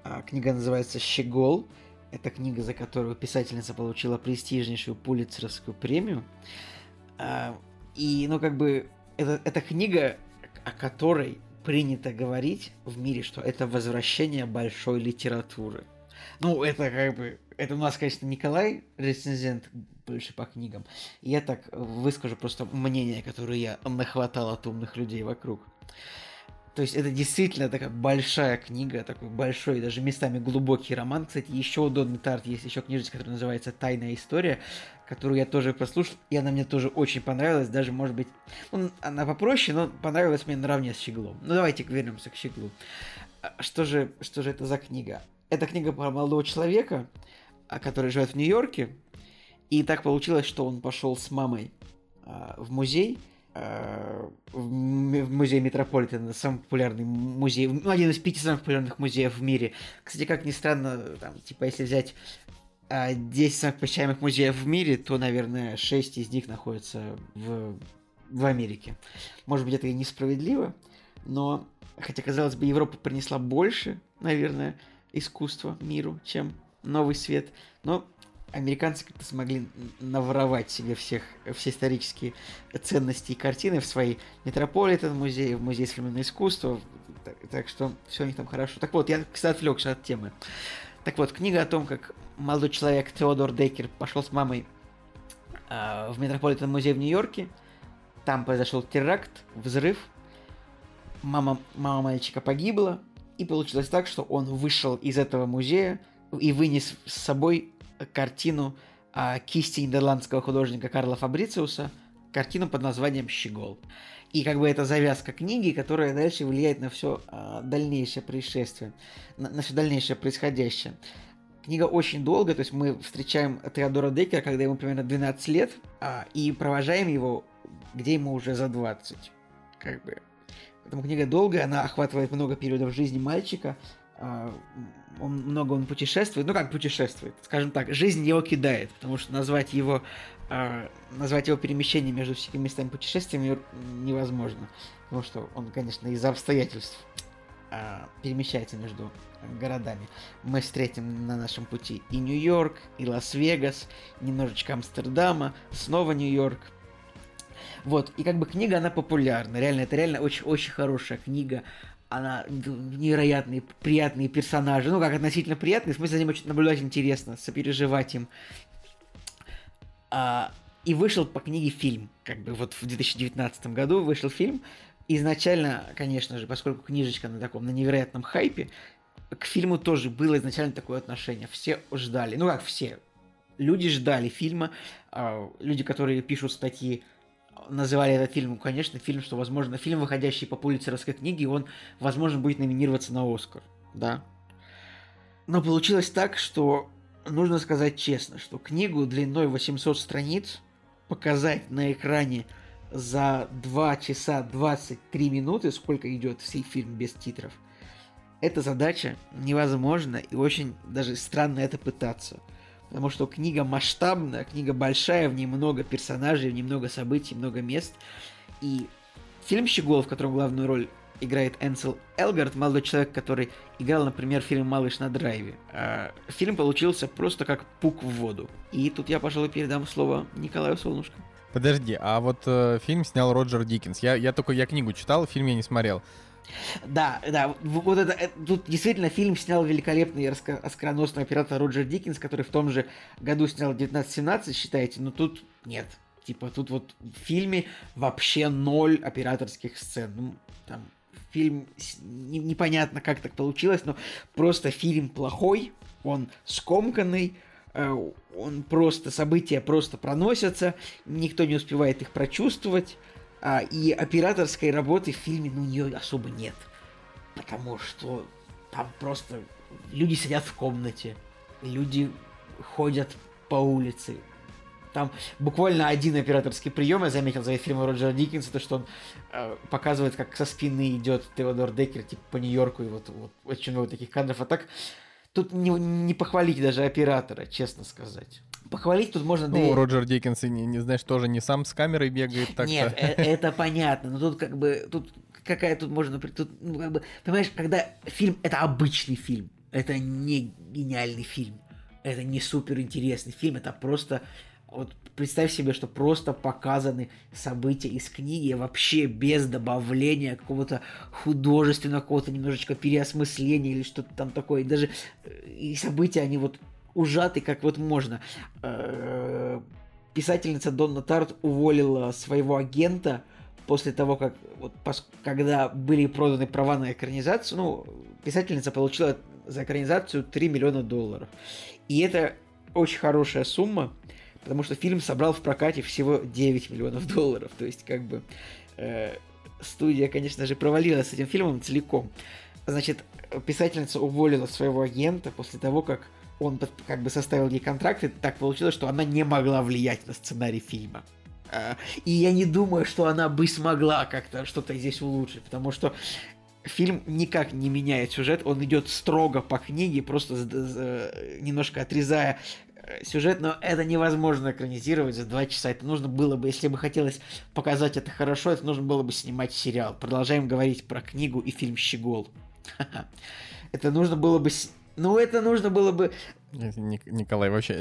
А, Книга называется «Щегол». Это книга, за которую писательница получила престижнейшую Пулитцеровскую премию. А, И, ну, как бы, это, это книга, о которой принято говорить в мире, что это возвращение большой литературы. Ну, это как бы... Это у нас, конечно, Николай, рецензент больше по книгам. Я так выскажу просто мнение, которое я нахватал от умных людей вокруг. То есть это действительно такая большая книга, такой большой, даже местами глубокий роман. Кстати, еще у Донны Тарт есть еще книжечка, которая называется «Тайная история», которую я тоже прослушал, и она мне тоже очень понравилась, даже, может быть, ну, она попроще, но понравилась мне наравне с Щеглом. Ну, давайте вернемся к Щеглу. А Что же, что же это за книга? Это книга про молодого человека, а, который живет в Нью-Йорке, и так получилось, что он пошел с мамой а, в музей, а, в, музей Метрополитена, самый популярный музей, ну, один из пяти самых популярных музеев в мире. Кстати, как ни странно, там, типа, если взять а, 10 самых посещаемых музеев в мире, то, наверное, 6 из них находятся в, в Америке. Может быть, это и несправедливо, но, хотя, казалось бы, Европа принесла больше, наверное, искусства миру, чем Новый Свет, но американцы как-то смогли наворовать себе всех, все исторические ценности и картины в свои Метрополитен музей, в музей современного искусства, так, так что все у них там хорошо. Так вот, я, кстати, отвлекся от темы. Так вот, книга о том, как молодой человек Теодор Декер пошел с мамой а, в Метрополитен музей в Нью-Йорке. Там произошел теракт, взрыв. Мама, мама мальчика погибла. И получилось так, что он вышел из этого музея и вынес с собой картину а, кисти нидерландского художника Карла Фабрициуса, картину под названием «Щегол». И как бы это завязка книги, которая дальше влияет на все дальнейшее происшествие, на, на все дальнейшее происходящее. Книга очень долгая, то есть мы встречаем Теодора Деккера, когда ему примерно 12 лет, а, и провожаем его, где ему уже за 20. Как бы. Поэтому книга долгая, она охватывает много периодов жизни мальчика. А, он, много он путешествует, ну как путешествует, скажем так, жизнь его кидает, потому что назвать его, а, назвать его перемещение между всеми местами путешествиями невозможно, потому что он, конечно, из-за обстоятельств а, перемещается между городами. Мы встретим на нашем пути и Нью-Йорк, и Лас-Вегас, немножечко Амстердама, снова Нью-Йорк. Вот, и как бы книга, она популярна, реально, это реально очень-очень хорошая книга она невероятные, приятные персонажи. Ну, как относительно приятные, в смысле, за ним очень наблюдать интересно, сопереживать им. А, и вышел по книге фильм. Как бы вот в 2019 году вышел фильм. Изначально, конечно же, поскольку книжечка на таком, на невероятном хайпе, к фильму тоже было изначально такое отношение. Все ждали. Ну как все? Люди ждали фильма. а, Люди, которые пишут статьи, называли этот фильм, конечно, фильм, что, возможно, фильм, выходящий по пулицеровской книге, он, возможно, будет номинироваться на Оскар. Да. Но получилось так, что нужно сказать честно, что книгу длиной 800 страниц показать на экране за 2 часа 23 минуты, сколько идет сей фильм без титров, эта задача невозможна и очень даже странно это пытаться. Потому что книга масштабная, книга большая, в ней много персонажей, в ней много событий, много мест. И фильм «Щегол», в котором главную роль играет Энсел Элгард, молодой человек, который играл, например, в фильме «Малыш на драйве». А фильм получился просто как пук в воду. И тут я, пожалуй, передам слово Николаю Солнышко. Подожди, а вот э, фильм снял Роджер Диккенс. Я, я только я книгу читал, фильм я не смотрел. Да, да, вот это, э, тут действительно фильм снял великолепный оскароносный оператор Роджер Диккенс, который в том же году снял 1917, считаете, но тут нет. Типа тут вот в фильме вообще ноль операторских сцен. Ну, там фильм не- непонятно, как так получилось, но просто фильм плохой, он скомканный, э, он просто, события просто проносятся, никто не успевает их прочувствовать, а, и операторской работы в фильме, ну, у нее особо нет. Потому что там просто люди сидят в комнате, люди ходят по улице. Там буквально один операторский прием, я заметил за фильмом Роджера Диккенса, то, что он э, показывает, как со спины идет Теодор Деккер, типа, по Нью-Йорку, и вот, вот очень много таких кадров. А так, тут не, не похвалить даже оператора, честно сказать. Похвалить тут можно... да Ну, и- Роджер Диккенс, не, не знаешь, тоже не сам с камерой бегает так-то. нет, э- это понятно, но тут как бы тут какая тут можно тут ну, как бы понимаешь, когда фильм это обычный фильм, это не гениальный фильм, это не супер интересный фильм, это просто вот представь себе, что просто показаны события из книги вообще без добавления какого-то художественного, какого-то немножечко переосмысления или что-то там такое. И даже э, и события, они вот ужаты, как вот можно. Э, Писательница Донна Тарт уволила своего агента после того, как вот когда были проданы права на экранизацию, ну, писательница получила за экранизацию 3 миллиона долларов. И это очень хорошая сумма, потому что фильм собрал в прокате всего 9 миллионов долларов. То есть, как бы, э, студия, конечно же, провалилась с этим фильмом целиком. Значит, писательница уволила своего агента после того, как он как бы составил ей контракт, и так получилось, что она не могла влиять на сценарий фильма. А, И я не думаю, что она бы смогла как-то что-то здесь улучшить, потому что фильм никак не меняет сюжет, он идет строго по книге, просто с- немножко отрезая э, сюжет, но это невозможно экранизировать за два часа. Это нужно было бы, если бы хотелось показать это хорошо, это нужно было бы снимать сериал. Продолжаем говорить про книгу и фильм «Щегол». Это нужно было бы... Ну, это нужно было бы... Ник- Николай вообще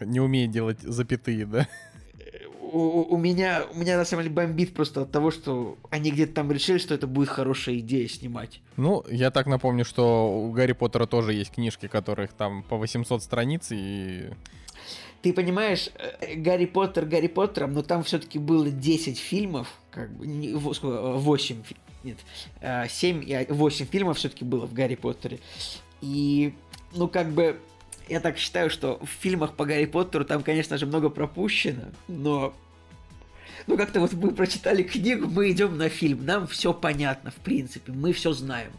э, не умеет делать запятые, да? У, у- меня, у меня на самом деле бомбит просто от того, что они где-то там решили, что это будет хорошая идея снимать. Ну, я так напомню, что у Гарри Поттера тоже есть книжки, которых там по 800 страниц, и... Ты понимаешь, э, Гарри Поттер Гарри Поттером, но там все-таки было 10 фильмов, как бы, не, во- сколько, э, 8, фи- нет, 7 и 8 фильмов все-таки было в Гарри Поттере. И, ну, как бы, я так считаю, что в фильмах по Гарри Поттеру там, конечно же, много пропущено, но ну, как-то вот мы прочитали книгу, мы идем на фильм, нам все понятно, в принципе, мы все знаем.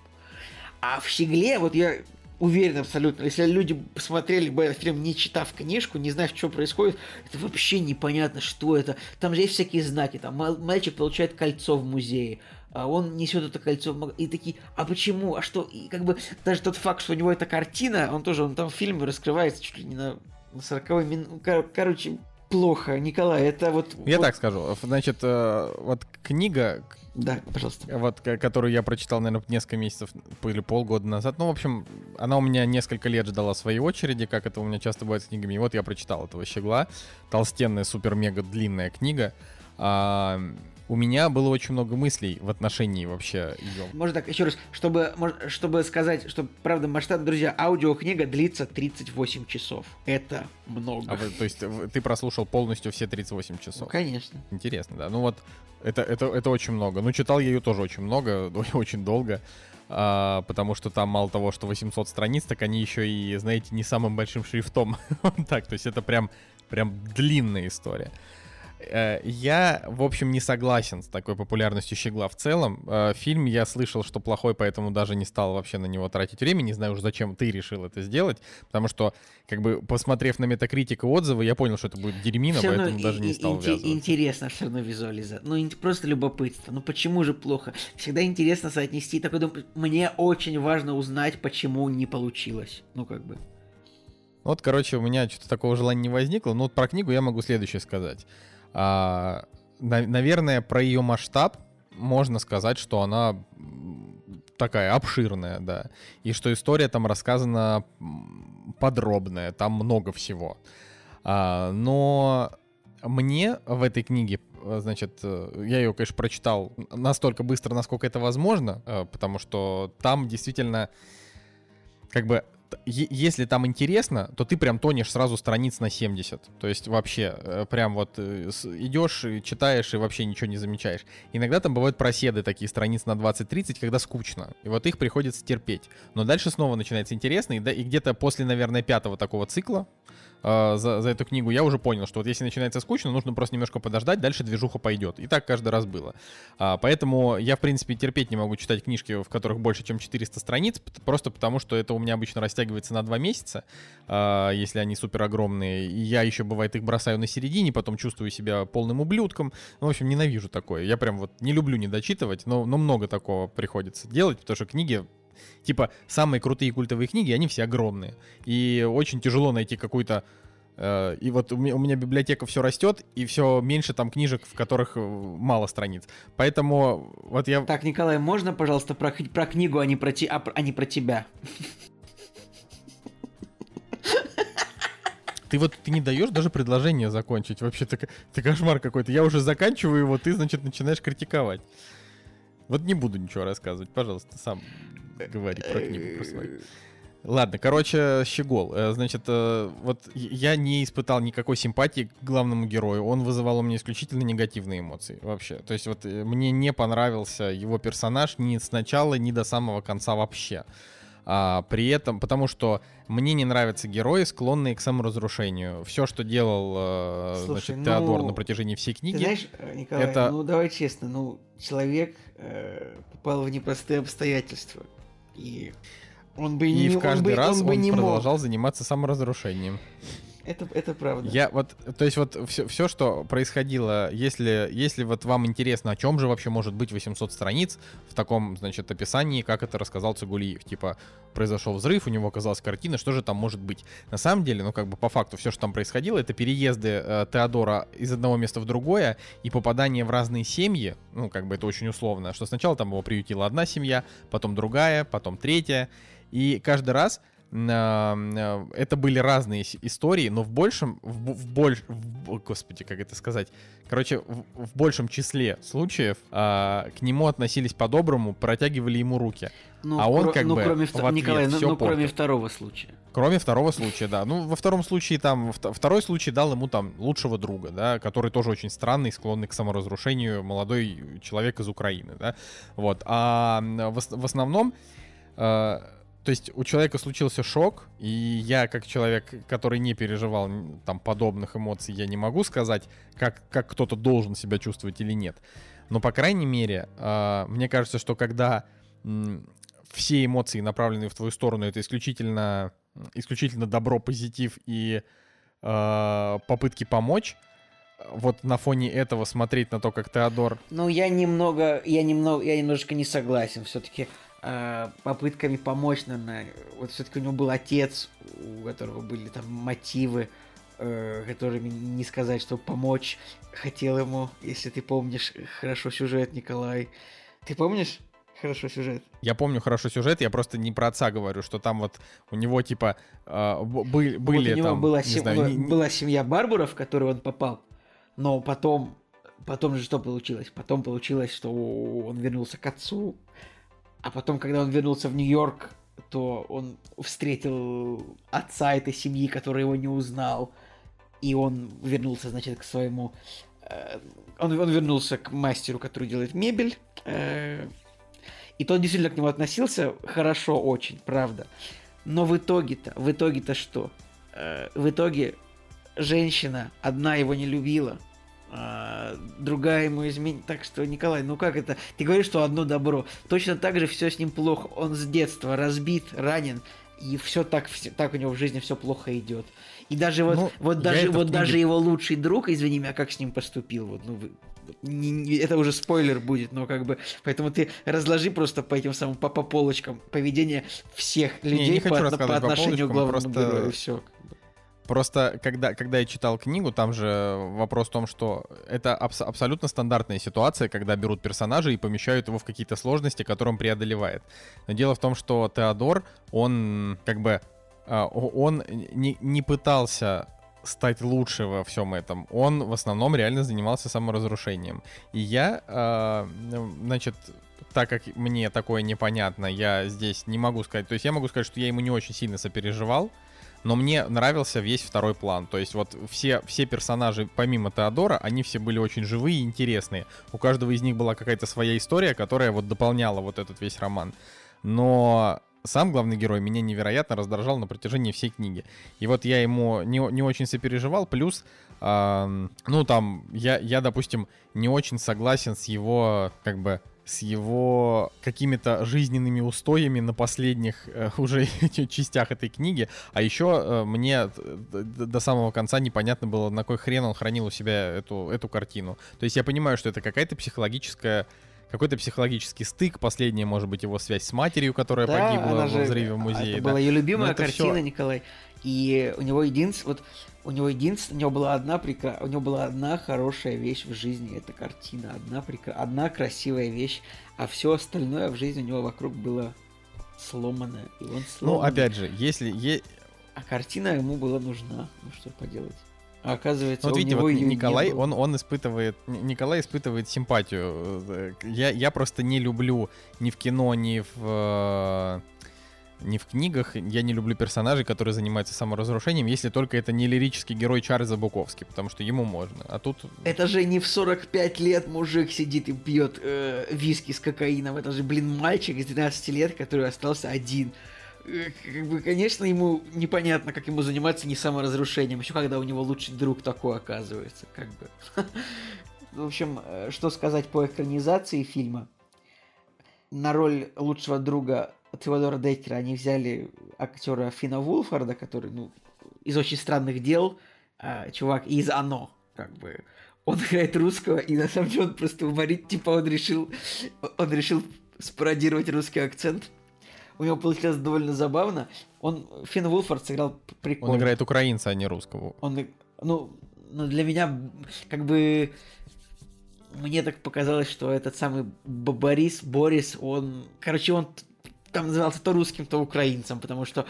А в «Щегле», вот я уверен абсолютно, если люди посмотрели бы этот фильм, не читав книжку, не зная, что происходит, это вообще непонятно, что это. Там же есть всякие знаки, там мал- мальчик получает кольцо в музее, он несет это кольцо в маг- и такие, а почему, а что, и как бы даже тот факт, что у него эта картина, он тоже, он там в фильме раскрывается чуть ли не на, на 40 минут, короче, плохо, Николай, это вот... Я вот- так скажу. Значит, э, вот книга, Да, пожалуйста. вот, ко- которую я прочитал, наверное, несколько месяцев или полгода назад. Ну, в общем, она у меня несколько лет ждала своей очереди, как это у меня часто бывает с книгами. И вот я прочитал этого щегла. Толстенная, супер-мега длинная книга. У меня было очень много мыслей в отношении вообще ее. Можно так, еще раз, чтобы, чтобы сказать, что, правда, масштаб, друзья, аудиокнига длится 38 часов. Это много. А вы- то есть ты прослушал полностью все 38 Ну, часов? конечно. Интересно, да. Ну вот, это, это, это очень много. Ну, читал я ее тоже очень много, очень долго. а, потому что там мало того, что 800 страниц, так они еще и, знаете, не самым большим шрифтом. Так, то есть это прям, прям длинная история. Э, Я, в общем, не согласен с такой популярностью Щегла в целом. Э, Фильм я слышал, что плохой, поэтому даже не стал вообще на него тратить время. Не знаю уж, зачем ты решил это сделать. Потому что, как бы, посмотрев на метакритик и отзывы, я понял, что это будет дерьмина, равно поэтому даже и- не и- стал ввязываться. Интересно все равно визуализация. Ну, просто любопытство. Ну, почему же плохо? Всегда интересно соотнести. Такой, думаю, мне очень важно узнать, почему не получилось. Ну, как бы. Вот, короче, у меня что-то такого желания не возникло. Но вот про книгу я могу следующее сказать. А, на- наверное, про ее масштаб можно сказать, что она такая обширная, да. И что история там рассказана подробная, там много всего. А, но мне в этой книге, э, значит, э, я ее, конечно, прочитал настолько быстро, насколько это возможно, э, потому что там действительно как бы если там интересно, то ты прям тонешь сразу страниц на 70. То есть вообще э, прям вот э, идешь читаешь и вообще ничего не замечаешь. Иногда там бывают проседы такие страниц на 20-30, когда скучно. И вот их приходится терпеть. Но дальше снова начинается интересно. И, да- и где-то после, наверное, пятого такого цикла э, за, за эту книгу я уже понял, что вот если начинается скучно, нужно просто немножко подождать, дальше движуха пойдет. И так каждый раз было. А, поэтому я, в принципе, терпеть не могу читать книжки, в которых больше, чем 400 страниц, просто потому что это у меня обычно растягивается на 2 месяца, а, если они супер огромные. И я еще, бывает, их бросаю на середине, потом чувствую себя полным ублюдком. Ну, в общем, ненавижу такое. Я прям вот не люблю не дочитывать, но, но много такого приходится делать, потому что книги Типа, самые крутые культовые книги, они все огромные. И очень тяжело найти какую-то э, и вот у меня, библиотека все растет, и все меньше там книжек, в которых э, мало страниц. Поэтому вот я... Так, Николай, можно, пожалуйста, про, про книгу, а не про, те- а, а не про тебя? Ты вот ты не даешь даже предложение закончить. Вообще, ты, ты кошмар какой-то. Я уже заканчиваю его, ты, значит, начинаешь критиковать. Вот не буду ничего рассказывать, пожалуйста, сам говори про книгу про свою. Ладно, короче, Щегол. Э, Значит, э, вот я- не испытал никакой симпатии к главному герою. Он вызывал у меня исключительно негативные эмоции вообще. То есть вот э, мне не понравился его персонаж ни с начала, ни до самого конца вообще. А, при этом, потому что мне не нравятся герои, склонные к саморазрушению. Все, что делал э, Слушай, значит, ну, Теодор на протяжении всей книги. Ты знаешь, э, Николай, это- ну давай честно, ну человек э, попал в непростые обстоятельства. И он бы и не в он каждый бы- раз он он, бы не мог. продолжал заниматься саморазрушением. Это, это правда. Я вот, то есть вот все, все, что происходило, если, если вот вам интересно, о чем же вообще может быть 800 страниц в таком, значит, описании, как это рассказал Цигулиев. Типа, произошел взрыв, у него оказалась картина, что же там может быть? На самом деле, ну как бы по факту, все, что там происходило, это переезды э, Теодора из одного места в другое и попадание в разные семьи, ну как бы это очень условно, что сначала там его приютила одна семья, потом другая, потом третья, и каждый раз это были разные истории, но в большем, в, в больш, в господи, как это сказать, короче, в, в большем числе случаев а, к нему относились по-доброму, протягивали ему руки. Ну, а он как ну, бы кроме в ответ Николай, ну, всё ну, кроме второго случая. Кроме второго случая, да. Ну, во втором случае там, вт- второй случай дал ему там лучшего друга, да, который тоже очень странный, склонный к саморазрушению, молодой человек из Украины, да. Вот. А в, в основном, э, то есть у человека случился шок, и я как человек, который не переживал там подобных эмоций, я не могу сказать, как, как кто-то должен себя чувствовать или нет. Но, по крайней мере, э, мне кажется, что когда м, все эмоции, направленные в твою сторону, это исключительно, исключительно добро, позитив и э, попытки помочь, вот на фоне этого смотреть на то, как Теодор... Ну, я немного, я немного, я немножечко не согласен. Все-таки попытками помочь, наверное, вот все-таки у него был отец, у которого были там мотивы, э, которыми не сказать, что помочь хотел ему, если ты помнишь хорошо сюжет, Николай. Ты помнишь хорошо сюжет? Я помню хорошо сюжет, я просто не про отца говорю, что там вот у него типа э, б- бы- были вот у него там, была, не сем- знаю, ну, не- не- была семья Барбаров, в которую он попал, но потом потом же что получилось? Потом получилось, что он вернулся к отцу, а потом, когда он вернулся в Нью-Йорк, то он встретил отца этой семьи, который его не узнал, и он вернулся, значит, к своему... э, он, он вернулся к мастеру, который делает мебель, э, и тот действительно к нему относился хорошо очень, правда. Но в итоге-то, в итоге-то что? Э, в итоге женщина одна его не любила, а другая ему изменит. Так что, Николай, ну как это? Ты говоришь, что одно добро. Точно так же все с ним плохо. Он с детства разбит, ранен, и все так, все, так у него в жизни все плохо идет. И даже вот, Ну, вот даже вот книге- даже его лучший друг, извини меня, как с ним поступил, вот, ну вы- не- не- это уже спойлер будет, но как бы, поэтому ты разложи просто по этим самым по, по полочкам поведение всех Не, людей не хочу по, по по отношению к полочкам, главному просто- герою, все. Просто когда, когда я читал книгу, там же вопрос в том, что это абс- абсолютно стандартная ситуация, когда берут персонажа и помещают его в какие-то сложности, которые он преодолевает. Но дело в том, что Теодор, он как бы о- он не, не пытался стать лучше во всем этом. Он в основном реально занимался саморазрушением. И я, а, ну, значит, так как мне такое непонятно, я здесь не могу сказать. То есть я могу сказать, что я ему не очень сильно сопереживал, но мне нравился весь второй план. То есть вот все, все персонажи, помимо Теодора, они все были очень живые и интересные. У каждого из них была какая-то своя история, которая вот дополняла вот этот весь роман. Но сам главный герой меня невероятно раздражал на протяжении всей книги. И вот я ему не, не очень сопереживал, плюс, ам, ну там, я, я, допустим, не очень согласен с его, как бы, с его какими-то жизненными устоями на последних э, уже частях этой книги. А еще э, мне до самого конца непонятно было, на кой хрен он хранил у себя эту, эту картину. То есть я понимаю, что это какая-то психологическая какой-то психологический стык, последняя, может быть, его связь с матерью, которая Да, погибла она во же- взрыве в а, музее. Это да. была ее любимая картина, всё- Николай. И у него единственное, вот у него единственное, у него была одна прекра... у него была одна хорошая вещь в жизни, это картина, одна прекра... одна красивая вещь, а все остальное в жизни у него вокруг было сломано, и он Ну, сломан. опять же, если... е- А картина ему была нужна, ну что поделать. А оказывается, Вот у видите, вот Николай, он, он испытывает, Николай испытывает симпатию. э, Я, я просто не люблю ни в кино, ни в, э, ни в книгах, я не люблю персонажей, которые занимаются саморазрушением, если только это не лирический герой Чарльза Буковский, потому что ему можно. А тут... Это же не в 45 лет мужик сидит и пьет э, виски с кокаином. Это же, блин, мальчик из 12 лет, который остался один. Э, Как бы, конечно, ему непонятно, как ему заниматься не саморазрушением. Еще когда у него лучший друг такой оказывается. Как бы. В общем, э, что сказать по экранизации фильма. На роль лучшего друга Теодора Деккера они взяли актера Фина Вулфарда, который, ну, из очень странных дел, а, чувак, и из Оно, как бы. Он играет русского, и на самом деле он просто уморит, типа он решил, он решил спародировать русский акцент. У него получилось довольно забавно. Он, Финн Вулфард сыграл прикольно. Он играет украинца, а не русского. Он, ну, ну, для меня, как бы, мне так показалось, что этот самый Борис, Борис, он, короче, он там назывался то русским, то украинцем, потому что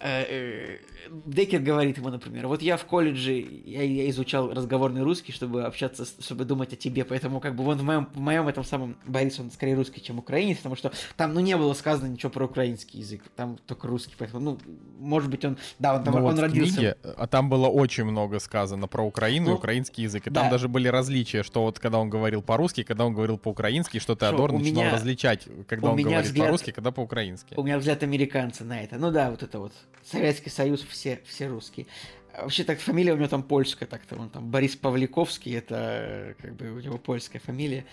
э, Деккер говорит ему, например, вот я в колледже, я, я изучал разговорный русский, чтобы общаться, чтобы думать о тебе, поэтому как бы он в моем, в моем этом самом Борис, он скорее русский, чем украинец, потому что там, ну, не было сказано ничего про украинский язык, там только русский, поэтому, ну, может быть, он, да, он там, Ну он вот родился... книге, а там было очень много сказано про Украину и Ну, украинский язык. И да. там даже были различия, что вот когда он говорил по-русски, когда он говорил по-украински, что Теодор начинал меня- различать, когда он говорит взгляд- по-русски, когда по-украински. У меня взгляд американца на это. Ну да, вот это вот. Советский Союз, все, все русские. А Вообще так фамилия у него там польская, так-то он там Борис Павликовский, это э, как бы у него польская фамилия.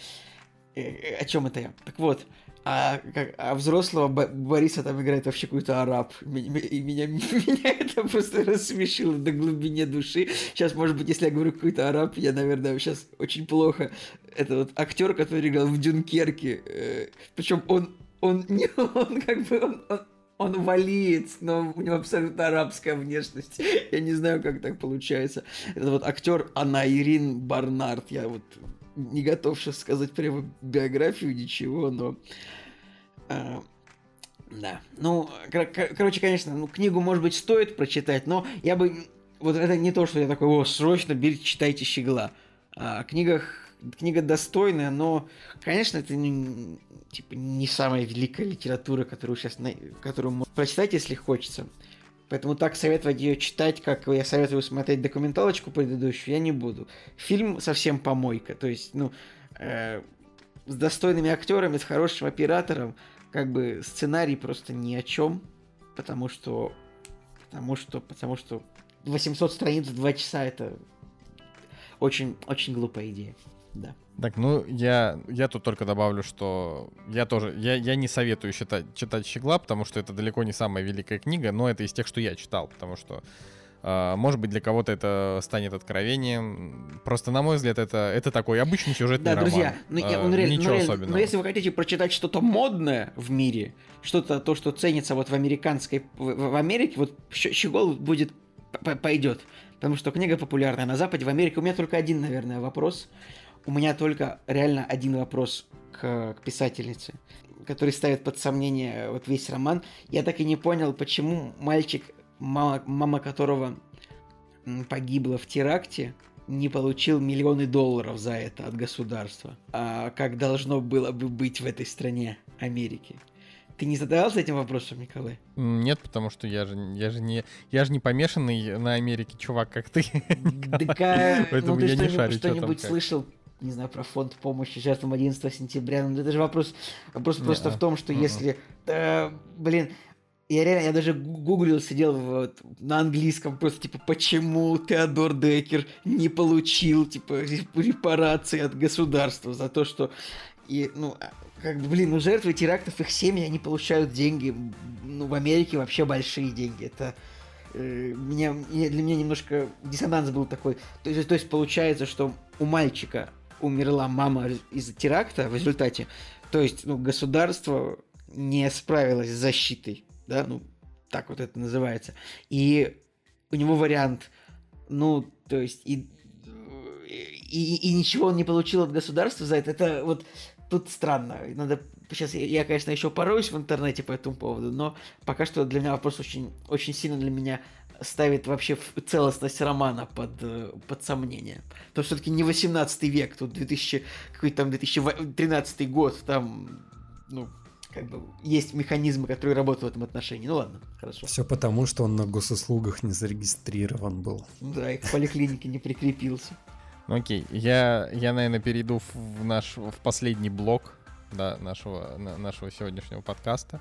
Э, э, О чем это я? Так вот, а, как- а взрослого Бо- Бориса там играет вообще какой-то араб. И меня, меня это просто рассмешило до глубины души. Сейчас, может быть, если я говорю какой-то араб, я, наверное, сейчас очень плохо. Это вот актер, который играл в Дюнкерке. причем он, он, не, он как бы, он, он, он валиец, но у него абсолютно арабская внешность. Я не знаю, как так получается. Это вот актер Анаирин Барнард. Я вот не готов сейчас сказать прямо биографию, ничего, но... а, да. Ну, кор- короче, конечно, ну, книгу, может быть, стоит прочитать, но я бы... Вот это не то, что я такой, о, срочно берите, читайте «Щегла». А о книгах книга достойная, но, конечно, это не, типа, не самая великая литература, которую сейчас, которую можно прочитать, если хочется. Поэтому так советовать ее читать, как я советую смотреть документалочку предыдущую, я не буду. Фильм совсем помойка. То есть, ну, э, с достойными актерами, с хорошим оператором, как бы сценарий просто ни о чем, потому что, потому что, потому что 800 страниц в 2 часа это очень, очень глупая идея. Да. Так, ну я, я тут только добавлю, что я тоже, я, я не советую читать, читать Щегла, потому что это далеко не самая великая книга, но это из тех, что я читал, потому что Uh, может быть, для кого-то это станет откровением. Просто, на мой взгляд, это, это такой обычный сюжетный да, роман. друзья, ну, я, Uh, ну, реально, ничего ну, реально, особенного. но если вы хотите прочитать что-то модное в мире, что-то то, что ценится вот в американской, в, в Америке, вот Щегол будет пойдет, потому что книга популярная на Западе, в Америке. У меня только один, наверное, вопрос. У меня только реально один вопрос к, к писательнице, который ставит под сомнение вот весь роман. Я так и не понял, почему мальчик, мама, мама которого погибла в теракте, не получил миллионы долларов за это от государства. А как должно было бы быть в этой стране Америки? Ты не задавался этим вопросом, Николай? Нет, потому что я же, я же не, я же не помешанный на Америке чувак, как ты. А, Поэтому ну ты я не что-нибудь, как. слышал, не знаю, про фонд помощи жертвам 11 сентября? Ну это же вопрос, вопрос просто в том, что Мгм. если, э, блин, я реально, я даже гу- гуглил, сидел вот на английском, просто типа, почему Теодор Декер не получил, типа, реп- репарации от государства за то, что, и, ну, а, как бы, блин, ну, жертвы терактов, их семьи, они получают деньги, ну, в Америке вообще большие деньги, это, э, меня, для меня немножко диссонанс был такой, то есть, то есть получается, что у мальчика умерла мама из-за теракта в результате, то есть, ну, государство не справилось с защитой, да, ну, так вот это называется. И у него вариант, ну, то есть, и, и, и ничего он не получил от государства за это. Это вот тут странно. Надо сейчас я, конечно, еще пороюсь в интернете по этому поводу, но пока что для меня вопрос очень, очень сильно для меня ставит вообще целостность романа под, э, под сомнение. То все-таки не 18 век, тут 2000, какой-то там 2013 год, там, ну, как бы есть механизмы, которые работают в этом отношении. Ну ладно, хорошо. Все потому, что он на госуслугах не зарегистрирован был. Ну Да, и к поликлинике не прикрепился. Ну, Окей, я, я, наверное, перейду в в наш в последний блок да, нашего, на- нашего сегодняшнего подкаста.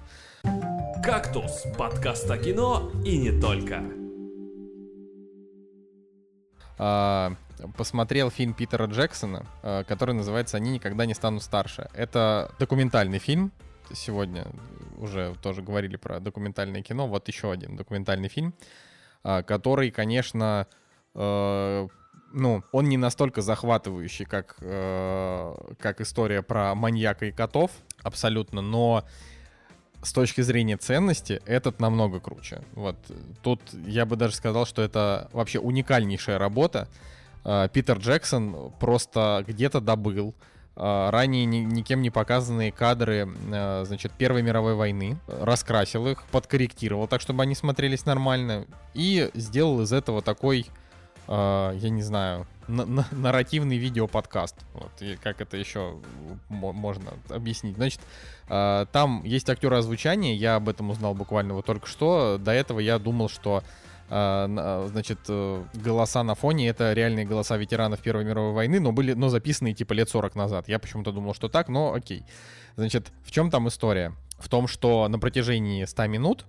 «Кактус» — подкаст о кино и не только. А, посмотрел фильм Питера Джексона, а, который называется «Они никогда не станут старше». Это документальный фильм. Сегодня уже тоже говорили про документальное кино. Вот еще один документальный фильм, а, который, конечно, ну, он не настолько захватывающий, как, как история про маньяка и котов, абсолютно, но с точки зрения ценности этот намного круче. Вот тут я бы даже сказал, что это вообще уникальнейшая работа. А, Питер Джексон просто где-то добыл а, ранее ни- никем не показанные кадры, а, значит, Первой мировой войны, раскрасил их, подкорректировал так, чтобы они смотрелись нормально, и сделал из этого такой, я не знаю, на- на- нарративный видеоподкаст. Вот, и как это еще мо- можно объяснить. Значит, а, там есть актеры озвучания, я об этом узнал буквально вот только что. До этого я думал, что а, на- значит, э, голоса на фоне это реальные голоса ветеранов Первой мировой войны, но были, но записанные типа лет 40 назад. Я почему-то думал, что так, но окей. Значит, в чем там история? В том, что на протяжении 100 минут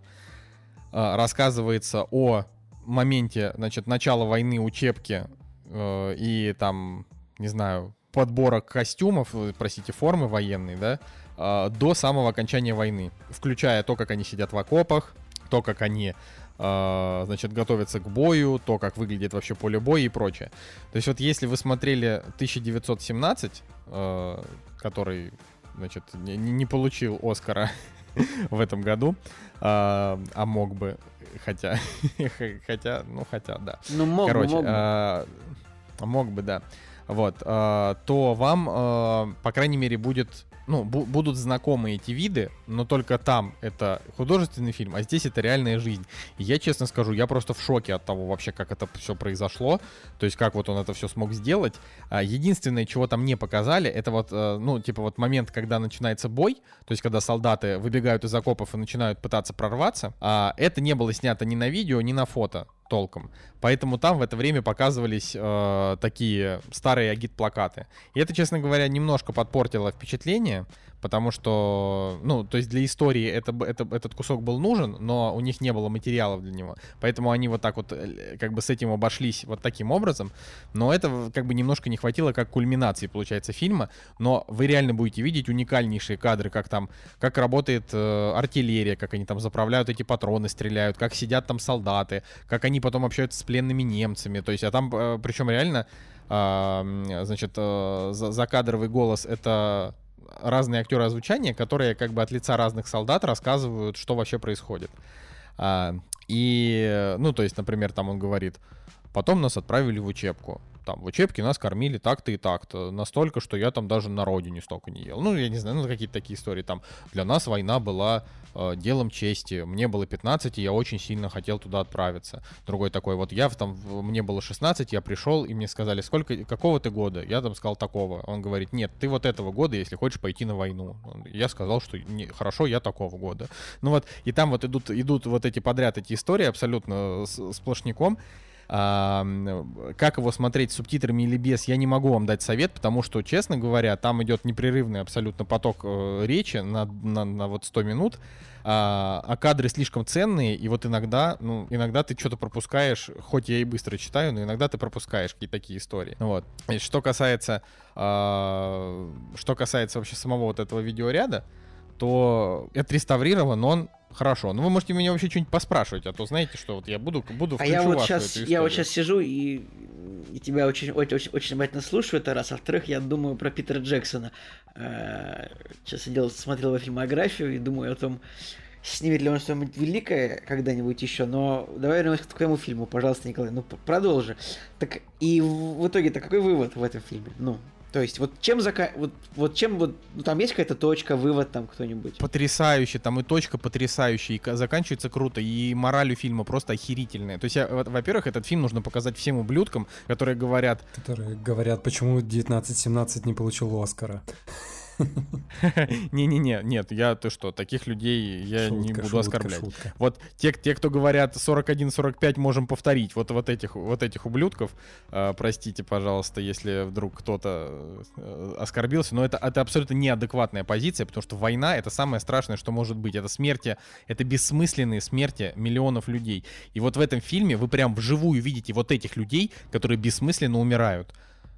а, рассказывается о моменте, значит, начала войны, учебки и там, не знаю, подбора костюмов, э, простите, формы военной, да, а, до самого окончания войны, включая то, как они сидят в окопах, то, как они, значит, готовятся к бою, то, как выглядит вообще поле боя и прочее. То есть вот если вы смотрели 1917, э, который, значит, не, не получил Оскара в этом году, а, а мог бы, хотя, хотя, ну хотя, да. Ну, мог, Короче, мог бы. а, мог бы, да. Вот, а, то вам, а, по крайней мере, будет ну, бу- будут знакомы эти виды, но только там это художественный фильм, а здесь это реальная жизнь. И я честно скажу, я просто в шоке от того вообще, как это все произошло, то есть как вот он это все смог сделать. А, Единственное, чего там не показали, это вот, э, ну, типа вот момент, когда начинается бой, то есть когда солдаты выбегают из окопов и начинают пытаться прорваться, а, это не было снято ни на видео, ни на фото толком. Поэтому там в это время показывались э, такие старые агит-плакаты. И это, честно говоря, немножко подпортило впечатление, потому что, ну, то есть для истории это, это, этот кусок был нужен, но у них не было материалов для него. Поэтому они вот так вот э, как бы с этим обошлись вот таким образом. Но это как бы немножко не хватило как кульминации, получается, фильма. Но вы реально будете видеть уникальнейшие кадры, как там, как работает э, артиллерия, как они там заправляют эти патроны, стреляют, как сидят там солдаты, как они потом общаются с пленными немцами. То есть, а там, э, причем реально, м, значит, э, за- закадровый голос это разные актеры озвучания, которые как бы от лица разных солдат рассказывают, что вообще происходит. А, и, ну, то есть, например, там он говорит, потом нас отправили в учебку. Там в учебке нас кормили так-то и так-то. Настолько, что я там даже на родине столько не ел. Ну, я не знаю, ну, какие-то такие истории. Там для нас война была э, делом чести. Мне было 15, и я очень сильно хотел туда отправиться. Другой такой, вот я там, мне было 16, я пришел, и мне сказали, сколько, какого ты года? Я там сказал такого. Он говорит, нет, ты вот этого года, если хочешь пойти на войну. Я сказал, что «Не, хорошо, я такого года. Ну вот, и там вот идут, идут вот эти подряд эти истории абсолютно с- сплошняком. Как его смотреть с субтитрами или без, я не могу вам дать совет, потому что, честно говоря, там идет непрерывный абсолютно поток э, речи на, на, на вот 100 минут, а, а кадры слишком ценные, и вот иногда, ну, иногда ты что-то пропускаешь, хоть я и быстро читаю, но иногда ты пропускаешь какие-то такие истории. Вот. И что касается, а, что касается вообще самого вот этого видеоряда, то отреставрирован он хорошо. Ну, вы можете меня вообще что-нибудь поспрашивать, а то знаете, что вот я буду, буду А я вот сейчас, я вот сейчас сижу и, и тебя очень, очень, очень, внимательно слушаю, это раз. А во-вторых, я думаю про Питера Джексона. Сейчас сидел, смотрел его фильмографию и думаю о том, снимет ли он что-нибудь великое когда-нибудь еще. Но давай вернемся к твоему фильму, пожалуйста, Николай. Ну, продолжи. Так и в итоге-то какой вывод в этом фильме? Ну, то есть, вот чем зака... вот, вот чем вот, ну, там есть какая-то точка, вывод там кто-нибудь? потрясающе, там и точка потрясающая, и ка- заканчивается круто, и мораль у фильма просто охерительная. То есть, во-первых, этот фильм нужно показать всем ублюдкам, которые говорят, Которые говорят, почему 1917 не получил Оскара. не-не-не, нет, я, ты что, таких людей я не буду шутка, оскорблять. шутка. Вот те, те, кто говорят 41-45, можем повторить. Вот, вот, этих, вот этих ублюдков, э, простите, пожалуйста, если вдруг кто-то э, оскорбился, но это, это абсолютно неадекватная позиция, потому что война — это самое страшное, что может быть. Это смерти, это бессмысленные смерти миллионов людей. И вот в этом фильме вы прям вживую видите вот этих людей, которые бессмысленно умирают.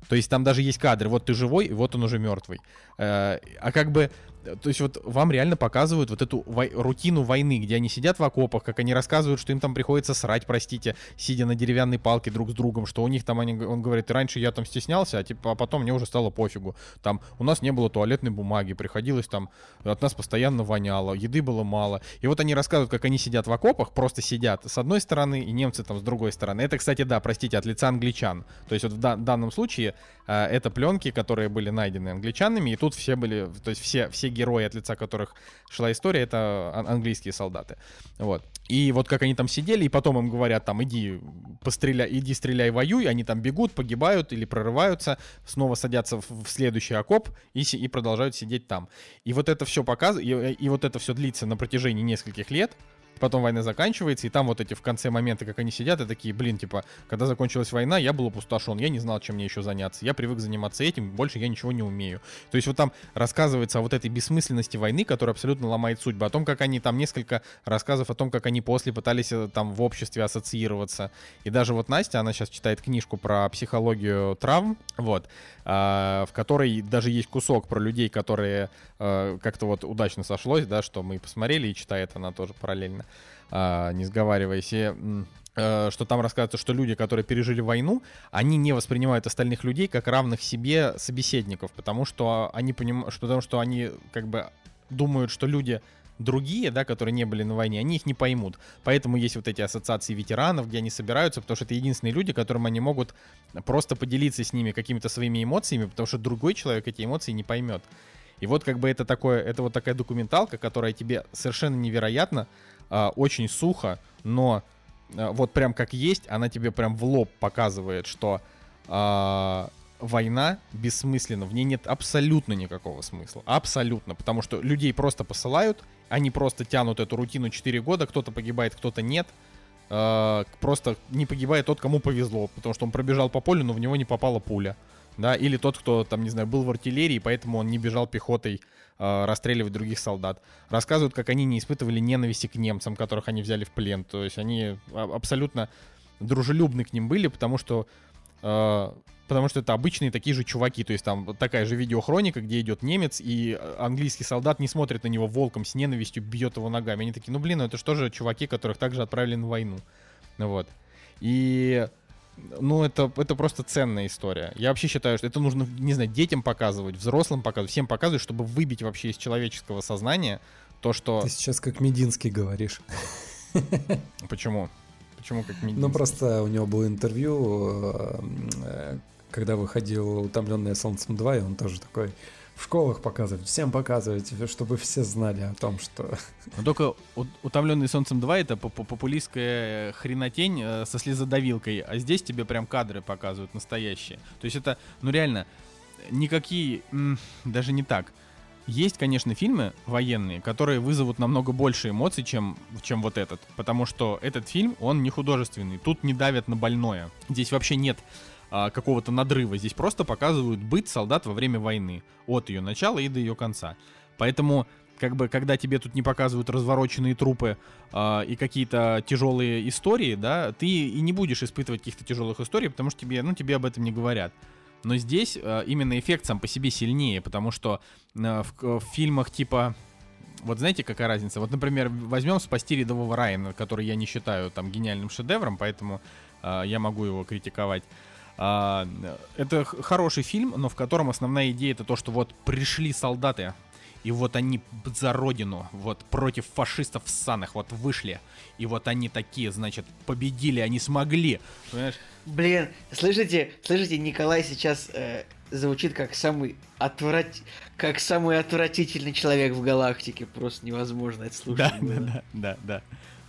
То есть там даже есть кадры, вот ты живой, и вот он уже мертвый. Э, А как бы, то есть вот вам реально показывают вот эту вой- рутину войны, где они сидят в окопах, как они рассказывают, что им там приходится срать, простите, сидя на деревянной палке друг с другом, что у них там, они, он говорит, раньше я там стеснялся, а, типа, а потом мне уже стало пофигу. Там у нас не было туалетной бумаги, приходилось там, от нас постоянно воняло, еды было мало. И вот они рассказывают, как они сидят в окопах, просто сидят с одной стороны, и немцы там с другой стороны. Это, кстати, да, простите, от лица англичан. То есть вот в да- данном случае это пленки, которые были найдены англичанами, и тут все были, то есть все, все герои, от лица которых шла история, это ан- английские солдаты. Вот. И вот как они там сидели, и потом им говорят, там, иди постреляй, иди стреляй, воюй, они там бегут, погибают или прорываются, снова садятся в, в следующий окоп и, и продолжают сидеть там. И вот это все показывает, и, и вот это все длится на протяжении нескольких лет, Потом война заканчивается, и там вот эти в конце моменты, как они сидят, и такие, блин, типа, когда закончилась война, я был опустошен, я не знал, чем мне еще заняться. Я привык заниматься этим, больше я ничего не умею. То есть вот там рассказывается о вот этой бессмысленности войны, которая абсолютно ломает судьбу, о том, как они там несколько рассказов о том, как они после пытались э, там в обществе ассоциироваться. И даже вот Настя, она сейчас читает книжку про психологию травм, вот, а, в которой даже есть кусок про людей, которые э, как-то вот удачно сошлось, да, что мы посмотрели, и читает она тоже параллельно, а, не сговариваясь. И, э, что там рассказывается, что люди, которые пережили войну, они не воспринимают остальных людей как равных себе собеседников, потому что они понимают, что, потому что они как бы думают, что люди другие, да, которые не были на войне, они их не поймут. Поэтому есть вот эти ассоциации ветеранов, где они собираются, потому что это единственные люди, которым они могут просто поделиться с ними какими-то своими эмоциями, потому что другой человек эти эмоции не поймет. И вот как бы это такое, это вот такая документалка, которая тебе совершенно невероятно, а, очень сухо, но а, вот прям как есть, она тебе прям в лоб показывает, что а, война бессмысленна, в ней нет абсолютно никакого смысла. Абсолютно. Потому что людей просто посылают, они просто тянут эту рутину 4 года, кто-то погибает, кто-то нет. Просто не погибает тот, кому повезло, потому что он пробежал по полю, но в него не попала пуля. Да, или тот, кто там, не знаю, был в артиллерии, поэтому он не бежал пехотой а, расстреливать других солдат. Рассказывают, как они не испытывали ненависти к немцам, которых они взяли в плен. То есть они а- абсолютно дружелюбны к ним были, потому что а, потому что это обычные такие же чуваки, то есть там такая же видеохроника, где идет немец, и э, английский солдат не смотрит на него волком с ненавистью, бьет его ногами. Они такие, ну блин, ну это что же чуваки, которых также отправили на войну. Ну Вот. И ну, это, это просто ценная история. Я вообще считаю, что это нужно, не знаю, детям показывать, взрослым показывать, всем показывать, чтобы выбить вообще из человеческого сознания то, что... Ты сейчас как Мединский говоришь. Почему? Почему как Мединский? Ну, просто у него было интервью, э, э, когда выходил «Утомленное солнцем 2», и он тоже такой в школах показывать, всем показывать, чтобы все знали о том, что... Но только «Утомленный солнцем 2» — это поп- популистская хренотень э, со слезодавилкой, а здесь тебе прям кадры показывают настоящие. То есть это, ну реально, никакие... даже не так. Есть, конечно, фильмы военные, которые вызовут намного больше эмоций, чем, чем вот этот. Потому что этот фильм, он не художественный. Тут не давят на больное. Здесь вообще нет а, какого-то надрыва. Здесь просто показывают быт солдат во время войны. От ее начала и до ее конца. Поэтому, как бы, когда тебе тут не показывают развороченные трупы а, и какие-то тяжелые истории, да, ты и не будешь испытывать каких-то тяжелых историй, потому что тебе, ну, тебе об этом не говорят. Но здесь э, именно эффект сам по себе сильнее, потому что э, в, в фильмах типа вот знаете, какая разница? Вот, например, возьмем «Спасти рядового Райана», который я не считаю там гениальным шедевром, поэтому э, я могу его критиковать. А, это хороший фильм, но в котором основная идея это то, что вот пришли солдаты, и вот они за родину, вот против фашистов ссаных, вот вышли, и вот они такие, значит, победили, они смогли, понимаешь? Блин, слышите, слышите, Николай сейчас э, звучит как самый отврат... как самый отвратительный человек в галактике. Просто невозможно это слушать. Да, было. да, да, да, да.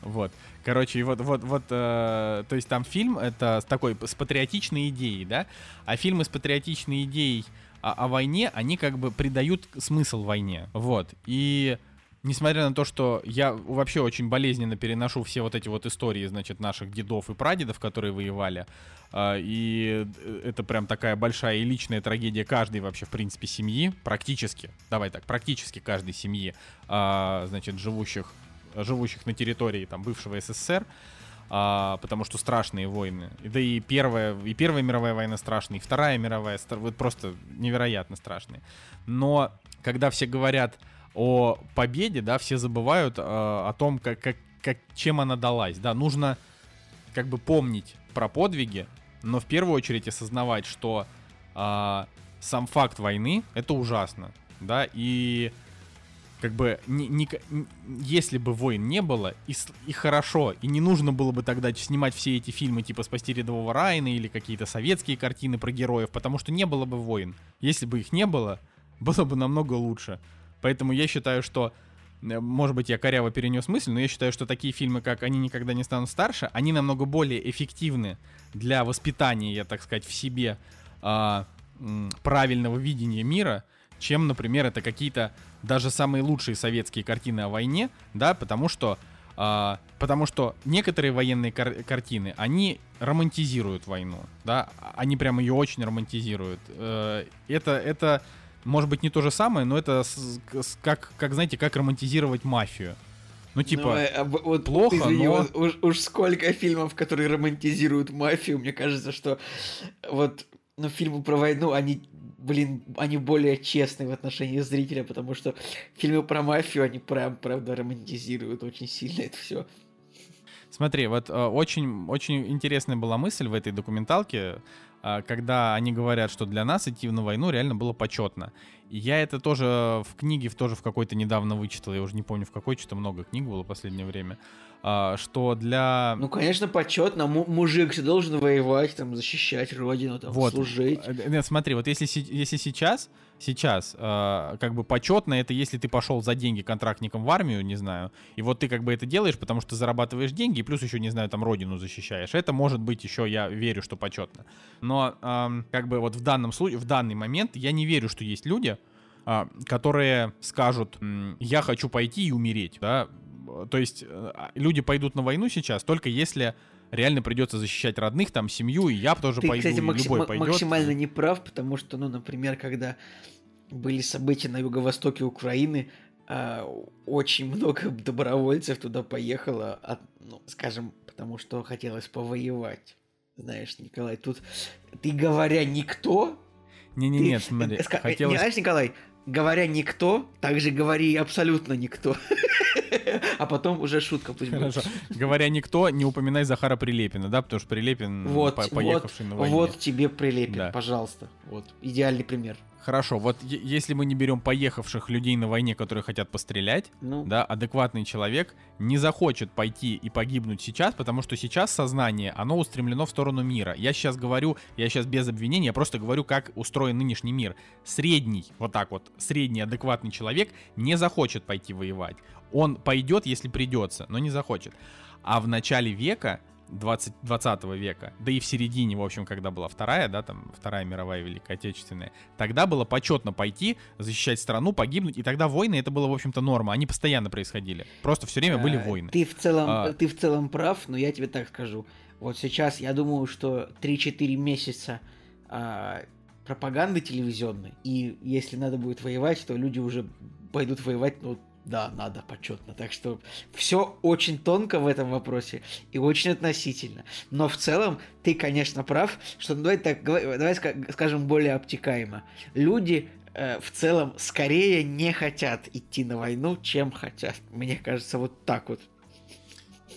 Вот. Короче, и вот, вот, вот, э, то есть там фильм это с такой с патриотичной идеей, да, а фильмы с патриотичной идеей о, о войне, они как бы придают смысл войне, вот. И несмотря на то, что я вообще очень болезненно переношу все вот эти вот истории, значит, наших дедов и прадедов, которые воевали, а, и это прям такая большая и личная трагедия каждой вообще, в принципе, семьи, практически, давай так, практически каждой семьи, а, значит, живущих, живущих на территории там бывшего СССР, а, потому что страшные войны. Да и первая, и первая мировая война страшная, и вторая мировая, вот просто невероятно страшные. Но когда все говорят о победе, да, все забывают а, о том, как, как, как, чем она далась. Да, нужно как бы помнить про подвиги, но в первую очередь осознавать, что а, сам факт войны это ужасно, да, и как бы ни- ни- если бы войн не было, и, и хорошо, и не нужно было бы тогда снимать все эти фильмы типа «Спасти рядового Райана» или какие-то советские картины про героев, потому что не было бы войн. Если бы их не было, было бы намного лучше. Поэтому я считаю, что э, может быть, я коряво перенес мысль, но я считаю, что такие фильмы, как «Они никогда не станут старше», они намного более эффективны для воспитания, я так сказать, в себе м, правильного видения мира, чем, например, это какие-то даже самые лучшие советские картины о войне, да, потому что а, потому что некоторые военные кар- картины, они романтизируют войну, да, они прям ее очень романтизируют. Э, Это, это, может быть, не то же самое, но это с- с- как, как, знаете, как романтизировать мафию. Ну, типа, Ну, а вот, плохо, извини, но- вот уж, уж сколько фильмов, которые романтизируют мафию, мне кажется, что вот ну, фильмы про войну, они, блин, они более честны в отношении зрителя, потому что фильмы про мафию, они прям, правда, романтизируют очень сильно это все. Смотри, вот э, очень, очень интересная была мысль в этой документалке. а, когда они говорят, что для нас идти на войну реально было почетно. И я это тоже в книге в- тоже в какой-то недавно вычитал, я уже не помню в какой, что-то много книг было в последнее время, что для... Ну, конечно, почетно. Му- мужик же должен воевать, там, защищать родину, там, Вот. служить. Э, Нет, смотри, вот если, если сейчас, сейчас, э, как бы почетно это, если ты пошел за деньги контрактником в армию, не знаю, и вот ты как бы это делаешь, потому что ты зарабатываешь деньги, и плюс еще, не знаю, там родину защищаешь. Это может быть еще, я верю, что почетно. Но как бы вот в данном случае, в данный момент я не верю, что есть люди, а, которые скажут, я хочу пойти и умереть, да, то есть э, а, люди пойдут на войну сейчас только если реально придется защищать родных, там, семью, и я тоже Ты, пойду, кстати, и макси- любой пойдет. максимально не прав, потому что, ну, например, когда были события на юго-востоке Украины, а, очень много добровольцев туда поехало, от- ну, скажем, потому что хотелось повоевать. Знаешь, Николай, тут ты говоря никто, Не-не-не, ты- смотри, э, ска- э, хотелось... Не знаешь, Николай, говоря никто, также говори абсолютно никто. А потом уже шутка пусть будет. Хорошо. Говоря никто, не упоминай Захара Прилепина, да, потому что Прилепин Вот, по- вот, поехавший на войне. вот тебе прилепин, Да. пожалуйста. Вот, идеальный пример. Хорошо, вот если мы не берем поехавших людей на войне, которые хотят пострелять, Ну, да, адекватный человек не захочет пойти и погибнуть сейчас, потому что сейчас сознание, оно устремлено в сторону мира. Я сейчас говорю, я сейчас без обвинения, я просто говорю, как устроен нынешний мир. Средний, вот так вот, средний адекватный человек не захочет пойти воевать. Он пойдет, если придется, но не захочет. А в начале века 20, 20 века, да и в середине, в общем, когда была вторая, да, там, Вторая мировая Великая Отечественная, тогда было почетно пойти, защищать страну, погибнуть, и тогда войны, это было, в общем-то, норма, они постоянно происходили. Просто все время были э, войны. Ты в целом, А. ты в целом прав, но я тебе так скажу. Вот сейчас я думаю, что 3-4 месяца а, пропаганды телевизионной, и если надо будет воевать, то люди уже пойдут воевать, ну да, надо почетно. Так что все очень тонко в этом вопросе и очень относительно. Но в целом ты, конечно, прав, что ну, давай так, давай ска- скажем более обтекаемо. Люди э, в целом скорее не хотят идти на войну, чем хотят. Мне кажется, вот так вот.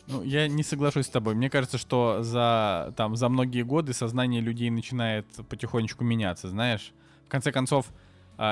Ну, я не соглашусь с тобой. Мне кажется, что за, там, за многие годы сознание людей начинает потихонечку меняться, знаешь. В конце концов,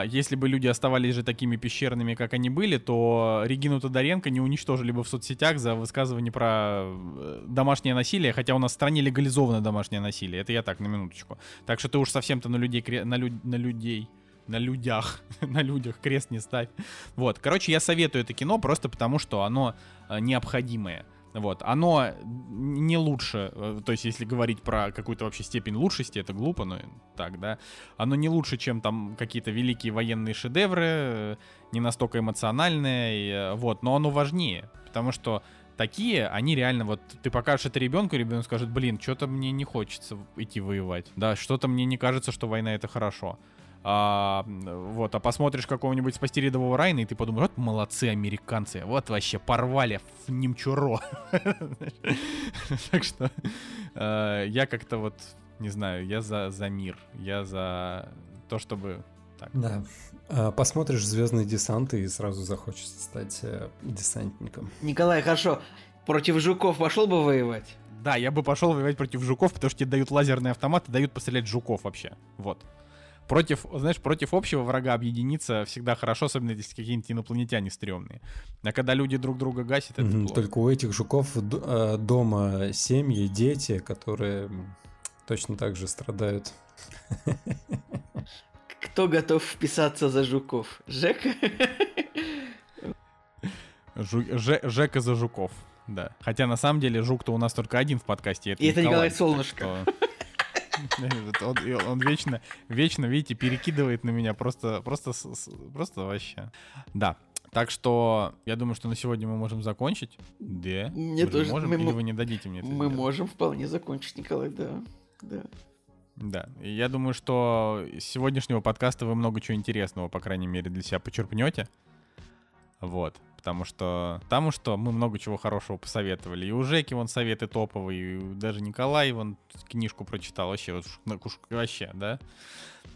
если бы люди оставались же такими пещерными, как они были, то Регину Тодоренко не уничтожили бы в соцсетях за высказывание про э, домашнее насилие, хотя у нас в стране легализовано домашнее насилие. Это я так, на минуточку. Так что ты уж совсем-то на людей, на, лю- на людей, на людях, на людях крест не ставь. Вот, короче, я советую это кино просто потому, что оно э, необходимое. Вот, оно не лучше, э, то есть если говорить про какую-то вообще степень лучшести, это глупо, но так, да, оно не лучше, чем там какие-то великие военные шедевры, э, не настолько эмоциональные, и, э, вот, но оно важнее, потому что такие, они реально, вот ты покажешь это ребенку, ребенок скажет, блин, что-то мне не хочется идти воевать, да, что-то мне не кажется, что война это хорошо. А, вот, а посмотришь какого-нибудь спасти рядового Райна, и ты подумаешь, вот молодцы американцы, вот вообще порвали в немчуро. Так что э, я как-то вот, не знаю, я за, за мир, я за то, чтобы... Так. Да. А, Посмотришь «Звездный десант» и сразу захочется стать э, десантником. Николай, хорошо. Против жуков пошел бы воевать? Да, я бы пошел воевать против жуков, потому что тебе дают лазерные автоматы, дают пострелять жуков вообще. Вот. Против, знаешь, против общего врага объединиться всегда хорошо, особенно если какие-нибудь инопланетяне стрёмные. А когда люди друг друга гасят, это плохо. Только у этих жуков э, дома семьи, дети, которые точно так же страдают. Кто готов вписаться за жуков? Жека? Жу- Же- Жека за жуков. Да. Хотя на самом деле жук-то у нас только один в подкасте. И это Николай так Солнышко. что- Он, он вечно, вечно, видите, перекидывает на меня просто, просто, с- с- просто вообще. Да. Так что я думаю, что на сегодня мы можем закончить. Да. Мне Мы же тоже- можем, мы или вы не дадите мне это Мы сделать? можем вполне закончить, Николай, да. Да. Да. Я думаю, что из сегодняшнего подкаста вы много чего интересного, по крайней мере, для себя почерпнете. Вот потому что, потому что мы много чего хорошего посоветовали. И у Жеки вон советы топовые, и даже Николай вон книжку прочитал вообще, вот, вообще, да.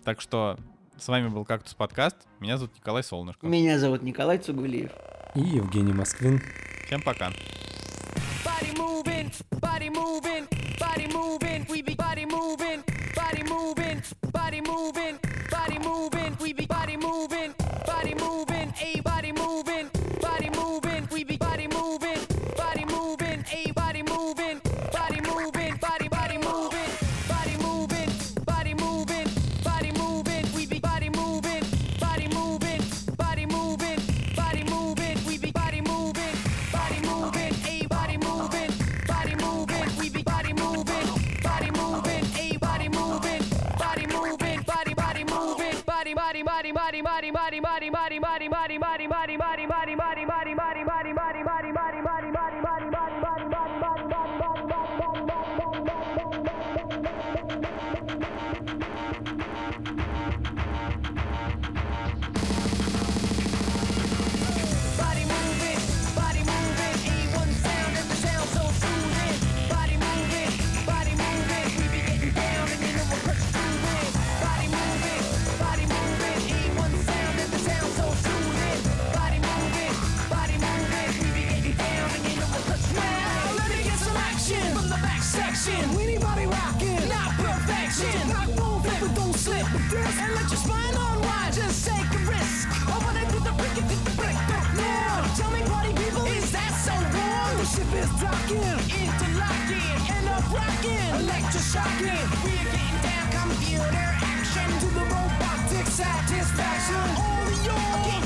Так что с вами был «Кактус подкаст». Меня зовут Николай Солнышко. Меня зовут Николай Цугулиев. И Евгений Москвин. Всем пока. Body moving, body moving, body moving, we be body moving, body moving, body moving, body moving, we be body moving, body moving, a body is talking, interlocking, and up rocking, electroshocking. We are getting down computer action to the robotic satisfaction. All yours.